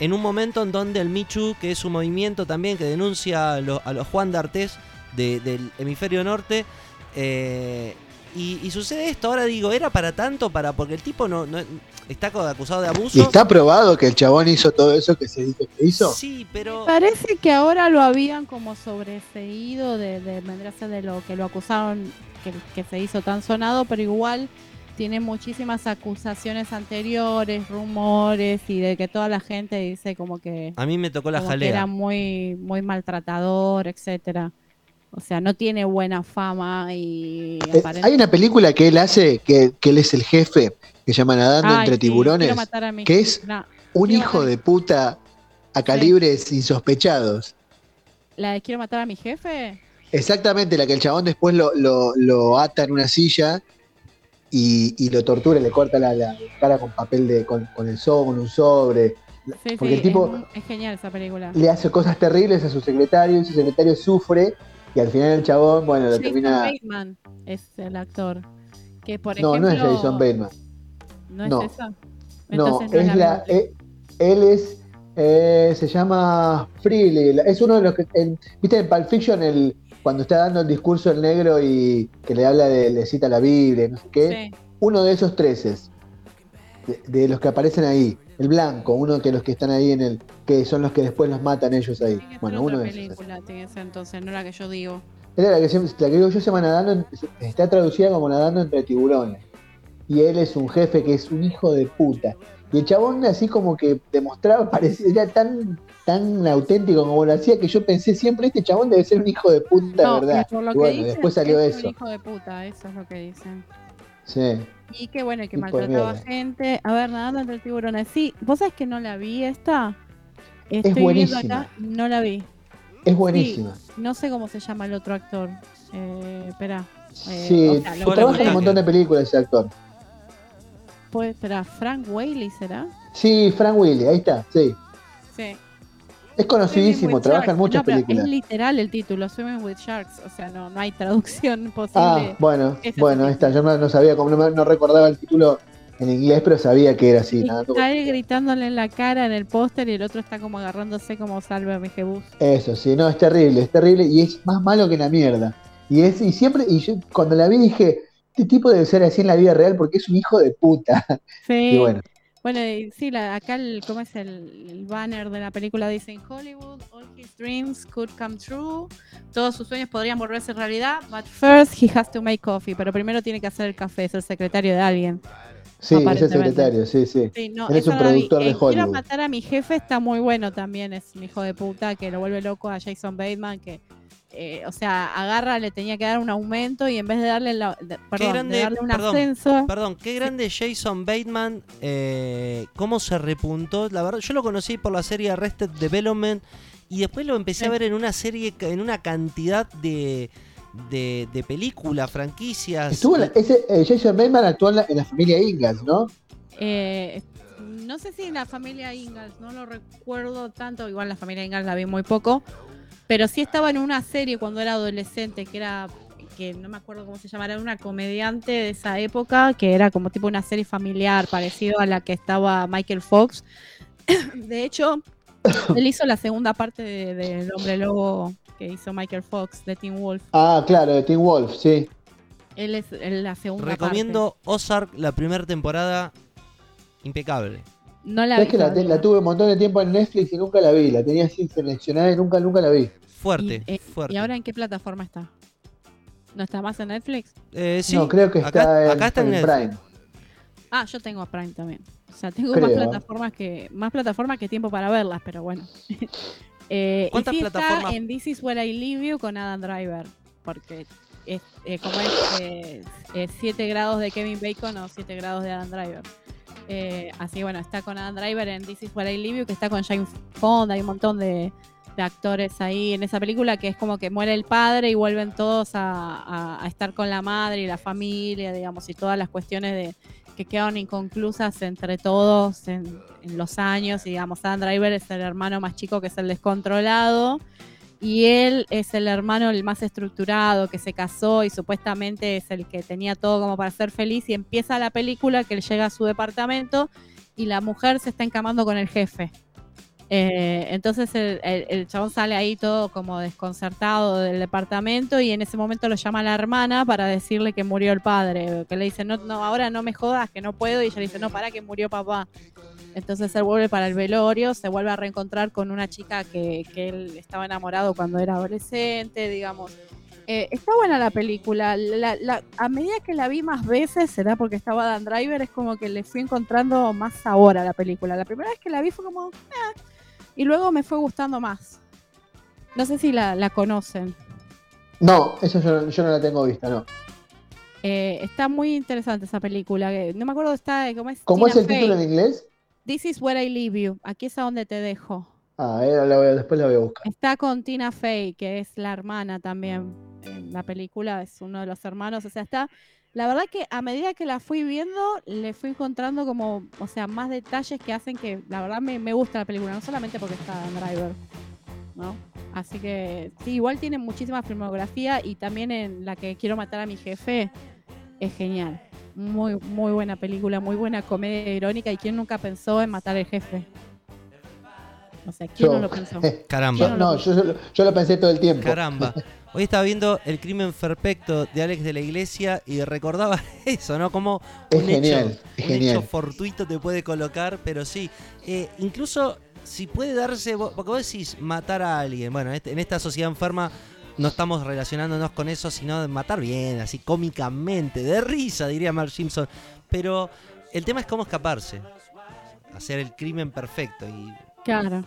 en un momento en donde el Michu, que es un movimiento también que denuncia a, lo- a los Juan D'Artés de- del hemisferio norte. eh, y, y sucede esto. Ahora digo, ¿era para tanto? para Porque el tipo no, no- está acusado de abuso. ¿Y está probado que el chabón hizo todo eso que se dice que hizo? Sí, pero. Parece que ahora lo habían como sobreseído de, de ser de lo que lo acusaron, que, que se hizo tan sonado, pero igual tiene muchísimas acusaciones anteriores, rumores y de que toda la gente dice como que, A mí me tocó la como que era jalea. muy, muy maltratador, etcétera. O sea, no tiene buena fama y Eh, hay una película que él hace, que, que él es el jefe, que se llama Nadando Ay, entre sí, tiburones, Quiero matar a mi- que es no, un hijo de puta a calibres insospechados. la de quiero matar a mi jefe. Exactamente, la que el chabón después lo, lo- lo ata en una silla y, y lo tortura, le corta la, la cara con papel de, con, con el sobre, con un sobre. Sí, Porque sí, el tipo es, es genial esa película. le hace cosas terribles a su secretario y su secretario sufre y al final el chabón, bueno, lo Jason termina... Bateman es el actor. Que por No, no es ejemplo- Jason Bateman. ¿No es no. No, Entonces no es la eh, él es, eh, se llama Freely, es uno de los que, en- viste en Pulp Fiction, el, cuando está dando el discurso el negro y que le habla de, le cita la Biblia, no sé qué, Sí. uno de esos treces, de, de los que aparecen ahí, el blanco, uno de los que están ahí en el, que son los que después los matan ellos ahí, Tiene bueno, uno de esos. película, tiene ser entonces, no la que yo digo. Esa es la que, siempre- la que digo yo se llama Nadando, está traducida como Nadando entre tiburones. Y él es un jefe que es un hijo de puta. Y el chabón así como que demostraba, parecía era tan, tan auténtico como lo hacía que yo pensé siempre, este chabón debe ser un hijo de puta, No, ¿verdad? y por lo Y que bueno, dicen, después salió es eso. Un hijo de puta, eso es lo que dicen. Sí. Y que bueno, que Tipo de maltrataba mierda. gente. A ver, nadando entre tiburones. Sí, vos sabés que no la vi esta. Estoy viendo buenísima. acá, no la vi. Es buenísima. No sé cómo se llama el otro actor. Eh, espera. Eh, Sí, o sea, lo trabaja en un montón de películas ese actor. Puede- espera, Frank Whaley será. Sí, Frank Willy, ahí está, sí. Sí. Es conocidísimo, trabaja en muchas No, películas. Es literal el título, Swimming with Sharks. O sea, no, no hay traducción posible. Ah, bueno, bueno, está. Yo no, no sabía, cómo no, no recordaba el título en inglés, pero sabía que era así. con- Está él gritándole en la cara en el póster y el otro está como agarrándose como salve a mi jebus. Eso, sí, no, es terrible, es terrible y es más malo que la mierda. Y es, y siempre, y yo cuando la vi dije, este tipo debe ser así en la vida real porque es un hijo de puta. Sí. Y bueno, Bueno, y sí, la, acá el, ¿cómo es el, el banner de la película? Dice, en Hollywood, all his dreams could come true. Todos sus sueños podrían volverse realidad, but first he has to make coffee. Pero primero tiene que hacer el café, es el secretario de alguien. sí, es el secretario, sí, sí. Sí, no, un productor de Eh, Quiero Hollywood. matar a mi jefe está muy bueno también, es un hijo de puta que lo vuelve loco a Jason Bateman, que, eh, o sea, agarra, le tenía que dar un aumento y en vez de darle, la- de- perdón, de grande, darle un perdón, ascenso, perdón, qué grande Jason Bateman, eh, cómo se repuntó. La verdad, yo lo conocí por la serie Arrested Development y después lo empecé a ver en una serie, en una cantidad de, de, de películas, franquicias. Estuvo en la- ese, eh, Jason Bateman actuó en la, en la familia Ingalls, ¿no? Eh, no sé si en la familia Ingalls, no lo recuerdo tanto, igual la familia Ingalls la vi muy poco, pero sí estaba en una serie cuando era adolescente, que era, que no me acuerdo cómo se llamaba, era una comediante de esa época, que era como tipo una serie familiar, parecido a la que estaba Michael Fox. De hecho, él hizo la segunda parte de- del Hombre Lobo que hizo Michael Fox, de Teen Wolf. Ah, claro, de Teen Wolf, sí. Él es en la segunda Recomiendo Ozark, la primera temporada, impecable. No la Sabes vi que la, tuve un montón de tiempo en Netflix y nunca la vi. La tenía así seleccionada y nunca, nunca la vi. Fuerte, ¿Y, eh, fuerte. ¿Y ahora en qué plataforma está? ¿No está más en Netflix? Eh, sí, no, creo que acá- está, en, acá está en en Netflix. Prime. Ah, yo tengo a Prime también. O sea, tengo más Creo. plataformas que más plataformas que tiempo para verlas, pero bueno. Eh, y ¿Cuántas sí está plataformas? en This Is Where I Live You con Adam Driver. porque es eh, como es 7 grados de Kevin Bacon o 7 grados de Adam Driver. Eh, así bueno, está con Adam Driver en This is What I Live You, que está con Jane Fonda, hay un montón de, actores ahí en esa película que es como que muere el padre y vuelven todos a estar con la madre y la familia, digamos, y todas las cuestiones de que quedaron inconclusas entre todos en, en los años. Y digamos, Adam Driver es el hermano más chico que es el descontrolado. Y él es el hermano el más estructurado que se casó y supuestamente es el que tenía todo como para ser feliz. Y empieza la película que él llega a su departamento y la mujer se está encamando con el jefe. Eh, entonces el, el- chabón sale ahí todo como desconcertado del departamento y en ese momento lo llama la hermana para decirle que murió el padre, que le dice, no, no, ahora no me jodas, que no puedo, y ella le dice, no, para que murió papá. Entonces él vuelve para el velorio, se vuelve a reencontrar con una chica que, que él estaba enamorado cuando era adolescente, digamos. Eh, está buena la película. La- la- a medida que la vi más veces, será porque estaba Dan Driver, es como que le fui encontrando más sabor a la película. La primera vez que la vi fue como, "Ah", y luego me fue gustando más. No sé si la, la conocen. No, eso yo, yo no la tengo vista, no. Eh, está muy interesante esa película. No me acuerdo, está ¿cómo es? ¿Cómo Tina es el título en inglés? This is where I leave you. Aquí es a donde te dejo. Ah, la voy después la voy a buscar. Está con Tina Fey, que es la hermana también en la película, es uno de los hermanos. O sea, está. La verdad que a medida que la fui viendo, le fui encontrando como, o sea, más detalles que hacen que la verdad me, me gusta la película, no solamente porque está Dan Driver, ¿no? Así que sí, igual tiene muchísima filmografía y también en la que quiero matar a mi jefe es genial. Muy, muy buena película, muy buena comedia irónica y quién nunca pensó en matar al jefe. O sea, ¿quién Yo. no lo pensó? Caramba. Yo, no, yo, yo lo- yo lo pensé todo el tiempo. Caramba. Hoy estaba viendo El crimen perfecto de Alex de la Iglesia y recordaba eso, ¿no? Como Es un genial, hecho, es un genial. hecho fortuito te puede colocar, pero sí. Eh, incluso si puede darse, porque vos decís matar a alguien, bueno, este- en esta sociedad enferma no estamos relacionándonos con eso, sino de matar bien, así cómicamente, de risa, diría Mark Simpson. Pero el tema es cómo escaparse, hacer el crimen perfecto y Claro,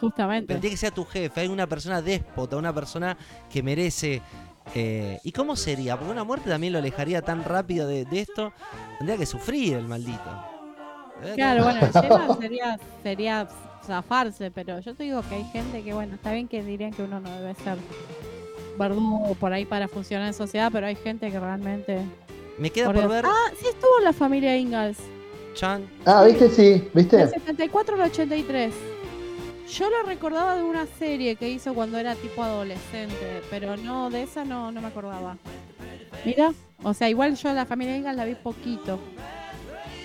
justamente. pero tiene que ser tu jefe, hay una persona déspota, una persona que merece. eh, ¿Y cómo sería? Porque una muerte también lo alejaría tan rápido de, de esto. Tendría que sufrir el maldito. Claro, bueno, el tema sería, sería zafarse, pero yo te digo que hay gente que, bueno, está bien que dirían que uno no debe ser verdugo por ahí para funcionar en sociedad, pero hay gente que realmente... Me queda por ver. Ah, sí estuvo la familia Ingalls, Chan. Ah, ¿viste? Sí, ¿viste? del 74 al 83. Yo lo recordaba de una serie que hizo cuando era tipo adolescente, pero no, de esa no, no me acordaba. Mira, o sea, igual yo la familia Ingalls la vi poquito,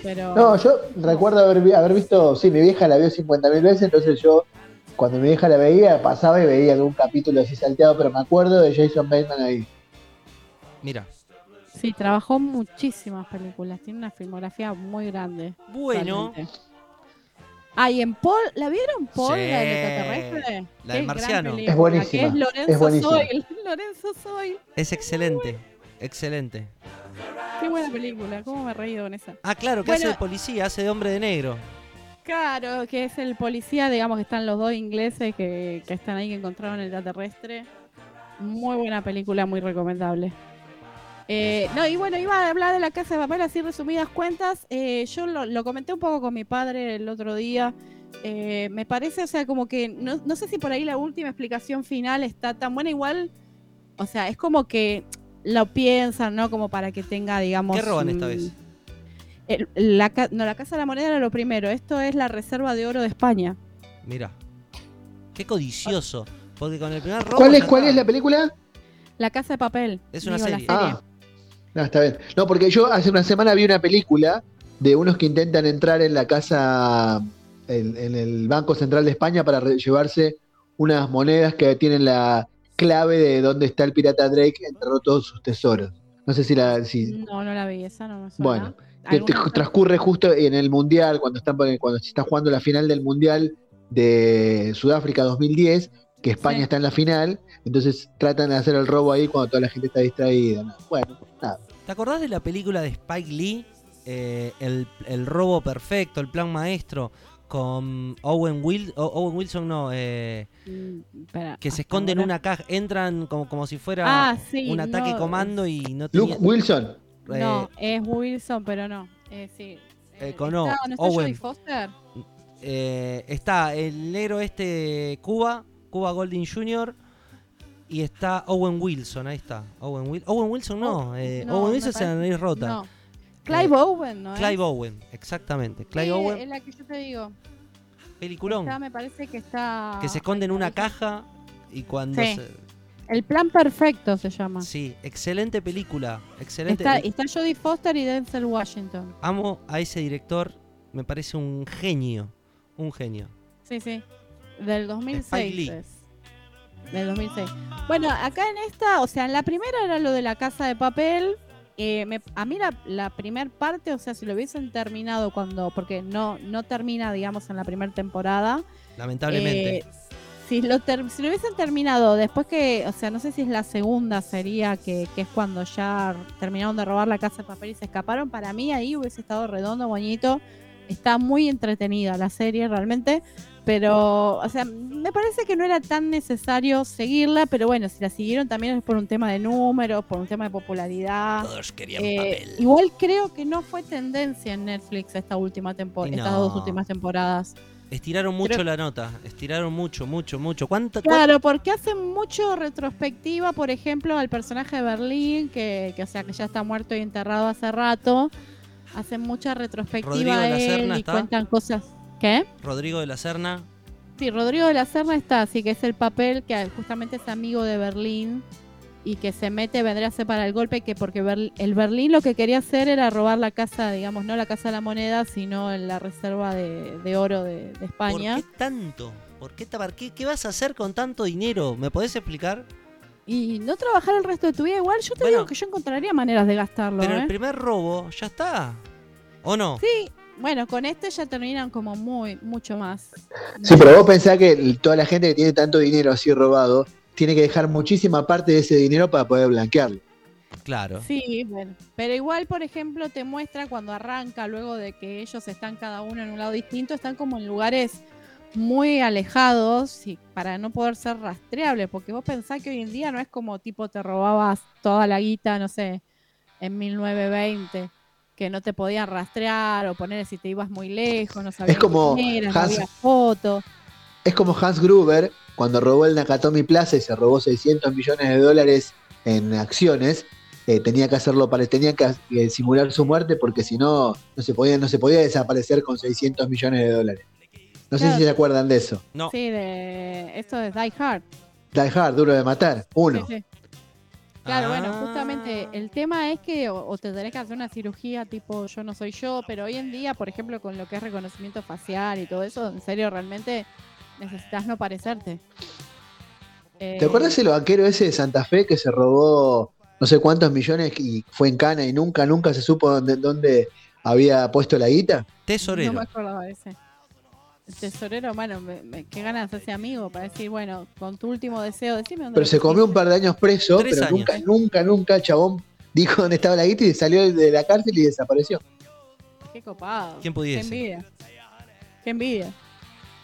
pero... No, yo recuerdo haber, vi- haber visto, sí, mi vieja la vio 50.000 veces, entonces yo, cuando mi vieja la veía, pasaba y veía algún capítulo así salteado, pero me acuerdo de Jason Bateman ahí. Mira. Sí, trabajó en muchísimas películas. Tiene una filmografía muy grande. Bueno. realmente. Ah, y en Paul, ¿la vieron Paul, Sí, la del extraterrestre? la del marciano. Es buenísima, Que es es Lorenzo buenísima. Soil. Lorenzo Soil. Es excelente. Excelente. Qué buena película. ¿Cómo me he reído con esa? Ah, claro, que Bueno. hace de policía, hace de hombre de negro. Claro, que es el policía, digamos que están los dos ingleses que, que están ahí que encontraron el extraterrestre. Muy buena película, muy recomendable. Eh, no, y bueno, iba a hablar de la casa de papel, así resumidas cuentas. Eh, yo lo, lo comenté un poco con mi padre el otro día. Eh, me parece, o sea, como que no, no sé si por ahí la última explicación final está tan buena, igual. O sea, es como que lo piensan, ¿no? Como para que tenga, digamos. ¿Qué roban esta vez? El- la, ca- no, la Casa de la Moneda era lo primero. Esto es la Reserva de Oro de España. Mira. Qué codicioso. Porque con el primer robo. ¿Cuál es, cuál es la película? La Casa de Papel. Es una Digo, la serie. Ah, no, está bien. No, porque yo hace una semana vi una película de unos que intentan entrar en la casa, en, en el Banco Central de España para llevarse unas monedas que tienen la clave de dónde está el pirata Drake, enterró todos sus tesoros. No sé si la... Si, No, no la vi, esa no me suena. bueno, que transcurre justo en el Mundial, cuando, están, cuando se está jugando la final del Mundial de Sudáfrica 2010, que España Sí. está en la final, entonces tratan de hacer el robo ahí cuando toda la gente está distraída. ¿no? Bueno, nada. ¿Te acordás de la película de Spike Lee? Eh, el, el robo perfecto, el plan maestro, con Owen, Wil- o- Owen Wilson, no, eh, Mm, espera, que se hasta esconden en una caja, entran como, como si fuera Ah, sí, un ataque no, comando y no Luke tenía... Wilson. Eh, No, es Wilson, pero no. Eh, sí. Eh, Eh, con está- ¿No está Owen. Jodie Foster? eh, está el negro este Cuba, Cuba Golding Jr. Y está Owen Wilson, ahí está. Owen, Wil- Owen Wilson no, eh, no, Owen Wilson es la nariz rota. No. Clive Owen, ¿no? es? Clive Owen, exactamente. Clive Sí, Owen, Es la que yo te digo. peliculón. Está, me parece que está. que se esconde en una caja y cuando Sí. se- El plan perfecto se llama. Sí, excelente película, excelente. Está, está Jodie Foster y Denzel Washington. Amo a ese director, me parece un genio, un genio. Sí, sí. Del 2006 Lee. es. Del 2006. Bueno, acá en esta, o sea, en la primera era lo de la casa de papel. eh, me- a mí la, la primera parte, o sea, si lo hubiesen terminado cuando, porque no, no termina, digamos, en la primera temporada. Lamentablemente. Eh, si, lo si lo hubiesen terminado después que, o sea, no sé si es la segunda sería que, que es cuando ya terminaron de robar la casa de papel y se escaparon, para mí ahí hubiese estado redondo, bonito. Está muy entretenida la serie realmente, pero, o sea, me parece que no era tan necesario seguirla, pero bueno, si la siguieron también es por un tema de números, por un tema de popularidad. Todos querían Eh, papel. igual creo que no fue tendencia en Netflix esta última temporada, estas dos últimas temporadas. Estiraron mucho la nota, estiraron mucho, mucho, mucho. ¿Cuánto? Claro, porque hacen mucho retrospectiva, por ejemplo, al personaje de Berlín, que, que, o sea, que ya está muerto y enterrado hace rato. Hacen mucha retrospectiva Rodrigo de a la él Serna y está. cuentan cosas. ¿Qué? Rodrigo de la Serna, Sí, Rodrigo de la Serna está, así que es el papel que justamente es amigo de Berlín y que se mete, vendría a ser para el golpe, que porque Berl- el Berlín lo que quería hacer era robar la casa, digamos, no la casa de la moneda, sino la reserva de, de oro de, de ¿por España. qué tanto? ¿Por qué, qué, qué vas a hacer con tanto dinero? ¿Me podés explicar? Y no trabajar el resto de tu vida igual, yo te Bueno. digo que yo encontraría maneras de gastarlo. Pero ¿eh? el primer robo ya está. ¿O no? Sí, bueno, con este ya terminan como muy, mucho más. Sí, pero vos pensás que toda la gente que tiene tanto dinero así robado tiene que dejar muchísima parte de ese dinero para poder blanquearlo. Claro. Sí, bueno. Pero igual, por ejemplo, te muestra cuando arranca, luego de que ellos están cada uno en un lado distinto, están como en lugares muy alejados y para no poder ser rastreables, porque vos pensás que hoy en día no es como tipo te robabas toda la guita, no sé, en 1920, que no te podían rastrear o poner si te ibas muy lejos, no sabías como quién eras, Hans- fotos. Es como Hans Gruber cuando robó el Nakatomi Plaza y se robó 600 millones de dólares en acciones. eh, tenía que hacerlo para tenía que eh, simular su muerte porque si no no se podía no se podía desaparecer con 600 millones de dólares. No sé si se acuerdan de eso. No. Sí, de esto de Die Hard. Die Hard, duro de matar, uno. Sí, sí. Claro, bueno, Ah. justamente el tema es que o, o te tenés que hacer una cirugía tipo yo no soy yo, pero hoy en día, por ejemplo, con lo que es reconocimiento facial y todo eso, en serio, realmente necesitas no parecerte. Eh, ¿Te acuerdas el vaquero ese de Santa Fe que se robó no sé cuántos millones y fue en cana y nunca, nunca se supo dónde, dónde había puesto la guita? Tesorero. No me acordaba de ese. Tesorero, bueno, me, me- qué ganas hacerse amigo para decir, bueno, con tu último deseo, decime dónde Pero se comió un par de años preso, Tres pero años. nunca, nunca, nunca el chabón dijo dónde estaba la guita y salió de la cárcel y desapareció. Qué copado. ¿Quién pudiese? Qué envidia. Qué envidia.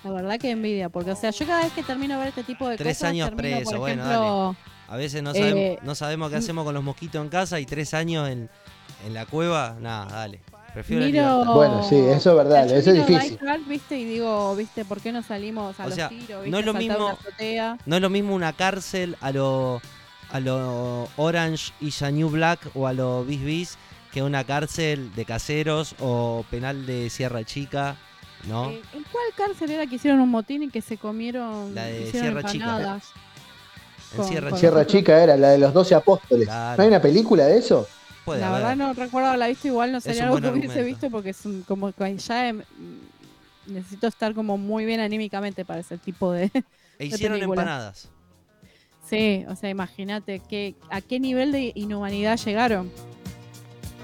La verdad que envidia, porque o sea, yo cada vez que termino de ver este tipo de Tres cosas, años termino, preso, por bueno, ejemplo, A veces no Eh, sabemos, no sabemos qué hacemos con los mosquitos en casa y tres años en, en la cueva. Nada, dale. Prefiero miro. Bueno, sí, eso es verdad, eso es difícil. Viste, y digo, viste, ¿por qué no salimos a O los sea, tiros? no ¿viste? es lo mismo-? No es lo mismo una cárcel a lo, a lo Orange y a New Black o a lo Bis Bis que una cárcel de caseros o penal de Sierra Chica, ¿no? Eh, ¿En cuál cárcel era que hicieron un motín y que se comieron La de Sierra Chica. en con- Sierra con- Chica. Sierra Chica era la de los 12 apóstoles. Claro. ¿No hay una película de eso? Puede la haber. verdad no recuerdo haberla visto, igual no sería algo que hubiese visto porque es un- como ya em, necesito estar como muy bien anímicamente para ese tipo de... E hicieron empanadas. sí, o sea, imagínate que, a qué nivel de inhumanidad llegaron.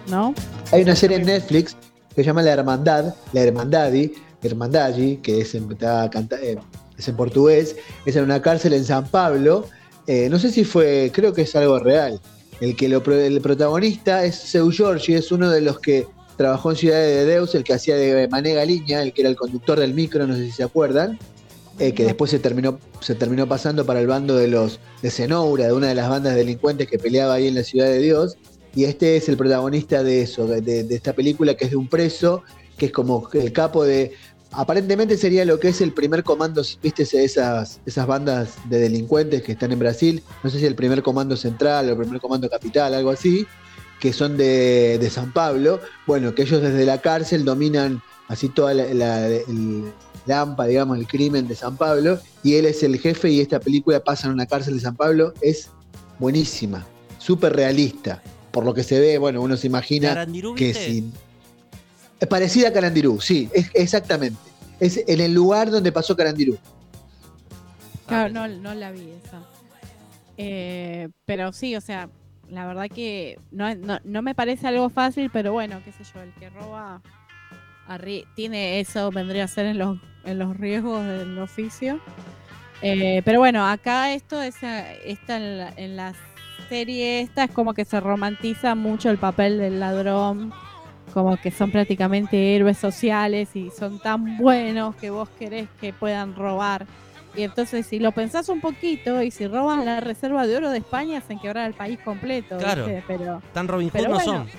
¿No? Hay una serie en Netflix que se llama La Hermandad, La Hermandadi, Hermandadi, que eh, es en portugués, es en una cárcel en San Pablo. Eh, no sé si fue, creo que es algo real. El que el protagonista es Seu Giorgi, es uno de los que trabajó en Ciudad de Deus, el que hacía de Mané Galiña, el que era el conductor del micro, no sé si se acuerdan, eh, que después se terminó, se terminó pasando para el bando de los de Cenoura, de una de las bandas delincuentes que peleaba ahí en la Ciudad de Dios. Y este es el protagonista de eso, de, de esta película que es de un preso, que es como el capo de. Aparentemente sería lo que es el primer comando, viste, esas, esas bandas de delincuentes que están en Brasil. No sé si el primer comando central o el primer comando capital, algo así que son de, de San Pablo, bueno, que ellos desde la cárcel dominan así toda la, la- el, digamos, el crimen de San Pablo, y él es el jefe y esta película pasa en una cárcel de San Pablo, es buenísima, súper realista, por lo que se ve, bueno, uno se imagina ¿Carandirú que si... Es parecida a Carandirú, sí, es, exactamente, es en el lugar donde pasó Carandirú. Claro, no, no la vi esa. Eh, pero sí, o sea, la verdad que no, no, no me parece algo fácil, pero bueno, qué sé yo, el que roba tiene eso, vendría a ser en los, en los riesgos del oficio. Eh, pero bueno, acá esto, esa, esta en la, en la serie esta es como que se romantiza mucho el papel del ladrón, como que son prácticamente héroes sociales y son tan buenos que vos querés que puedan robar. Y entonces si lo pensás un poquito y si roban la reserva de oro de España hacen quebrar al país completo. Claro. ¿viste? Pero, Tan Robin Hood no bueno. son.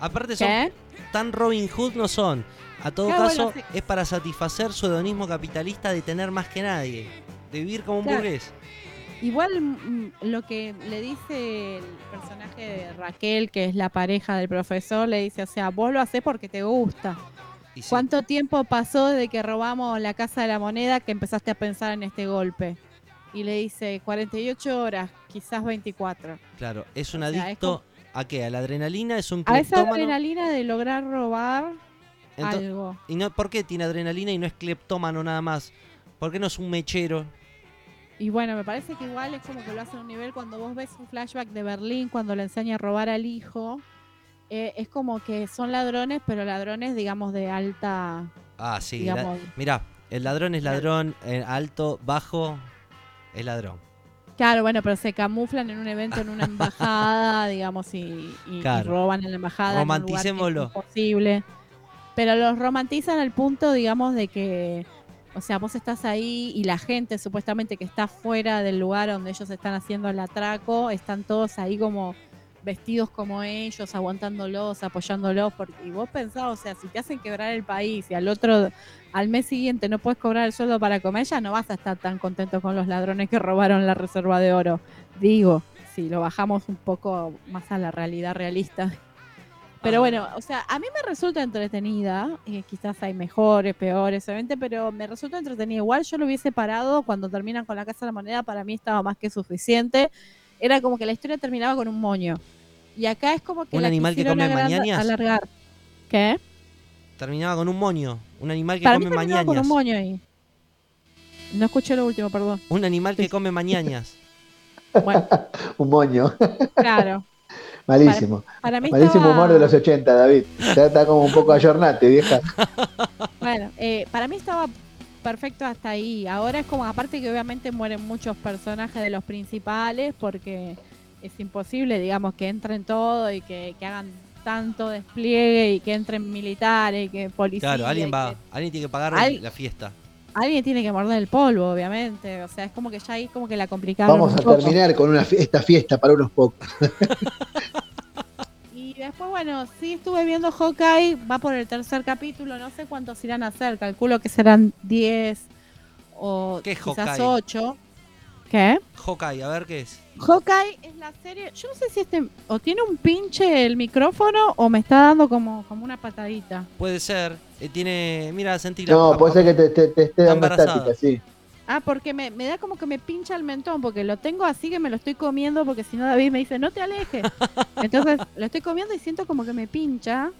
Aparte son ¿Qué? tan Robin Hood no son. A todo Claro, caso, bueno, es para satisfacer su hedonismo capitalista de tener más que nadie. De vivir como un Claro. burgués. Igual mm, lo que le dice el personaje de Raquel, que es la pareja del profesor, le dice, o sea, vos lo haces porque te gusta. Sí, ¿Cuánto tiempo pasó desde que robamos la Casa de la Moneda que empezaste a pensar en este golpe? Y le dice, 48 horas, quizás 24. claro, es un O sea, es adicto a qué? A la adrenalina, es un A esa adrenalina de lograr robar algo. ¿Y no, por qué tiene adrenalina y no es cleptómano nada más? ¿Por qué no es un mechero? Y bueno, me parece que igual es como que lo hace a un nivel cuando vos ves un flashback de Berlín, cuando le enseña a robar al hijo. eh, es como que son ladrones, pero ladrones, digamos, de alta. Ah, sí. la- mirá, el ladrón es ladrón, alto, bajo, es ladrón. Claro, bueno, pero se camuflan en un evento, en una embajada, digamos, y, y- y Claro. roban en la embajada. en un lugar que es Romanticémoslo. imposible. Pero los romantizan al punto, digamos, de que, o sea, vos estás ahí y la gente supuestamente que está fuera del lugar donde ellos están haciendo el atraco, están todos ahí como vestidos como ellos, aguantándolos, apoyándolos, porque y vos pensás, o sea, si te hacen quebrar el país y al otro, al mes siguiente no puedes cobrar el sueldo para comer, ya no vas a estar tan contento con los ladrones que robaron la reserva de oro. Digo, si lo bajamos un poco más a la realidad realista. Pero bueno, o sea, a mí me resulta entretenida, eh, quizás hay mejores, peores, obviamente, pero me resulta entretenida. Igual yo lo hubiese parado cuando terminan con la Casa de la Moneda, para mí estaba más que suficiente. Era como que la historia terminaba con un moño. Y acá es como que ¿Un la animal que come mañañas? alargar. ¿Qué? Terminaba con un moño. Un animal que Para mí come terminaba con mañañas. un moño ahí. No escuché lo último, perdón. Un animal que come mañañas. Bueno, Un moño. claro. Malísimo. Para mí Malísimo estaba- humor de los 80, David. Ya está como un poco ayornate, vieja. Bueno, eh, para mí estaba perfecto hasta ahí. Ahora es como, aparte que obviamente mueren muchos personajes de los principales porque es imposible, digamos, que entren todo y que, que hagan tanto despliegue y que entren militares y que policías. Claro, alguien va, que- alguien tiene que pagar Al- la fiesta. Alguien tiene que morder el polvo, obviamente. O sea, es como que ya ahí como que la complicaron. Vamos un a poco. terminar con una esta fiesta para unos pocos. Y después, bueno, sí estuve viendo Hawkeye, va por el tercer capítulo, no sé cuántos irán a hacer, calculo que serán 10 o ¿Qué es quizás Hawkeye? 8. ¿Qué? Hawkeye, a ver qué es. Hawkeye es la serie, yo no sé si este o tiene un pinche el micrófono o me está dando como, como una patadita. Puede ser. Eh, tiene. Mira, sentí No, puede ser que te, te- te esté dando embarazada. estática, sí. Ah, porque me, me da como que me pincha el mentón, porque lo tengo así que me lo estoy comiendo, porque si no David me dice, no te alejes. Entonces lo estoy comiendo y siento como que me pincha,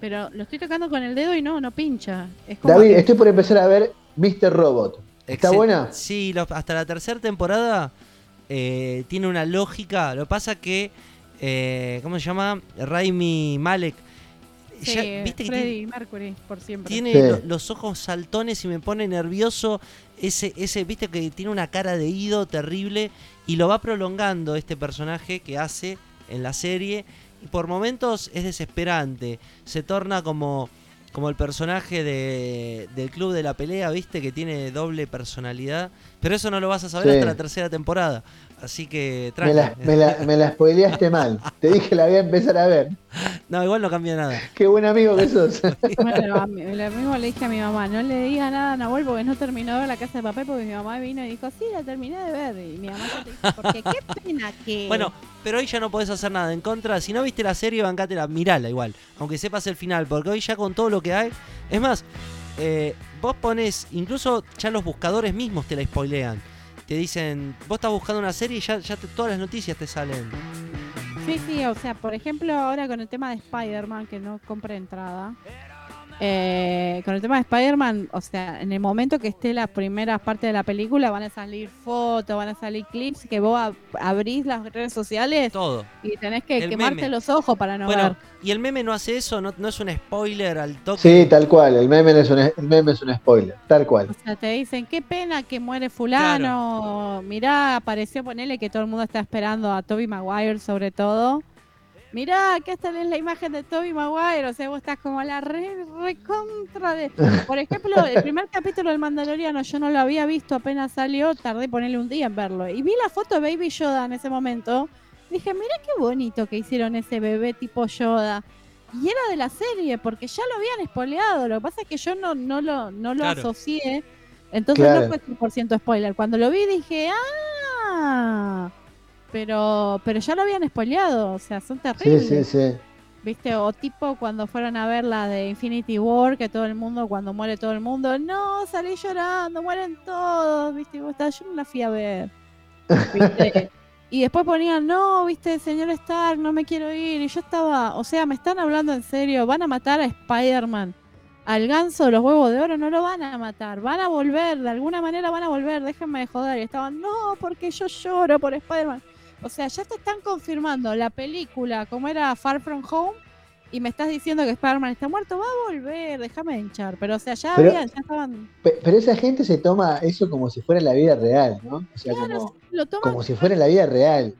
pero lo estoy tocando con el dedo y no, no pincha. Es como David, que- estoy por empezar a ver Mr. Robot. ¿Está Excel- buena? Sí, lo- hasta la tercera temporada eh, tiene una lógica. Lo que pasa que. eh, ¿Cómo se llama? Raimi Malek. Sí, ya- ¿Viste que tiene, Freddie Mercury, por siempre. tiene Sí. los ojos saltones y me pone nervioso? Ese, ese, viste que tiene una cara de ido terrible y lo va prolongando este personaje que hace en la serie y por momentos es desesperante. Se torna como, como el personaje de, del club de la pelea, ¿viste? Que tiene doble personalidad. Pero eso no lo vas a saber Sí. hasta la tercera temporada. Así que Me la, me, la, me la spoileaste mal. Te dije la voy a empezar a ver. No, igual no cambia nada. Qué buen amigo que sos. Bueno, lo mismo le dije a mi mamá, no le diga nada a Nahuel porque no terminó de ver la casa de papel porque mi mamá vino y dijo, sí, la terminé de ver. Y mi mamá ya te dijo, porque qué pena que... Bueno, pero hoy ya no podés hacer nada en contra. Si no viste la serie, bancátela, mirala igual. Aunque sepas el final, porque hoy ya con todo lo que hay. Es más, eh, vos pones, incluso ya los buscadores mismos te la spoilean. Te dicen, vos estás buscando una serie y ya, ya te- todas las noticias te salen. Sí, sí, o sea, por ejemplo, ahora con el tema de Spider-Man, que no compré entrada. Eh, con el tema de Spider-Man, o sea, en el momento que esté la primera parte de la película, van a salir fotos, van a salir clips que vos ab- abrís las redes sociales Todo. y tenés que El quemarte meme. los ojos para no bueno, ver. y el meme no hace eso, no, no es un spoiler al toque. Sí, tal cual. El meme, es un, el meme es un spoiler. Tal cual. O sea, te dicen, qué pena que muere fulano. Mirá, apareció, ponele que todo el mundo está esperando a Toby Maguire sobre todo. Mirá, que esta es la imagen de Toby Maguire. O sea, vos estás como la re, re contra de... Por ejemplo, el primer capítulo del Mandaloriano yo no lo había visto, apenas salió, tardé ponerle un día en verlo. Y vi la foto de Baby Yoda en ese momento. Dije, mira qué bonito que hicieron ese bebé tipo Yoda. Y era de la serie, porque ya lo habían espoleado. Lo que pasa es que yo no, no lo, no lo Claro. asocié. Entonces Claro. no fue 100% spoiler. Cuando lo vi dije, ¡ah! Pero, pero ya lo habían spoileado. O sea, son Sí, terribles. sí, sí. ¿Viste? O tipo cuando fueron a ver la de Infinity War, que todo el mundo, cuando muere todo el mundo, no, salí llorando, mueren todos, ¿viste? Y vos estás, yo no la fui a ver. ¿Viste? y después ponían, no, ¿viste? Señor Stark, no me quiero ir. Y yo estaba, o sea, me están hablando en serio, van a matar a Spider-Man. Al ganso de los huevos de oro no lo van a matar, van a volver, de alguna manera van a volver, déjenme de joder. Y estaban, no, porque yo lloro por Spider-Man. O sea, ya te están confirmando la película como era Far From Home y me estás diciendo que Spider-Man está muerto, va a volver, déjame hinchar. Pero o sea, ya Pero- habían, ya estaban. Pe- Pero esa gente se toma eso como si fuera la vida real, ¿no? O sea, Claro, como, lo toman. como si fuera la vida real.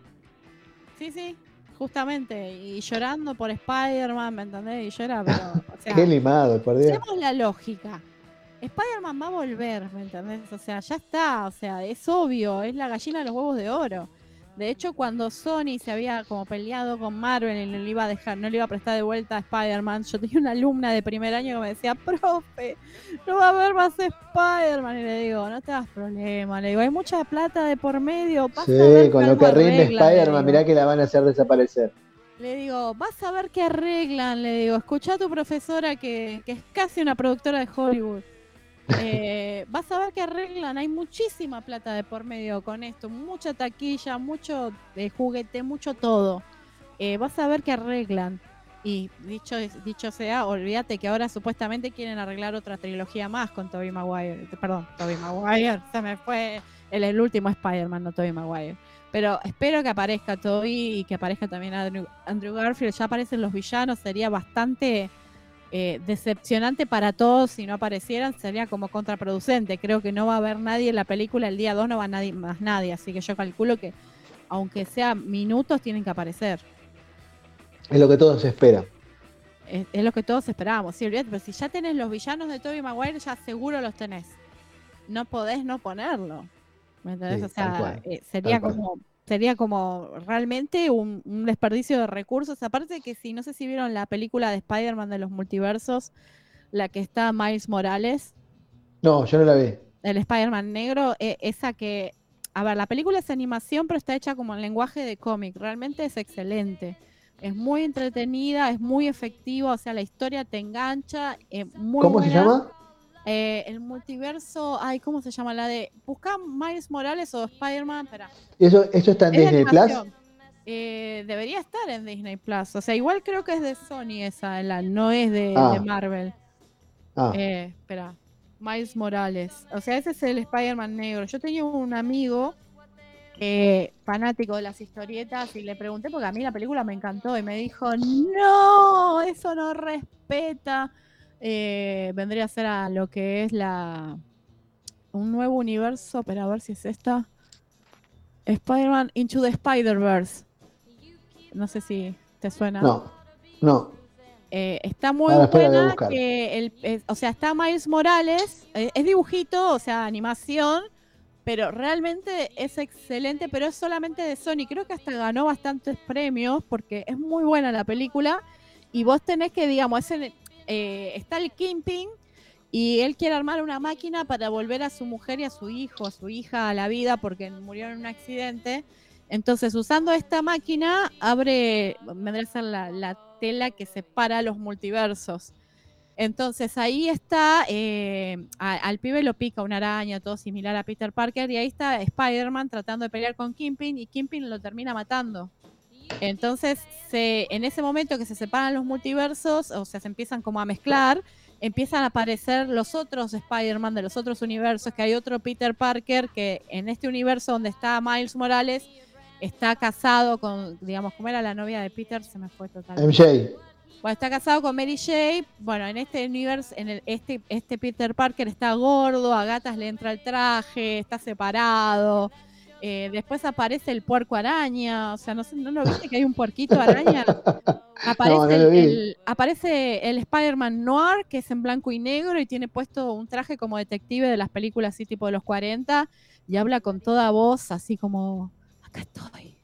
Sí, sí, justamente. Y llorando por Spider-Man, ¿me entendés? Y era, pero. O sea, Qué limado, por Dios. La lógica. Spider-Man va a volver, ¿me entendés? O sea, ya está, o sea, es obvio, es la gallina de los huevos de oro. De hecho, cuando Sony se había como peleado con Marvel y no le iba a dejar, no le iba a prestar de vuelta a Spider-Man, yo tenía una alumna de primer año que me decía, profe, no va a haber más Spider-Man. Y le digo, no te hagas problema, le digo, hay mucha plata de por medio, vas a ver Sí, con lo que rinde arreglan", le Spider-Man, mirá que la van a hacer desaparecer. Le digo, vas a ver qué arreglan. Le digo, escucha a tu profesora que, que es casi una productora de Hollywood. Eh, vas a ver qué arreglan. Hay muchísima plata de por medio con esto. Mucha taquilla, mucho de juguete, mucho todo. Eh, vas a ver qué arreglan. Y dicho, dicho sea, olvídate que ahora supuestamente quieren arreglar otra trilogía más con Tobey Maguire. Perdón, Tobey Maguire. Se me fue el, el último Spider-Man, no Tobey Maguire. Pero espero que aparezca Toby y que aparezca también Andrew, Andrew Garfield. Ya aparecen los villanos, sería bastante eh, decepcionante para todos si no aparecieran. Sería como contraproducente. Creo que no va a haber nadie en la película. El día 2 no va nadie, más nadie. Así que yo calculo que, aunque sea minutos, tienen que aparecer. Es lo que todos esperan. Es, es lo que todos esperábamos. Sí, pero si ya tenés los villanos de Toby Maguire, ya seguro los tenés. No podés no ponerlo. ¿Me entendés? Sí, o sea, eh, sería como sería como realmente un, un desperdicio de recursos. Aparte que si no sé si vieron la película de Spider-Man de los multiversos, la que está Miles Morales, No, yo no la vi. el Spider-Man negro, eh, esa que, a ver, la película es animación, pero está hecha como en lenguaje de cómic. Realmente es excelente. Es muy entretenida, es muy efectiva, o sea, la historia te engancha. eh, muy ¿Cómo se llama? Eh, el multiverso, ay, ¿cómo se llama? La de. Busca Miles Morales o Spider-Man, espera. ¿Eso, eso está en Es Disney Plus? Eh, debería estar en Disney Plus. O sea, igual creo que es de Sony esa, la, no es de, Ah. de Marvel. Ah, Eh, espera. Miles Morales. O sea, ese es el Spider-Man negro. Yo tenía un amigo eh, fanático de las historietas y le pregunté porque a mí la película me encantó y me dijo, no, eso no respeta. Eh, vendría a ser a lo que es la un nuevo universo, pero a ver si es esta. Spider-Man Into the Spider-Verse. No sé si ¿Te suena? No, no. Eh, está muy Ahora, buena. Que el, o sea, está Miles Morales. eh, es dibujito, o sea, animación. Pero realmente es excelente. Pero es solamente de Sony. Creo que hasta ganó bastantes premios. Porque es muy buena la película. Y vos tenés que, digamos, es en- eh, está el Kingpin. Y él quiere armar una máquina para volver a su mujer y a su hijo, a su hija a la vida porque murieron en un accidente. Entonces, usando esta máquina, abre, vendría a ser la, la tela que separa los multiversos. Entonces ahí está, eh, al pibe lo pica una araña, todo similar a Peter Parker, y ahí está Spider-Man tratando de pelear con Kingpin y Kingpin lo termina matando. Entonces, se, en ese momento que se separan los multiversos, o sea, se empiezan como a mezclar, empiezan a aparecer los otros Spider-Man de los otros universos, que hay otro Peter Parker que en este universo donde está Miles Morales está casado con, digamos, ¿cómo era la novia de Peter? Se me fue totalmente. MJ. Bueno, está casado con Mary Jane. Bueno, en este universo, en el, este, este Peter Parker está gordo, a gatas le entra el traje, está separado. Eh, después aparece el puerco araña. O sea, no sé, ¿no lo viste que hay un puerquito araña? Aparece, No, no el, el- aparece el Spider-Man Noir, que es en blanco y negro y tiene puesto un traje como detective de las películas así tipo de los 40 y habla con toda voz así como, acá estoy.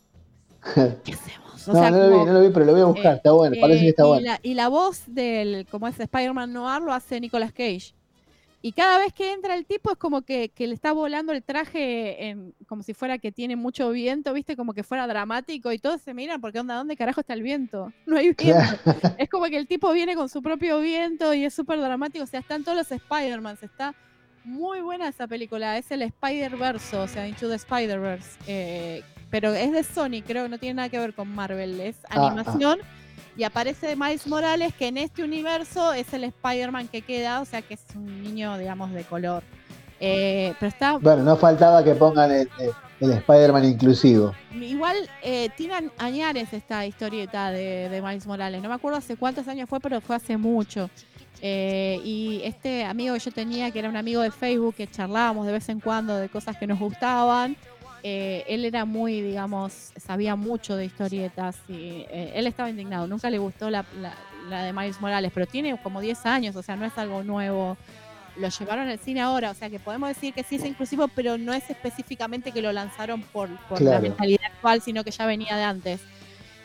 ¿Qué hacemos? O no, sea, no lo vi, no lo vi, pero lo voy a buscar. eh, está bueno, parece que está eh, y bueno. La, y la voz del, como es Spider-Man Noir, lo hace Nicolas Cage. Y cada vez que entra el tipo es como que, que le está volando el traje en- como si fuera que tiene mucho viento, ¿viste? Como que fuera dramático y todos se miran porque onda, ¿dónde carajo está el viento? No hay viento. es como que el tipo viene con su propio viento y es súper dramático. O sea, están todos los Spider-Mans. Está muy buena esa película. Es el Spider-Verse, o sea, Into the Spider-Verse. eh, pero es de Sony, creo que no tiene nada que ver con Marvel. Es Ah, ah. Y aparece Miles Morales, que en este universo es el Spider-Man que queda, o sea que es un niño, digamos, de color. Eh, pero está Bueno, no faltaba que pongan el, el- Spider-Man inclusivo. Igual eh, a- añares esta historieta de, de Miles Morales. No me acuerdo hace cuántos años fue, pero fue hace mucho. Eh, y este amigo que yo tenía, que era un amigo de Facebook, que charlábamos de vez en cuando de cosas que nos gustaban, eh, él era muy, digamos, sabía mucho de historietas y eh, él estaba indignado. Nunca le gustó la, la- la de Miles Morales, pero tiene como 10 años, o sea, no es algo nuevo. Lo llevaron al cine ahora, o sea que podemos decir que sí es inclusivo, pero no es específicamente que lo lanzaron por, por la mentalidad actual, sino que ya venía de antes.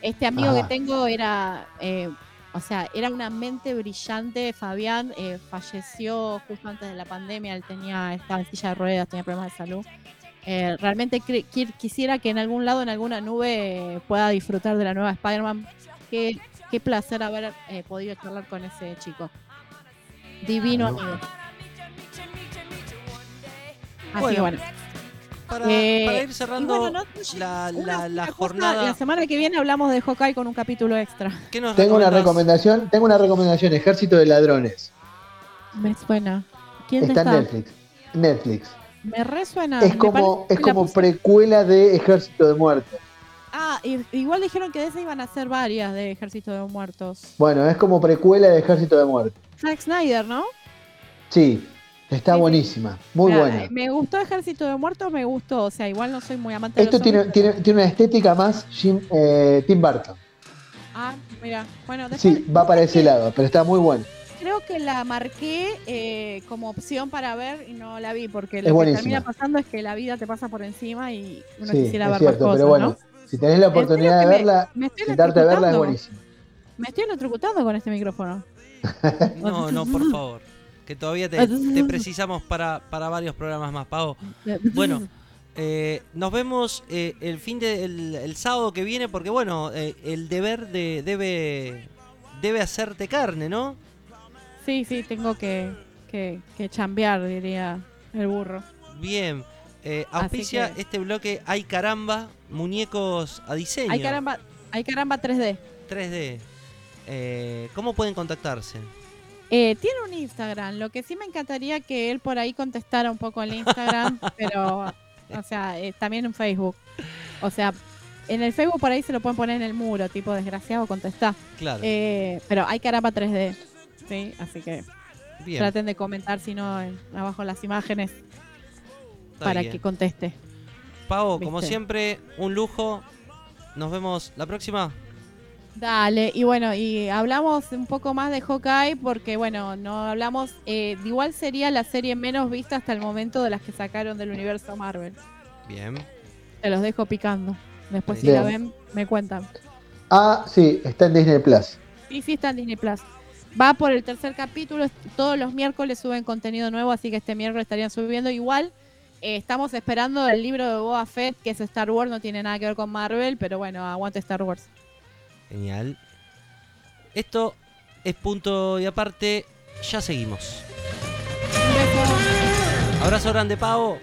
Este amigo que tengo era, eh, o sea, era una mente brillante. Fabián eh, falleció justo antes de la pandemia, él tenía, estaba en silla de ruedas, tenía problemas de salud. Eh, realmente qui- quisiera que en algún lado, en alguna nube, pueda disfrutar de la nueva Spider-Man. Qué, qué placer haber eh, podido charlar con ese chico. Divino Bueno. amigo. Así Bueno, que bueno. Para, Eh, para ir cerrando bueno, no- la, una- la- la una cosa, jornada, La semana que viene hablamos de Hawkeye con un capítulo extra. ¿qué nos Tengo una recomendación, tengo una recomendación, Ejército de Ladrones. Me suena. ¿Quién Está en está? Netflix. Netflix. Me resuena. Es como, es como precuela de Ejército de Muertos. Ah, y- igual dijeron que de esa iban a ser varias de Ejército de Muertos. Bueno, es como precuela de Ejército de Muertos. Zack Snyder, ¿no? Sí, está Sí, buenísima, muy buena. Me gustó Ejército de Muertos, me gustó. O sea, igual no soy muy amante de Esto los tiene, tiene, pero- tiene una estética más Jim- eh, Tim Burton. Ah, mira. Bueno, después Sí, va para ese lado, pero está muy bueno. Creo que la marqué eh, como opción para ver y no la vi porque Es lo que termina pasando es que la vida te pasa por encima y uno Sí, quisiera es ver cierto, más pero cosas, bueno, ¿no? si tenés la oportunidad de me- verla, me sentarte a verla es buenísimo. Me estoy electrocutando con este micrófono. No, no, por favor. Que todavía te, te precisamos para, para varios programas más, Pavo. Bueno, eh, nos vemos eh, el fin de el, el sábado que viene porque bueno, eh, el deber de debe debe hacerte carne, ¿no? Sí, sí, tengo que, que, que chambear, diría el burro. Bien. Eh, auspicia que- este bloque Hay caramba, muñecos a diseño. Hay caramba, hay caramba 3D. 3D. Eh, ¿Cómo pueden contactarse? Eh, tiene un Instagram, lo que sí me encantaría que él por ahí contestara un poco el Instagram, pero, o sea, eh, también en Facebook. O sea, en el Facebook por ahí se lo pueden poner en el muro, tipo desgraciado, contestá. Claro. Eh, pero hay caramba 3D, ¿sí? Así que Bien. traten de comentar, si no, en- abajo las imágenes está para bien. que conteste. Pavo, como siempre, un lujo. Nos vemos la próxima. Dale, y bueno, y hablamos un poco más de Hawkeye porque, bueno, no hablamos, eh, igual sería la serie menos vista hasta el momento de las que sacaron del universo Marvel. Bien. Te los dejo picando. Después si Bien. la ven, me cuentan. Ah, sí, está en Disney Plus. Sí, sí, está en Disney Plus. Va por el tercer capítulo. Todos los miércoles suben contenido nuevo, así que este miércoles estarían subiendo. Igual eh, estamos esperando el libro de Boba Fett, que es Star Wars, no tiene nada que ver con Marvel, pero bueno, aguante Star Wars. Genial. Esto es punto y aparte. Ya seguimos. Abrazo grande, Pavo.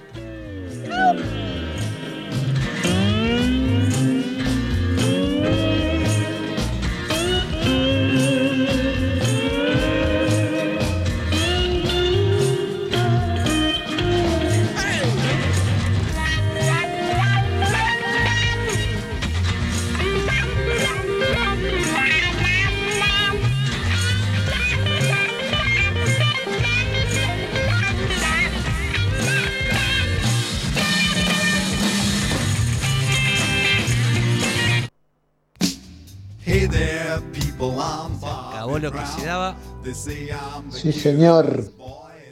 Acabó lo que se daba. Sí, señor.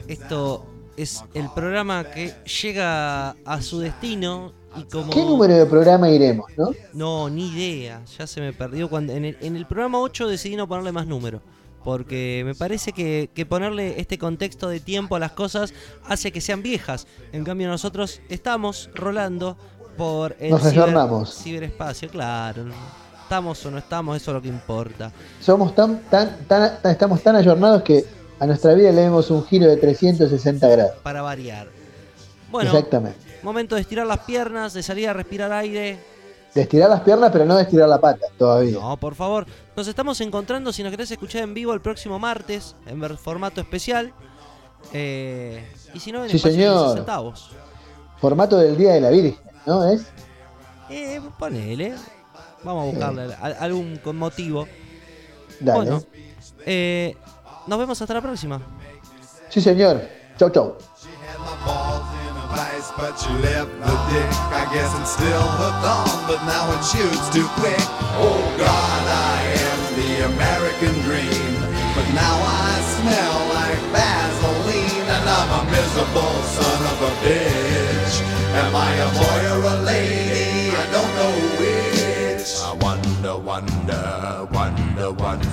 Esto es el programa que llega a su destino y como... ¿Qué número de programa iremos, no? No, ni idea. Ya se me perdió. cuando En el, en el programa 8 decidí no ponerle más número. Porque me parece que, que ponerle este contexto de tiempo a las cosas hace que sean viejas. En cambio nosotros estamos rolando por el Nos ciberespacio, claro. Estamos o no estamos, eso es lo que importa. Somos tan, tan, tan, tan- estamos tan ayornados que a nuestra vida le demos un giro de 360 grados. Para variar. Bueno, Exactamente. momento de estirar las piernas, de salir a respirar aire. De estirar las piernas, pero no de estirar la pata todavía. No, por favor. Nos estamos encontrando, si nos querés escuchar en vivo el próximo martes, en formato especial. Eh, y si no, en Sí, señor. 15 centavos. Formato del Día de la Virgen, ¿no? ¿Es? Eh, ponele. Vamos a buscarle al- algún con motivo. Dale. Bueno, eh, nos vemos hasta la próxima. Sí, señor. Chau, chau. but you left the dick. I guess I'm still hooked on, but now it shoots too quick. Oh God, I am the American dream, but now I smell like Vaseline, and I'm a miserable son of a bitch. Am I a boy or a lady? Wonder, wonder, wonder, wonder.